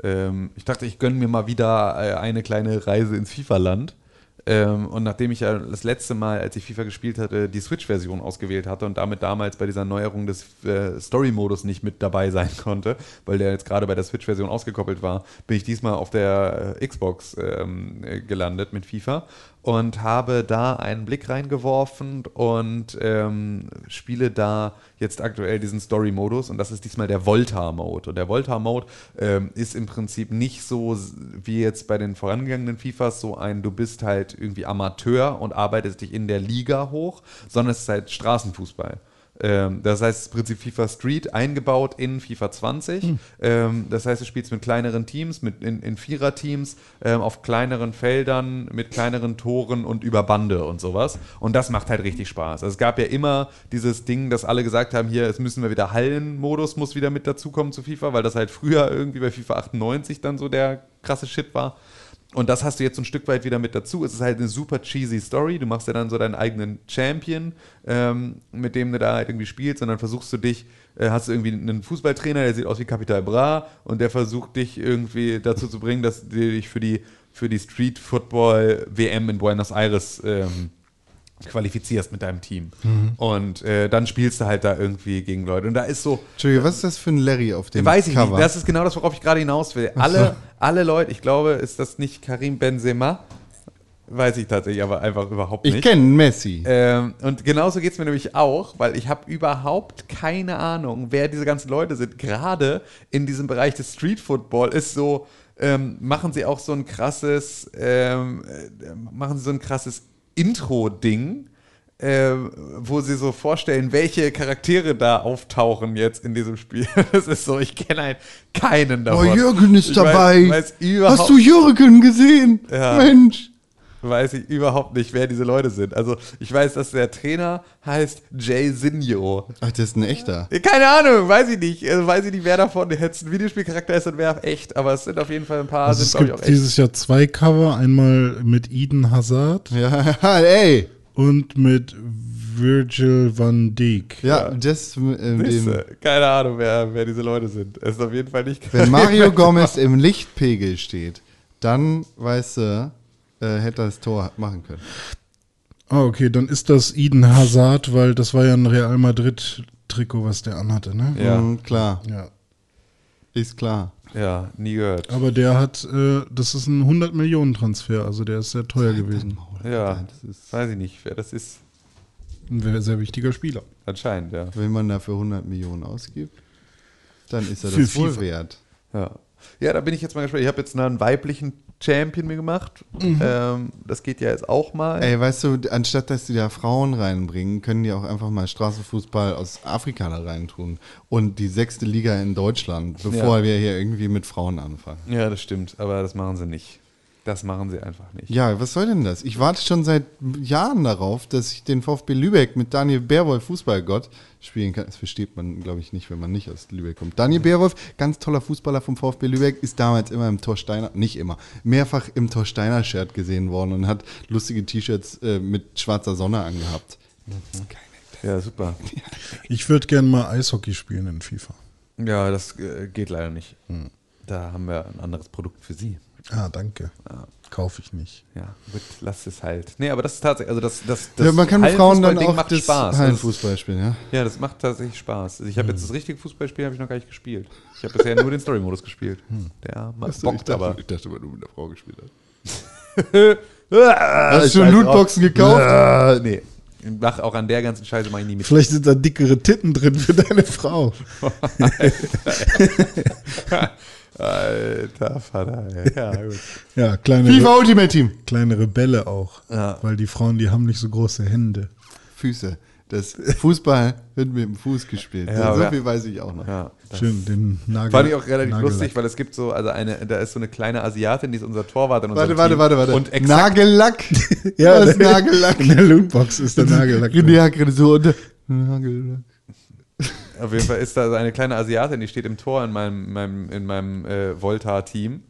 Ähm, ich dachte, ich gönne mir mal wieder äh, eine kleine Reise ins FIFA-Land. Ähm, und nachdem ich ja das letzte Mal, als ich FIFA gespielt hatte, die Switch-Version ausgewählt hatte und damit damals bei dieser Neuerung des äh, Story-Modus nicht mit dabei sein *laughs* konnte, weil der jetzt gerade bei der Switch-Version ausgekoppelt war, bin ich diesmal auf der äh, Xbox ähm, äh, gelandet mit FIFA und habe da einen Blick reingeworfen und ähm, spiele da jetzt aktuell diesen Story-Modus und das ist diesmal der Volta-Mode. Und der Volta-Mode ähm, ist im Prinzip nicht so wie jetzt bei den vorangegangenen FIFAs so ein, du bist halt irgendwie Amateur und arbeitest dich in der Liga hoch, sondern es ist halt Straßenfußball. Ähm, das heißt, es ist im Prinzip FIFA Street eingebaut in FIFA 20. Ähm, das heißt, du spielst mit kleineren Teams, mit in, in Viererteams, ähm, auf kleineren Feldern, mit kleineren Toren und über Bande und sowas. Und das macht halt richtig Spaß. Also es gab ja immer dieses Ding, dass alle gesagt haben, hier, es müssen wir wieder Hallenmodus muss wieder mit dazukommen zu FIFA, weil das halt früher irgendwie bei FIFA 98 dann so der krasse Shit war. Und das hast du jetzt so ein Stück weit wieder mit dazu. Es ist halt eine super cheesy Story. Du machst ja dann so deinen eigenen Champion, ähm, mit dem du da halt irgendwie spielst. Und dann versuchst du dich, äh, hast du irgendwie einen Fußballtrainer, der sieht aus wie Capital Bra und der versucht dich irgendwie dazu zu bringen, dass du dich für die, für die Street Football WM in Buenos Aires ähm, qualifizierst mit deinem Team. Und äh, dann spielst du halt da irgendwie gegen Leute. Und da ist so, Entschuldigung, was ist das für ein Larry auf dem Weiß ich Cover? nicht. Das ist genau das, worauf ich gerade hinaus will. Alle, alle Leute, ich glaube, ist das nicht Karim Benzema? Weiß ich tatsächlich aber einfach überhaupt ich nicht. kenne Messi. Ähm, und genauso geht es mir nämlich auch, weil ich habe überhaupt keine Ahnung, wer diese ganzen Leute sind. Gerade in diesem Bereich des Street Football ist so, ähm, machen sie auch so ein krasses, ähm, äh, machen sie so ein krasses Intro-Ding, äh, wo sie so vorstellen, welche Charaktere da auftauchen jetzt in diesem Spiel. *laughs* Das ist so, ich kenne halt keinen Oh, davon. Jürgen ist Ich dabei. Weiß, weiß Hast du Jürgen gesehen? Ja. Mensch. Weiß ich überhaupt nicht, wer diese Leute sind. Also ich weiß, dass der Trainer heißt Jay Sinjo. Ach, das ist ein echter. Keine Ahnung, weiß ich nicht. Also weiß ich nicht, wer davon jetzt ein Videospielcharakter ist und wer echt. Aber es sind auf jeden Fall ein paar, Also sind es glaube ich gibt auch echt. dieses Jahr zwei Cover, einmal mit Eden Hazard Ja, *laughs* ey. und mit Virgil van Dijk. Ja, das äh, dem, Siehste, Keine Ahnung, wer, wer diese Leute sind. Es ist auf jeden Fall nicht. Wenn Mario *laughs* Gomez im Lichtpegel steht, dann weißt du, äh, hätte er das Tor machen können. Ah, okay, dann ist das Eden Hazard, weil das war ja ein Real Madrid-Trikot, was der anhatte, ne? Ja. Mhm, klar, Ja. ist klar. Ja, nie gehört. Aber der hat, äh, das ist ein 100-Millionen-Transfer, also der ist sehr teuer gewesen. Ja, Das ist, weiß ich nicht, wer das ist. Ein sehr, sehr wichtiger Spieler. Anscheinend, ja. wenn man dafür 100 Millionen ausgibt, dann ist er Für das wohl FIFA. wert. Ja. Ja, da bin ich jetzt mal gespannt. Ich habe jetzt einen weiblichen Champion mir gemacht. Ähm, das geht ja jetzt auch mal. Ey, weißt du, anstatt dass die da Frauen reinbringen, können die auch einfach mal Straßenfußball aus Afrika da reintun. Und die sechste Liga in Deutschland, bevor Ja. wir hier irgendwie mit Frauen anfangen. Ja, das stimmt, aber das machen sie nicht. Das machen sie einfach nicht. Ja, was soll denn das? Ich warte schon seit Jahren darauf, dass ich den VfB Lübeck mit Daniel Beerwolf, Fußballgott, spielen kann. Das versteht man, glaube ich, nicht, wenn man nicht aus Lübeck kommt. Daniel Beerwolf, ganz toller Fußballer vom VfB Lübeck, ist damals immer im Torsteiner, nicht immer, mehrfach im Torsteiner-Shirt gesehen worden und hat lustige T-Shirts äh, mit schwarzer Sonne angehabt. Ja, super. *laughs* Ich würde gerne mal Eishockey spielen in FIFA. Ja, das äh, geht leider nicht. Da haben wir ein anderes Produkt für Sie. Ah, danke. Kaufe ich nicht. Ja, gut, lass es halt. Nee, aber das ist tatsächlich, also das, das, das ja, man kann mit Frauen dann auch macht das Spaß. Hallenfußball spielen, ja. Ja, das macht tatsächlich Spaß. Also ich habe jetzt das richtige Fußballspiel habe ich noch gar nicht gespielt. Ich habe bisher nur den Story-Modus gespielt. Der macht Achso, ich aber. ich dachte, weil du mit einer Frau gespielt hast. Hast *laughs* Hast du Lootboxen gekauft? Äh, nee. Ich mach auch an der ganzen Scheiße mache ich nie mit. Vielleicht sind da dickere Titten drin für deine Frau. *laughs* *laughs* Alter Vater. ey. Ja, gut. Ja, kleine, FIFA Ultimate Team. kleine Rebelle auch. Ja. Weil die Frauen, die haben nicht so große Hände. Füße. Das Fußball wird mit dem Fuß gespielt. Ja, so viel weiß ich auch noch. Ja, Schön, den Nagel. fand ich auch relativ Nagellack. lustig, weil es gibt so, also eine, da ist so eine kleine Asiatin, die ist unser Torwart in Warte, warte, warte, warte. Und exakt, Nagellack. *laughs* Ja, das ist Nagellack. In der Lootbox ist der *laughs* Nagellack. Ja, gerade so unter. Nagellack. Auf jeden Fall ist da eine kleine Asiatin, die steht im Tor in meinem, meinem, in meinem äh, Volta-Team.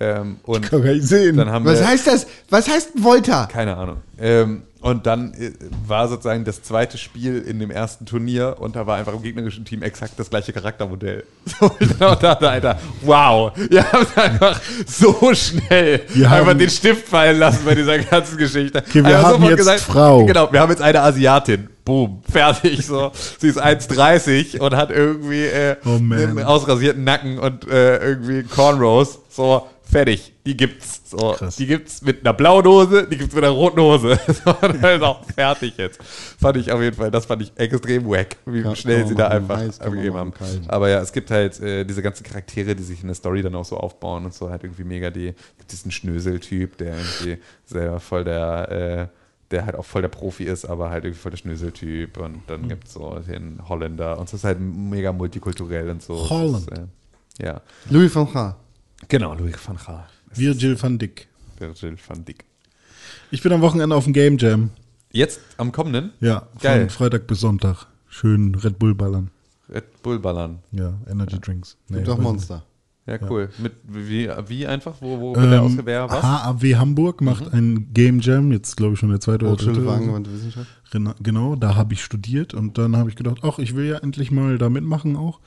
Ähm, und Kann gar nicht sehen. dann haben Was wir, heißt das? Was heißt Volta? Keine Ahnung. Ähm, und dann äh, war sozusagen das zweite Spiel in dem ersten Turnier und da war einfach im gegnerischen Team exakt das gleiche Charaktermodell. *laughs* So, auch dachte, Alter, wow, ihr habt einfach so schnell Wir einfach den Stift fallen lassen bei dieser ganzen Geschichte. Okay, wir Einfach haben jetzt Frau. Genau, wir haben jetzt eine Asiatin. Boom, fertig. So. Sie ist 1,30 und hat irgendwie äh, Oh, einen ausrasierten Nacken und äh, irgendwie Cornrows. So, fertig. Die gibt's. So, Krass. die gibt's mit einer blauen Hose, die gibt's mit einer roten Hose. *laughs* So, dann ist auch fertig jetzt. Fand ich auf jeden Fall, das fand ich extrem wack, wie Ja, schnell kann sie da einfach heiß abgegeben haben. kalt. Aber ja, es gibt halt äh, diese ganzen Charaktere, die sich in der Story dann auch so aufbauen und so halt irgendwie mega die, gibt diesen Schnösel-Typ, der irgendwie selber voll der, äh, der halt auch voll der Profi ist, aber halt irgendwie voll der Schnösel-Typ und dann gibt es so den Holländer und es ist halt mega multikulturell und so. Holland. Ist, äh, ja, Louis van Gaal. Genau, Louis van Gaal. Virgil van Dick. Virgil van Dijk. Ich bin am Wochenende auf dem Game Jam. Jetzt am kommenden Ja, Geil. von Freitag bis Sonntag. Schön Red Bull ballern. Red Bull ballern. Ja, Energy Drinks. Nee, Gibt doch Monster. Ja, cool. Mit wie, wie einfach? Wo, wo wird der Ähm, ausgewählt? Was? HAW Hamburg macht ein Game Jam, jetzt glaube ich schon der zweite oder Hochschule dritte. angewandte Wissenschaft. Gena- Genau, da habe ich studiert und dann habe ich gedacht, ach, ich will ja endlich mal da mitmachen auch.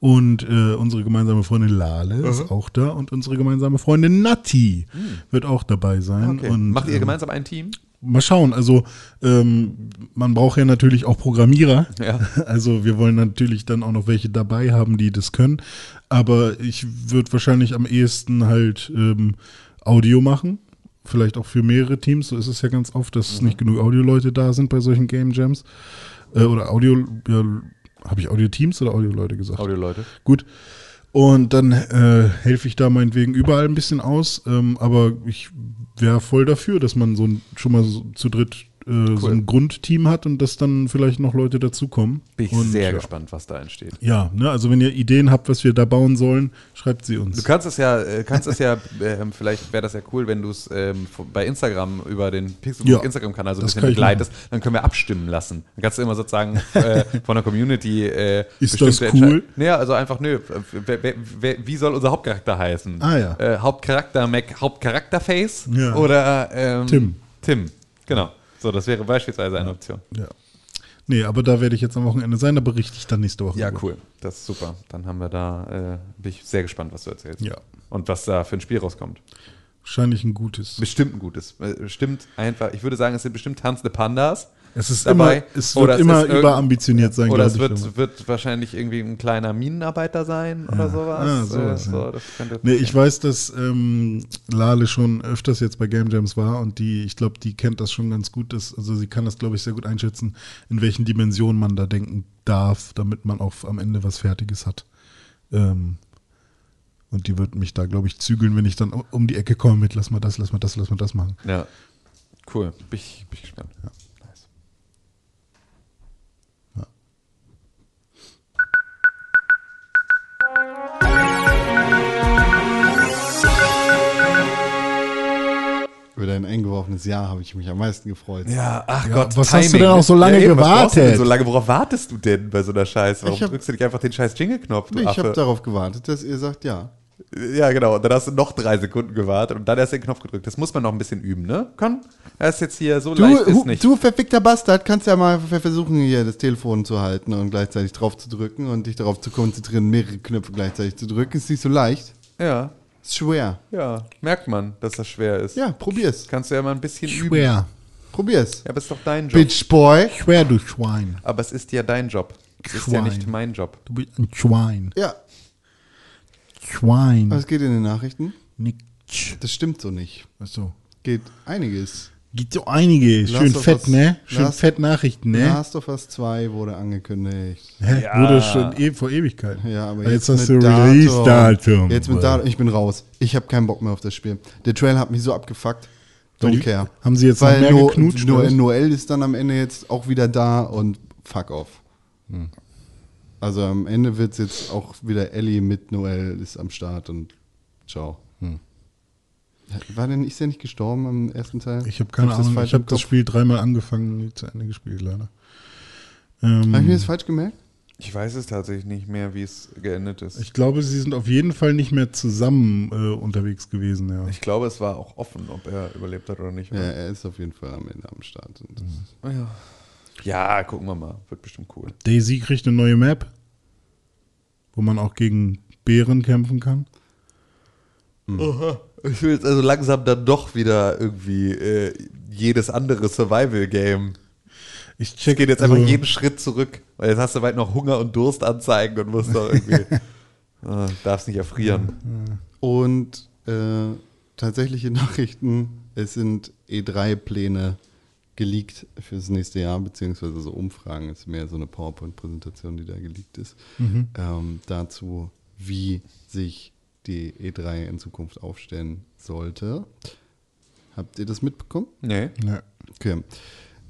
Und äh, unsere gemeinsame Freundin Lale ist auch da und unsere gemeinsame Freundin Nati wird auch dabei sein. Okay. Und, Macht ihr ähm, gemeinsam ein Team? Mal schauen, also ähm, man braucht ja natürlich auch Programmierer. Ja. *laughs* Also wir wollen natürlich dann auch noch welche dabei haben, die das können. Aber ich würde wahrscheinlich am ehesten halt ähm, Audio machen. Vielleicht auch für mehrere Teams. So ist es ja ganz oft, dass nicht genug Audioleute da sind bei solchen Game Jams. Äh, oder Audio, ja, habe ich Audio-Teams oder Audio-Leute gesagt? Audio-Leute. Gut. Und dann äh, helfe ich da meinetwegen überall ein bisschen aus. Ähm, aber ich wäre voll dafür, dass man so ein, schon mal so zu dritt äh, so ein Grundteam hat und dass dann vielleicht noch Leute dazukommen. Bin ich und, sehr ja. gespannt, was da entsteht. Ja, ne, also wenn ihr Ideen habt, was wir da bauen sollen, schreibt sie uns. Du kannst es ja, äh, kannst es ja, *laughs* ähm, vielleicht wäre das ja cool, wenn du es ähm, bei Instagram über den Pixelbook Ja, Instagram-Kanal so ein bisschen begleitest, dann können wir abstimmen lassen. Dann kannst du immer sozusagen äh, *laughs* von der Community äh, Ist das cool? Naja, also einfach, nö, wer, wie soll unser Hauptcharakter heißen? Ah, ja. Äh, Hauptcharakter Mac, Hauptcharakterface Ja. oder ähm, Tim. Tim, genau. So, das wäre beispielsweise eine Option. ja. Nee, aber da werde ich jetzt am Wochenende sein, da berichte ich dann nächste Woche. Ja, drüber. cool. Das ist super. Dann haben wir da, äh, bin ich sehr gespannt, was du erzählst. Ja. Und was da für ein Spiel rauskommt. Wahrscheinlich ein gutes. Bestimmt ein gutes. Äh, Bestimmt einfach, ich würde sagen, es sind bestimmt tanzende Pandas. Es ist dabei. immer, es wird es immer irgend- überambitioniert sein, Oder glaube es ich. wird, wird wahrscheinlich irgendwie ein kleiner Minenarbeiter sein oder sowas. Äh, sowas, so, ja. das könnte Nee, ich weiß, dass ähm, Lale schon öfters jetzt bei Game Jams war und die, ich glaube, die kennt das schon ganz gut. Dass, also sie kann das, glaube ich, sehr gut einschätzen, in welchen Dimensionen man da denken darf, damit man auch am Ende was Fertiges hat. Ähm, Und die wird mich da, glaube ich, zügeln, wenn ich dann um- um die Ecke komme mit, lass mal das, lass mal das, lass mal das machen. Ja. Cool. Bin ich, bin ich gespannt. Eingeworfenes Jahr habe ich mich am meisten gefreut. Ja, ach Ja, Gott, was hast du denn auch so lange eben, du denn gewartet? So lange, worauf wartest du denn bei so einer Scheiße? Warum hab- drückst du nicht einfach den scheiß Jingle-Knopf, du ich habe darauf gewartet, dass ihr sagt ja. Ja, genau. Und dann hast du noch drei Sekunden gewartet und dann erst den Knopf gedrückt. Das muss man noch ein bisschen üben, ne? Komm, er ist jetzt hier so Du, leicht ist nicht. du verfickter Bastard, kannst ja mal ver- versuchen, hier das Telefon zu halten und gleichzeitig drauf zu drücken und dich darauf zu konzentrieren, mehrere Knöpfe gleichzeitig zu drücken. Ist nicht so leicht. Ja, Ist schwer. ja. Merkt man, dass das schwer ist. Ja, probier's. Kannst du ja mal ein bisschen üben. Schwer. Probier's. Ja, aber es ist doch dein Job. Bitch Boy. Schwer, du Schwein. Aber es ist ja dein Job. Es ist ja Schwein. nicht mein Job. Du bist ein Schwein. Ja, Schwein. was geht in den Nachrichten? Nix. Das stimmt so nicht. Achso. Geht einiges. Gibt so einige. Last Schön of fett, Us- ne? Schön Last- fett Nachrichten, ne? Last of Us 2 wurde angekündigt. Hä? Ja. Wurde schon e vor Ewigkeiten. Ja, aber jetzt, jetzt, hast du Release-Datum. Jetzt mit Datum. Ich bin raus. Ich habe keinen Bock mehr auf das Spiel. Der Trailer hat mich so abgefuckt. Don't Die- care. Haben sie jetzt noch Weil mehr no, geknutscht? no? Noel ist dann am Ende jetzt auch wieder da und fuck off. Hm. Also am Ende wird es jetzt auch wieder Ellie mit Noel ist am Start und ciao. Hm. War denn, ist der nicht gestorben am ersten Teil? Ich habe keine Hab das Ahnung. Ich habe das? Spiel dreimal angefangen, nie zu Ende gespielt, leider. Ähm, Habe ich mir das falsch gemerkt? Ich weiß es tatsächlich nicht mehr, wie es geendet ist. ich glaube, sie sind auf jeden Fall nicht mehr zusammen äh, unterwegs gewesen, ja. Ich glaube, es war auch offen, ob er überlebt hat oder nicht. Ja, er ist auf jeden Fall am Ende am Start. Und das Hm. ja. ja, gucken wir mal. Wird bestimmt cool. Daisy kriegt eine neue Map, wo man auch gegen Bären kämpfen kann. Ich will jetzt also langsam dann doch wieder irgendwie äh, jedes andere Survival-Game. Ich Es check geht jetzt also, einfach jeden Schritt zurück. Weil jetzt hast du weit noch Hunger und Durst anzeigen und musst doch irgendwie. *laughs* äh, darfst nicht erfrieren. Und äh, tatsächliche Nachrichten, es sind E3-Pläne geleakt fürs nächste Jahr, beziehungsweise so Umfragen, es ist mehr so eine PowerPoint-Präsentation, die da geleakt ist, ähm, dazu, wie sich die E3 in Zukunft aufstellen sollte. Habt ihr das mitbekommen? Nee. Ja. Okay.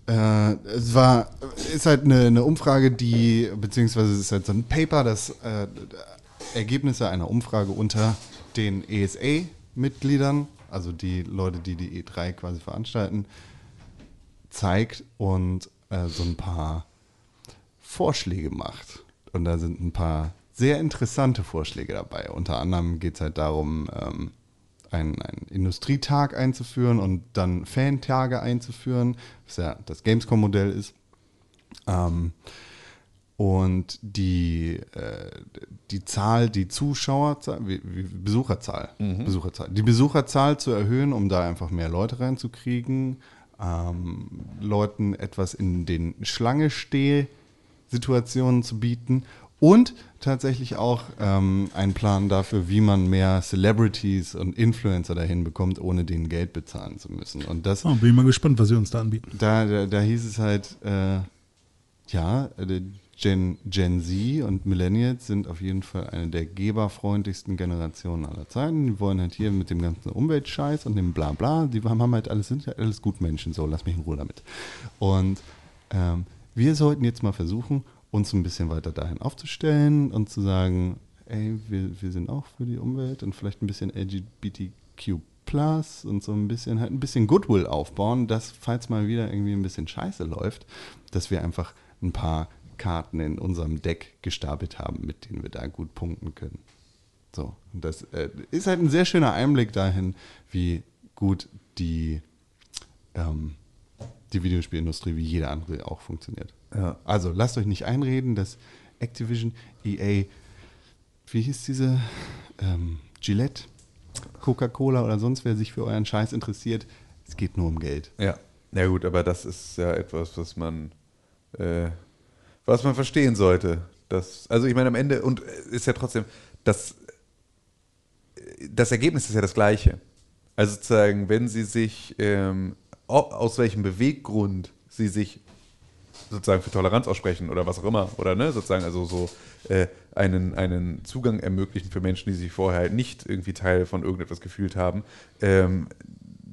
Äh, es war, ist halt eine, eine Umfrage, die, beziehungsweise es ist halt so ein Paper, das äh, Ergebnisse einer Umfrage unter den ESA-Mitgliedern, also die Leute, die die E3 quasi veranstalten, zeigt und äh, so ein paar Vorschläge macht. Und da sind ein paar sehr interessante Vorschläge dabei. Unter anderem geht es halt darum, ähm, einen, einen Industrietag einzuführen und dann Fantage einzuführen, was ja das Gamescom-Modell ist. Ähm, und die, äh, die Zahl, die Zuschauerzahl, wie, wie Besucherzahl, Besucherzahl, die Besucherzahl zu erhöhen, um da einfach mehr Leute reinzukriegen, ähm, Leuten etwas in den Schlange-Steh-Situationen zu bieten und tatsächlich auch ähm, einen Plan dafür, wie man mehr Celebrities und Influencer dahin bekommt, ohne denen Geld bezahlen zu müssen. Und das Oh, bin ich mal gespannt, was sie uns da anbieten. da, da, da hieß es halt, äh, ja, äh, Gen, Gen Z und Millennials sind auf jeden Fall eine der geberfreundlichsten Generationen aller Zeiten. Die wollen halt hier mit dem ganzen Umweltscheiß und dem Blabla, die haben haben halt alles, sind halt alles Gutmenschen, so, lass mich in Ruhe damit. Und ähm, wir sollten jetzt mal versuchen, uns ein bisschen weiter dahin aufzustellen und zu sagen, ey, wir, wir sind auch für die Umwelt und vielleicht ein bisschen LGBTQ Plus und so ein bisschen halt ein bisschen Goodwill aufbauen, dass falls mal wieder irgendwie ein bisschen Scheiße läuft, dass wir einfach ein paar Karten in unserem Deck gestapelt haben, mit denen wir da gut punkten können. So, und das äh, ist halt ein sehr schöner Einblick dahin, wie gut die, ähm, die Videospielindustrie wie jede andere auch funktioniert. Ja. Also lasst euch nicht einreden, dass Activision, EA, wie hieß diese, ähm, Gillette, Coca-Cola oder sonst wer sich für euren Scheiß interessiert, es geht nur um Geld. Ja. Na gut, aber das ist ja etwas, was man, äh, was man verstehen sollte. Das, also ich meine, am Ende, und äh, ist ja trotzdem, das, das Ergebnis ist ja das gleiche. Also sozusagen, wenn sie sich, ähm, au- aus welchem Beweggrund sie sich sozusagen für Toleranz aussprechen oder was auch immer. Oder ne, sozusagen also so äh, einen, einen Zugang ermöglichen für Menschen, die sich vorher halt nicht irgendwie Teil von irgendetwas gefühlt haben. Ähm,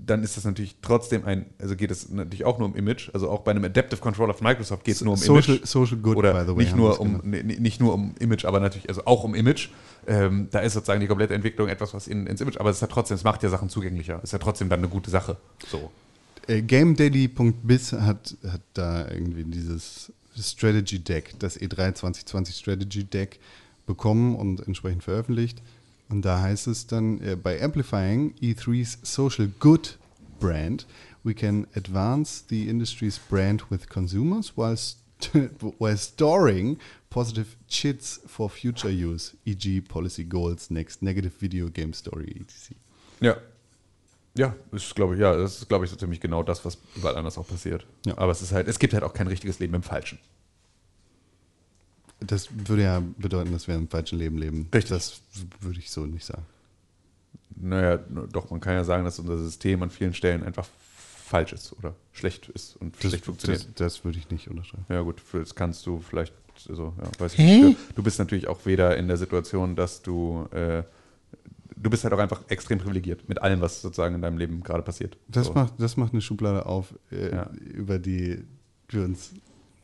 dann ist das natürlich trotzdem ein, also geht es natürlich auch nur um Image, also auch bei einem Adaptive Controller von Microsoft geht es nur um Social- Image. Social Good, Oder by the way, nicht nur um, nee, nee, nicht nur um Image, aber natürlich, also auch um Image. Ähm, da ist sozusagen die komplette Entwicklung etwas, was in, ins Image, aber es ist ja trotzdem, es macht ja Sachen zugänglicher. Es ist ja trotzdem dann eine gute Sache. So. Äh, GameDaily.biz hat, hat da irgendwie dieses Strategy Deck, das E E3 2020 Strategy Deck bekommen und entsprechend veröffentlicht. Und da heißt es dann, äh, by amplifying E3's social good brand, we can advance the industry's brand with consumers while, st *laughs* while storing positive chits for future use, e.g. policy goals, next negative video game story, etc. Ja. Ja, ist, glaube ich, ja, das ist, glaube ich, so ziemlich genau das, was überall anders auch passiert. Ja. Aber es ist halt, es gibt halt auch kein richtiges Leben im Falschen. Das würde ja bedeuten, dass wir im falschen Leben leben. Richtig. Das würde ich so nicht sagen. Naja, doch, man kann ja sagen, dass unser System an vielen Stellen einfach falsch ist oder schlecht ist und Das, schlecht funktioniert. das, das würde ich nicht unterschreiben. Ja gut, das kannst du vielleicht, also, ja, weiß ich nicht. Du, du bist natürlich auch weder in der Situation, dass du, äh, du bist halt auch einfach extrem privilegiert mit allem, was sozusagen in deinem Leben gerade passiert. Das, So. macht, das macht eine Schublade auf, äh, Ja. über die wir uns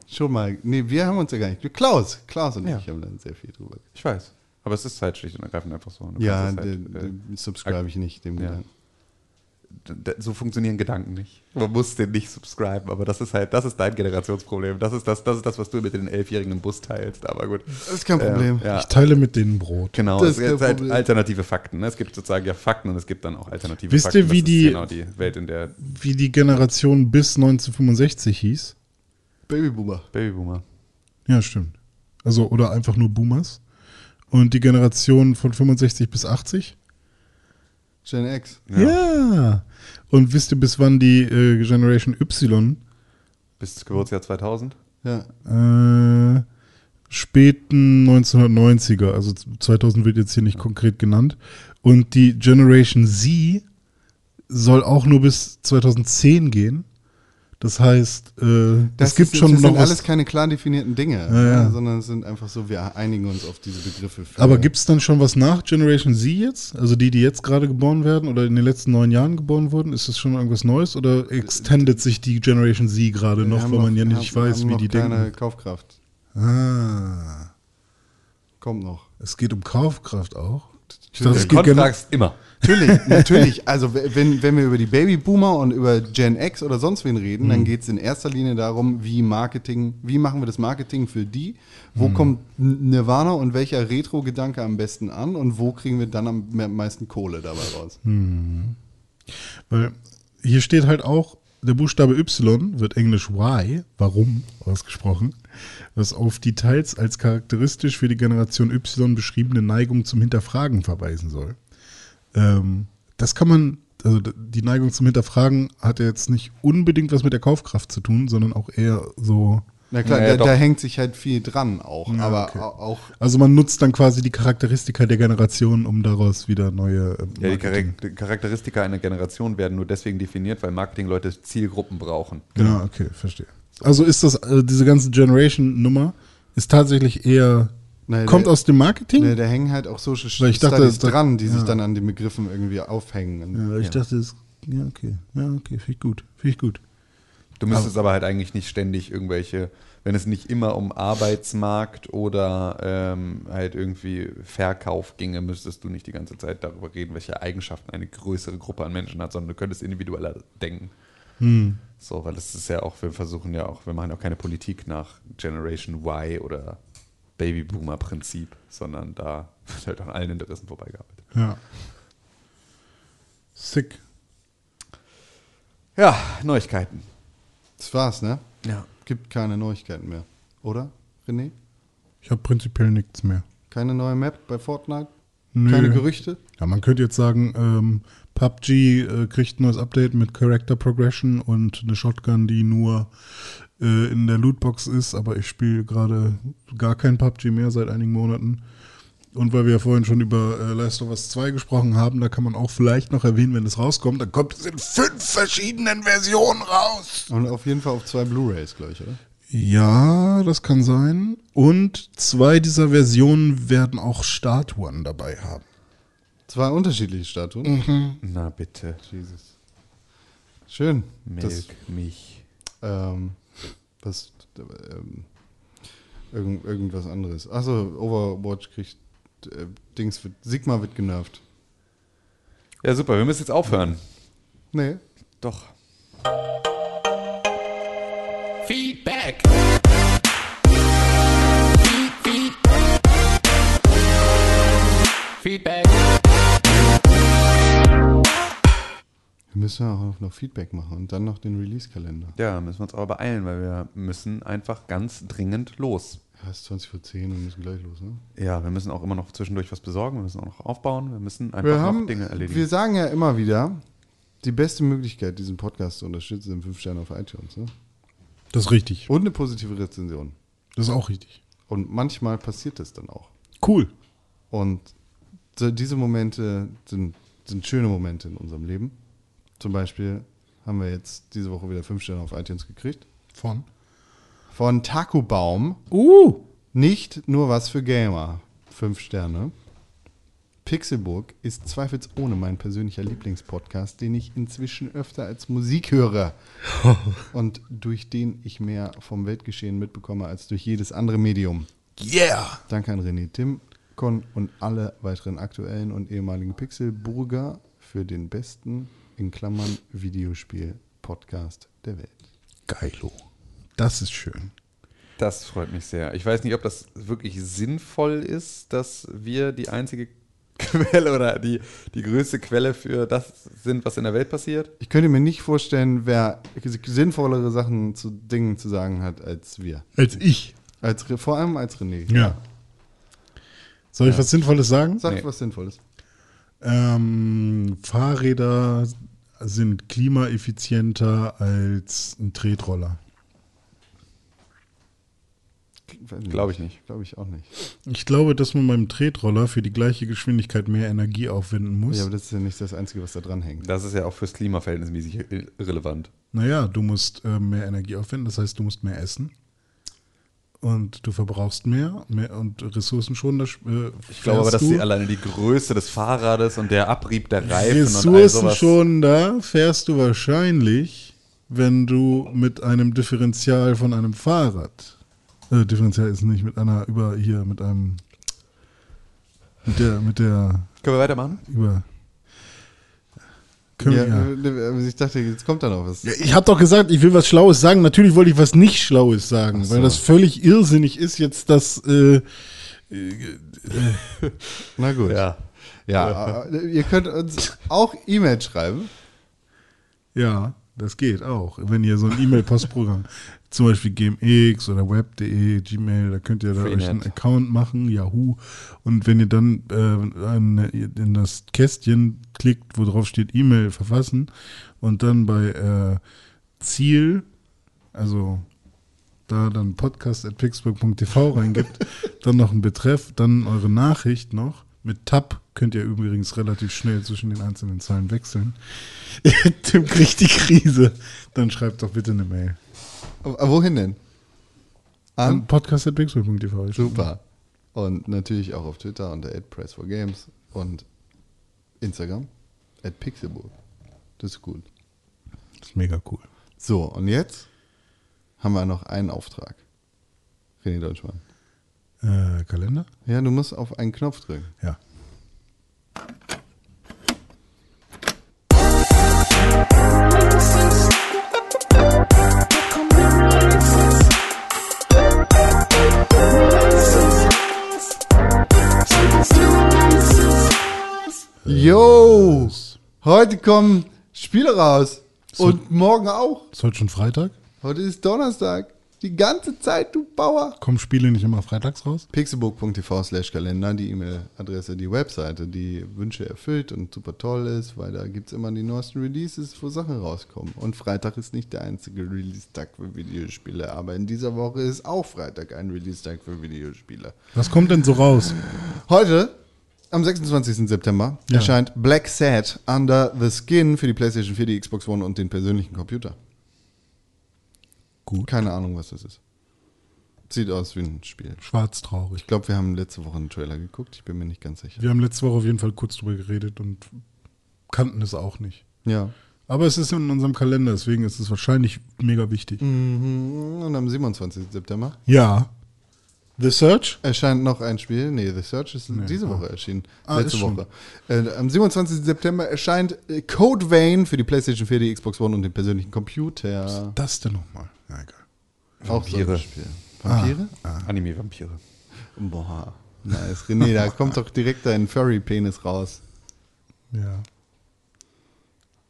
schon mal. Nee, wir haben uns ja gar nicht. Klaus, Klaus und Ja. ich haben dann sehr viel drüber. Ich weiß, aber es ist halt schlicht und ergreifend einfach so. Ja, den, halt, äh, subscribe ich nicht dem. Gedanken. So funktionieren Gedanken nicht. Man muss den nicht subscriben, aber das ist halt, das ist dein Generationsproblem. Das ist das, das ist das, was du mit den Elfjährigen im Bus teilst. Aber gut. Das ist kein Problem. Ähm, ja. Ich teile mit denen Brot. Genau, Das es gibt halt alternative Fakten. Ne? Es gibt sozusagen ja Fakten und es gibt dann auch alternative Wisst Fakten. ihr, wie die- genau die Welt, in der Wie die Generation bis 1965 hieß? Babyboomer. Babyboomer. Ja, stimmt. Also, oder einfach nur Boomers. Und die Generation von 65 bis 80? Gen X. Ja. Und wisst ihr, bis wann die äh, Generation Y Bis Geburtsjahr 2000. Ja. äh, späten 1990er, also 2000 wird jetzt hier nicht konkret genannt. Und die Generation Z soll auch nur bis 2010 gehen. Das heißt, äh, Das es gibt ist, schon das noch sind was. alles keine klar definierten Dinge, Ja, ne? ja. sondern es sind einfach so, wir einigen uns auf diese Begriffe. Für Aber gibt es dann schon was nach Generation Z jetzt? Also die, die jetzt gerade geboren werden oder in den letzten neun Jahren geboren wurden? Ist das schon irgendwas Neues oder extendet sich die Generation Z gerade noch, weil man ja nicht haben- weiß, haben wie noch die keine denken? Kaufkraft. Ah, Kommt noch. es geht um Kaufkraft auch. Ich Du dachte, es geht immer. Natürlich, natürlich. Also wenn, wenn wir über die Babyboomer und über Gen X oder sonst wen reden, Mhm. dann geht es in erster Linie darum, wie Marketing, wie machen wir das Marketing für die? Wo Mhm. kommt Nirvana und welcher Retro-Gedanke am besten an und wo kriegen wir dann am me- meisten Kohle dabei raus? Mhm. weil hier steht halt auch, der Buchstabe Y wird englisch Y, warum ausgesprochen, was auf die teils als charakteristisch für die Generation Y beschriebene Neigung zum Hinterfragen verweisen soll. Ähm, das kann man, also die Neigung zum Hinterfragen hat ja jetzt nicht unbedingt was mit der Kaufkraft zu tun, sondern auch eher so, Na klar, Naja, da, da hängt sich halt viel dran auch. Ja, aber okay. au- auch also man nutzt dann quasi die Charakteristika der Generation, um daraus wieder neue Ja, die Marketing- Charak- die Charakteristika einer Generation werden nur deswegen definiert, weil Marketingleute Zielgruppen brauchen. Genau, okay, verstehe. Also ist das, äh, diese ganze Generation-Nummer ist tatsächlich eher, Nein, kommt der- aus dem Marketing? ne, da hängen halt auch Social Weil ich dachte, Studies das- dran, die sich ja. dann an den Begriffen irgendwie aufhängen. ja, ich Ja. dachte, es, ja, okay, ja, okay, finde ich gut, finde ich gut. Du müsstest aber, halt eigentlich nicht ständig irgendwelche, wenn es nicht immer um Arbeitsmarkt oder ähm, halt irgendwie Verkauf ginge, müsstest du nicht die ganze Zeit darüber reden, welche Eigenschaften eine größere Gruppe an Menschen hat, sondern du könntest individueller denken. Hm. So, weil das ist ja auch, wir versuchen ja auch, wir machen ja auch keine Politik nach Generation Y oder Babyboomer-Prinzip, sondern da wird halt an allen Interessen vorbeigearbeitet. Ja. Sick. Ja, Neuigkeiten. Das war's, ne? Ja. Gibt keine Neuigkeiten mehr. Oder, René? Ich habe prinzipiell nichts mehr. Keine neue Map bei Fortnite? Nö. Keine Gerüchte? Ja, man könnte jetzt sagen, ähm, PUBG äh, kriegt ein neues Update mit Character Progression und eine Shotgun, die nur äh, in der Lootbox ist, aber ich spiele gerade gar kein PUBG mehr seit einigen Monaten. Und weil wir ja vorhin schon über äh, Last of Us 2 gesprochen haben, da kann man auch vielleicht noch erwähnen, wenn es rauskommt, dann kommt es in fünf verschiedenen Versionen raus. Und auf jeden Fall auf zwei Blu-Rays, glaube ich, oder? Ja, das kann sein. Und zwei dieser Versionen werden auch Statuen dabei haben. Zwei unterschiedliche Statuen. Na bitte. Jesus. Schön. Milk Das, mich. ähm, was, ähm, irgend, irgendwas anderes. Achso, Overwatch kriegt äh, Dings, wird, Sigma wird genervt. Ja, super. Wir müssen jetzt aufhören. Nee. Doch. Feedback. Feed, feed. Feedback. Wir müssen ja auch noch Feedback machen und dann noch den Release-Kalender. Ja, müssen wir uns aber beeilen, weil wir müssen einfach ganz dringend los. Ja, es ist 20 vor 10 und wir müssen gleich los, ne? Ja, wir müssen auch immer noch zwischendurch was besorgen, wir müssen auch noch aufbauen, wir müssen einfach Wir, noch haben, Dinge erledigen. wir sagen ja immer wieder, die beste Möglichkeit, diesen Podcast zu unterstützen, sind 5 Sterne auf iTunes. Ne? Das ist richtig. Und eine positive Rezension. Das ist auch richtig. Und manchmal passiert das dann auch. Cool. Und diese Momente sind, sind schöne Momente in unserem Leben. Zum Beispiel haben wir jetzt diese Woche wieder 5 Sterne auf iTunes gekriegt. Von? Von Takubaum. Uh! Nicht nur was für Gamer. 5 Sterne. Pixelburg ist zweifelsohne mein persönlicher Lieblingspodcast, den ich inzwischen öfter als Musik höre. *laughs* Und durch den ich mehr vom Weltgeschehen mitbekomme als durch jedes andere Medium. Yeah! Danke an René Tim, Con und alle weiteren aktuellen und ehemaligen Pixelburger für den besten, in Klammern, Videospiel-Podcast der Welt. Geilo. Das ist schön. Das freut mich sehr. Ich weiß nicht, ob das wirklich sinnvoll ist, dass wir die einzige *laughs* Quelle oder die, die größte Quelle für das sind, was in der Welt passiert. Ich könnte mir nicht vorstellen, wer sinnvollere Sachen zu Dingen zu sagen hat als wir. Als ich. Als, vor allem als René. Ja. Soll ich was Sinnvolles sagen? Sag Nee. was Sinnvolles. Ähm, Fahrräder sind klimaeffizienter als ein Tretroller. Glaube ich nicht. Glaube ich auch nicht. Ich glaube, dass man beim Tretroller für die gleiche Geschwindigkeit mehr Energie aufwenden muss. Ja, aber das ist ja nicht das Einzige, was da dran hängt. Das ist ja auch fürs Klima verhältnismäßig ir- irrelevant. Naja, du musst äh, mehr Energie aufwenden, das heißt, du musst mehr essen. Und du verbrauchst mehr, mehr und ressourcenschonender. Äh, Ich glaube aber, dass die alleine die Größe des Fahrrades und der Abrieb der Reifen. Ressourcenschonender fährst du wahrscheinlich, wenn du mit einem Differential von einem Fahrrad. Äh, Differential ist nicht mit einer über hier mit einem mit der mit der Können wir weitermachen? über. Können Ja, ja. äh, Ich dachte, jetzt kommt da noch was. Ja, Ich habe doch gesagt, ich will was Schlaues sagen. Natürlich wollte ich was nicht Schlaues sagen, so. weil das völlig irrsinnig ist jetzt, dass äh, *laughs* Na gut. Ja. Ja, äh, ihr könnt uns auch E-Mail schreiben. Ja, das geht auch. Wenn ihr so ein E-Mail-Postprogramm, zum Beispiel GMX oder web.de, Gmail, da könnt ihr da Freenet. euch einen Account machen, Yahoo. Und wenn ihr dann äh, in das Kästchen klickt, wo drauf steht E-Mail verfassen und dann bei äh, Ziel, also da dann podcast.pixburg.tv reingibt, *laughs* dann noch einen Betreff, dann eure Nachricht noch. Mit Tab könnt ihr übrigens relativ schnell zwischen den einzelnen Zeilen wechseln. *laughs* Tim kriegt die Krise. Dann schreibt doch bitte eine Mail. Aber wohin denn? An An? podcast.pixburg.tv. Super. Und natürlich auch auf Twitter unter @press4games und Instagram at Pixelburg. Das ist gut. Das ist mega cool. So, und jetzt haben wir noch einen Auftrag. René Deutschmann. Äh, Kalender? Ja, du musst auf einen Knopf drücken. Ja. Yo! Heute kommen Spiele raus. Und morgen auch. Ist heute schon Freitag? Heute ist Donnerstag. Die ganze Zeit, du Bauer. Kommen Spiele nicht immer freitags raus? pixelbook.tv slash Kalender, die E-Mail-Adresse, die Webseite, die Wünsche erfüllt und super toll ist, weil da gibt es immer die neuesten Releases, wo Sachen rauskommen. Und Freitag ist nicht der einzige Release-Tag für Videospiele, aber in dieser Woche ist auch Freitag ein Release-Tag für Videospiele. Was kommt denn so raus? Heute, am 26. September, Ja. erscheint Black Sad Under the Skin für die PlayStation 4, die Xbox One und den persönlichen Computer. Gut. Keine Ahnung, was das ist. Sieht aus wie ein Spiel. Schwarz traurig. Ich glaube, wir haben letzte Woche einen Trailer geguckt. Ich bin mir nicht ganz sicher. Wir haben letzte Woche auf jeden Fall kurz drüber geredet und kannten es auch nicht. Ja. Aber es ist in unserem Kalender, deswegen ist es wahrscheinlich mega wichtig. Mhm. Und am 27. September Ja. The Search? erscheint noch ein Spiel. Nee, The Search ist diese Woche erschienen. Ah, Letzte ist. Woche. Äh, am 27. September erscheint äh, Code Vein für die PlayStation 4, die Xbox One und den persönlichen Computer. Das denn nochmal? Ja, egal. Auch so ein Vampire. Spiel. Vampire? Anime-Vampire. Boah. Nice. René, da *laughs* kommt doch direkt dein Furry-Penis raus. Ja.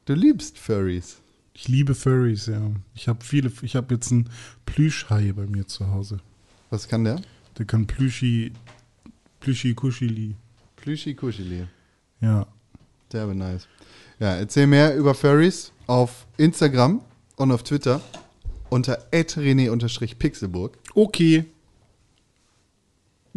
Du liebst Furries. Ich liebe Furries, ja. Ich habe viele, ich habe jetzt einen Plüschhai bei mir zu Hause. Was kann der? Der kann Plüschi, Plüschi Kuschili. Plüschi Kuscheli. Ja. Derbe nice. Ja, erzähl mehr über Furries auf Instagram und auf Twitter unter rené-pixelburg. Okay.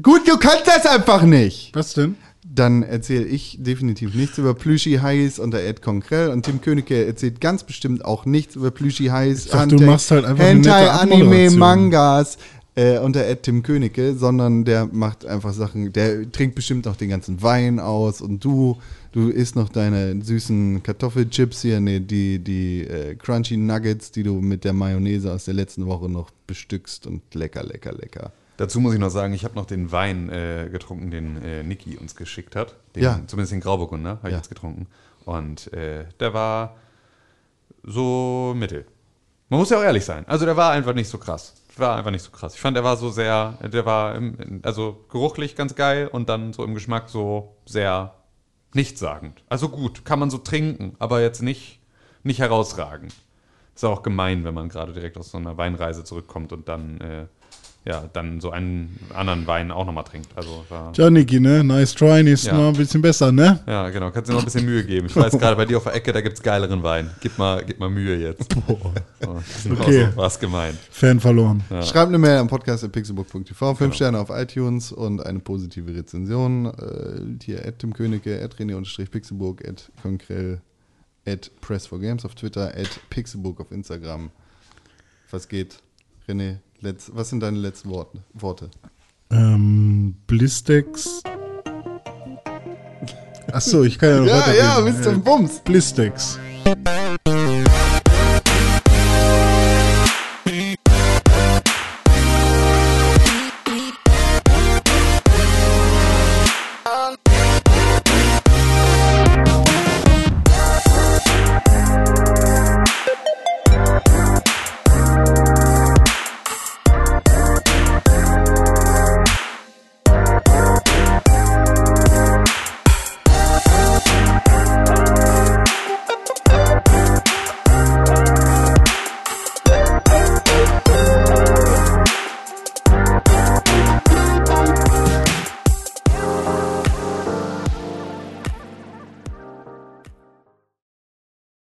Gut, du kannst das einfach nicht. Was denn? Dann erzähle ich definitiv nichts über Plüschi-Highs unter Ed Konkrell und Tim Königke erzählt ganz bestimmt auch nichts über Plüschi-Highs. Ich dachte, du machst halt einfach eine nette Hentai, Anime. Mangas äh, unter Ed Tim Königke, sondern der macht einfach Sachen, der trinkt bestimmt noch den ganzen Wein aus und du, du isst noch deine süßen Kartoffelchips hier, nee, die, die äh, Crunchy Nuggets, die du mit der Mayonnaise aus der letzten Woche noch bestückst und lecker, lecker, lecker. Dazu muss ich noch sagen, ich habe noch den Wein äh, getrunken, den äh, Niki uns geschickt hat. Den, Ja. Zumindest den Grauburgunder habe ich Ja. jetzt getrunken. Und äh, der war so mittel. Man muss ja auch ehrlich sein. Also der war einfach nicht so krass. War einfach nicht so krass. Ich fand, der war so sehr, der war im, also geruchlich ganz geil und dann so im Geschmack so sehr nichtssagend. Also gut, kann man so trinken, aber jetzt nicht, nicht herausragend. Ist auch gemein, wenn man gerade direkt aus so einer Weinreise zurückkommt und dann, äh, ja, dann so einen anderen Wein auch nochmal trinkt. Also Tja, Niki, ne? Nice try, nächstes Ja. Mal ein bisschen besser, ne? ja, genau, kannst dir noch ein bisschen Mühe geben. Ich weiß gerade bei dir auf der Ecke, da gibt es geileren Wein. Gib mal, gib mal Mühe jetzt. So, Okay. War es gemeint. Fan verloren. Schreibt eine Mail am Podcast at pixelbook.tv, fünf Sterne auf iTunes und eine positive Rezension. Äh, hier at Tim Königke, at René-Pixelburg, at Konkrell, at Press4Games auf Twitter, at Pixelbook auf Instagram. Was geht? René, letz, was sind deine letzten Worte? Worte? Ähm, Blistex. Achso, ich kann ja noch Ja, ja, zum Bums. Blistex.